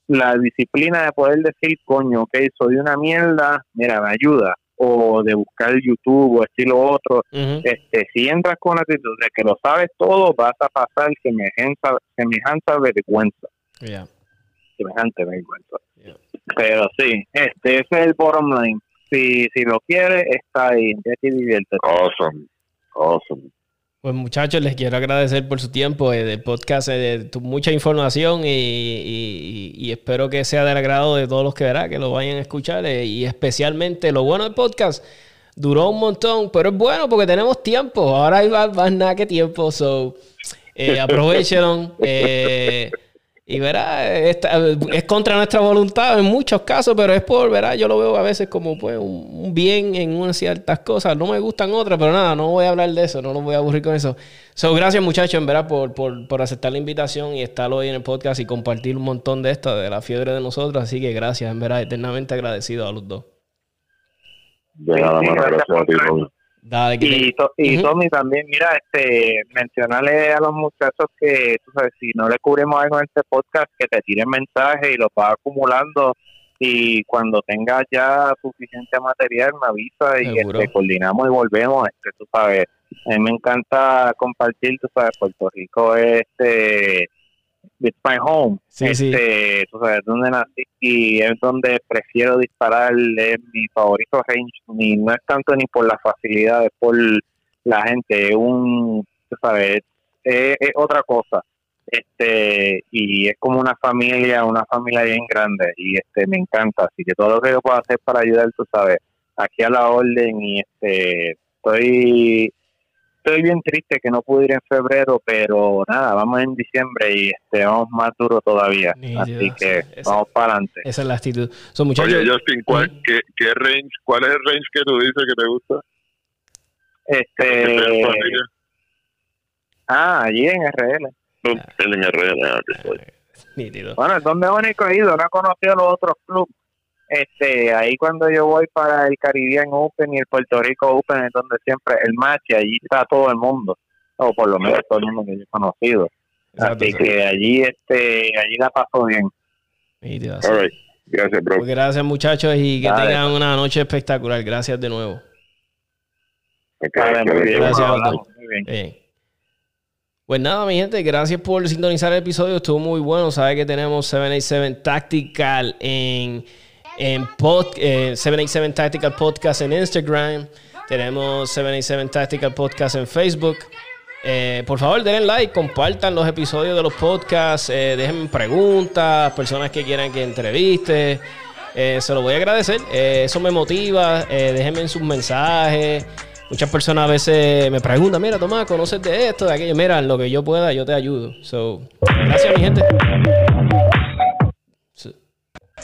la disciplina de poder decir, coño, ok, soy una mierda, mira, me ayuda. O de buscar YouTube o estilo otro. Ujú. Este, si entras con la actitud de que lo sabes todo, vas a pasar semejante, semejante vergüenza. Yeah. Semejante vergüenza. Yeah. Pero sí, este ese es el bottom line. Si, si lo quiere, está ahí. Vete y diviértete. Awesome, awesome. Pues muchachos, les quiero agradecer por su tiempo eh, del podcast, eh, de tu- mucha información y, y- espero que sea del agrado de todos los que verá, que lo vayan a escuchar eh, y especialmente lo bueno del podcast. Duró un montón, pero es bueno porque tenemos tiempo. Ahora hay más, más nada que tiempo, so eh, aprovechen. eh, y verá, es contra nuestra voluntad en muchos casos, pero es por, verá, yo lo veo a veces como pues un, bien en unas ciertas cosas. No me gustan otras, pero nada, no voy a hablar de eso, no los voy a aburrir con eso. So, gracias muchachos, en verdad, por, por, por aceptar la invitación y estar hoy en el podcast y compartir un montón de esto, de la fiebre de nosotros. Así que gracias, en verdad, eternamente agradecido a los dos. De nada, mano, gracias a ti. Dale, que Y, to- y. Tommy también, mira, este, mencionarle a los muchachos que, tú sabes, si no le cubrimos algo en este podcast, que te tiren mensajes y los vas acumulando. Y cuando tengas ya suficiente material, me avisa y este, coordinamos y volvemos. Este, tú sabes, a mí me encanta compartir, tú sabes, Puerto Rico es este, it's my home. Sí, sí. este, tú sabes, donde nací y es donde prefiero disparar, es mi favorito range, ni no es tanto ni por la facilidad, es por la gente, es un, tú sabes, es, es otra cosa. este y es como una familia, una familia bien grande y este me encanta, así que todo lo que yo puedo hacer para ayudar, tú sabes, aquí a la orden y este estoy estoy bien triste que no pude ir en febrero, pero nada, vamos en diciembre y este vamos más duro todavía, Nítido, así que sí, esa- vamos para adelante. Esa es la actitud. Son muchachos. Oye, Justin, ¿cuál, Ujú. qué, qué range, ¿cuál es el range que tú dices que te gusta? Este, ah, allí en RL. El en RL, ah. Nítido. Bueno, es donde único he ido, no he conocido los otros clubes. Este, ahí cuando yo voy para el Caribbean Open y el Puerto Rico Open es donde siempre el match y allí está todo el mundo, o por lo menos todo el mundo que yo he conocido. Exacto, Así sí. que allí, este, allí la paso bien. Right. Gracias, bro. Pues gracias, muchachos, y que Dale. tengan una noche espectacular. Gracias de nuevo. Muy bien, Gracias, hablamos, Aldo. muy bien. Bien. Pues nada, mi gente, gracias por sintonizar el episodio. Estuvo muy bueno. Sabe que tenemos 787 Tactical en, en pod- eh, 787 Tactical Podcast en Instagram. Tenemos 787 Tactical Podcast en Facebook. Eh, por favor, denle like, compartan los episodios de los podcasts, eh, dejen preguntas, personas que quieran que entreviste. Eh, se lo voy a agradecer. Eh, eso me motiva. Eh, déjenme sus mensajes. Muchas personas a veces me preguntan, mira, Tomás, ¿conoces de esto, de aquello? Mira, lo que yo pueda, yo te ayudo. So, gracias, mi gente.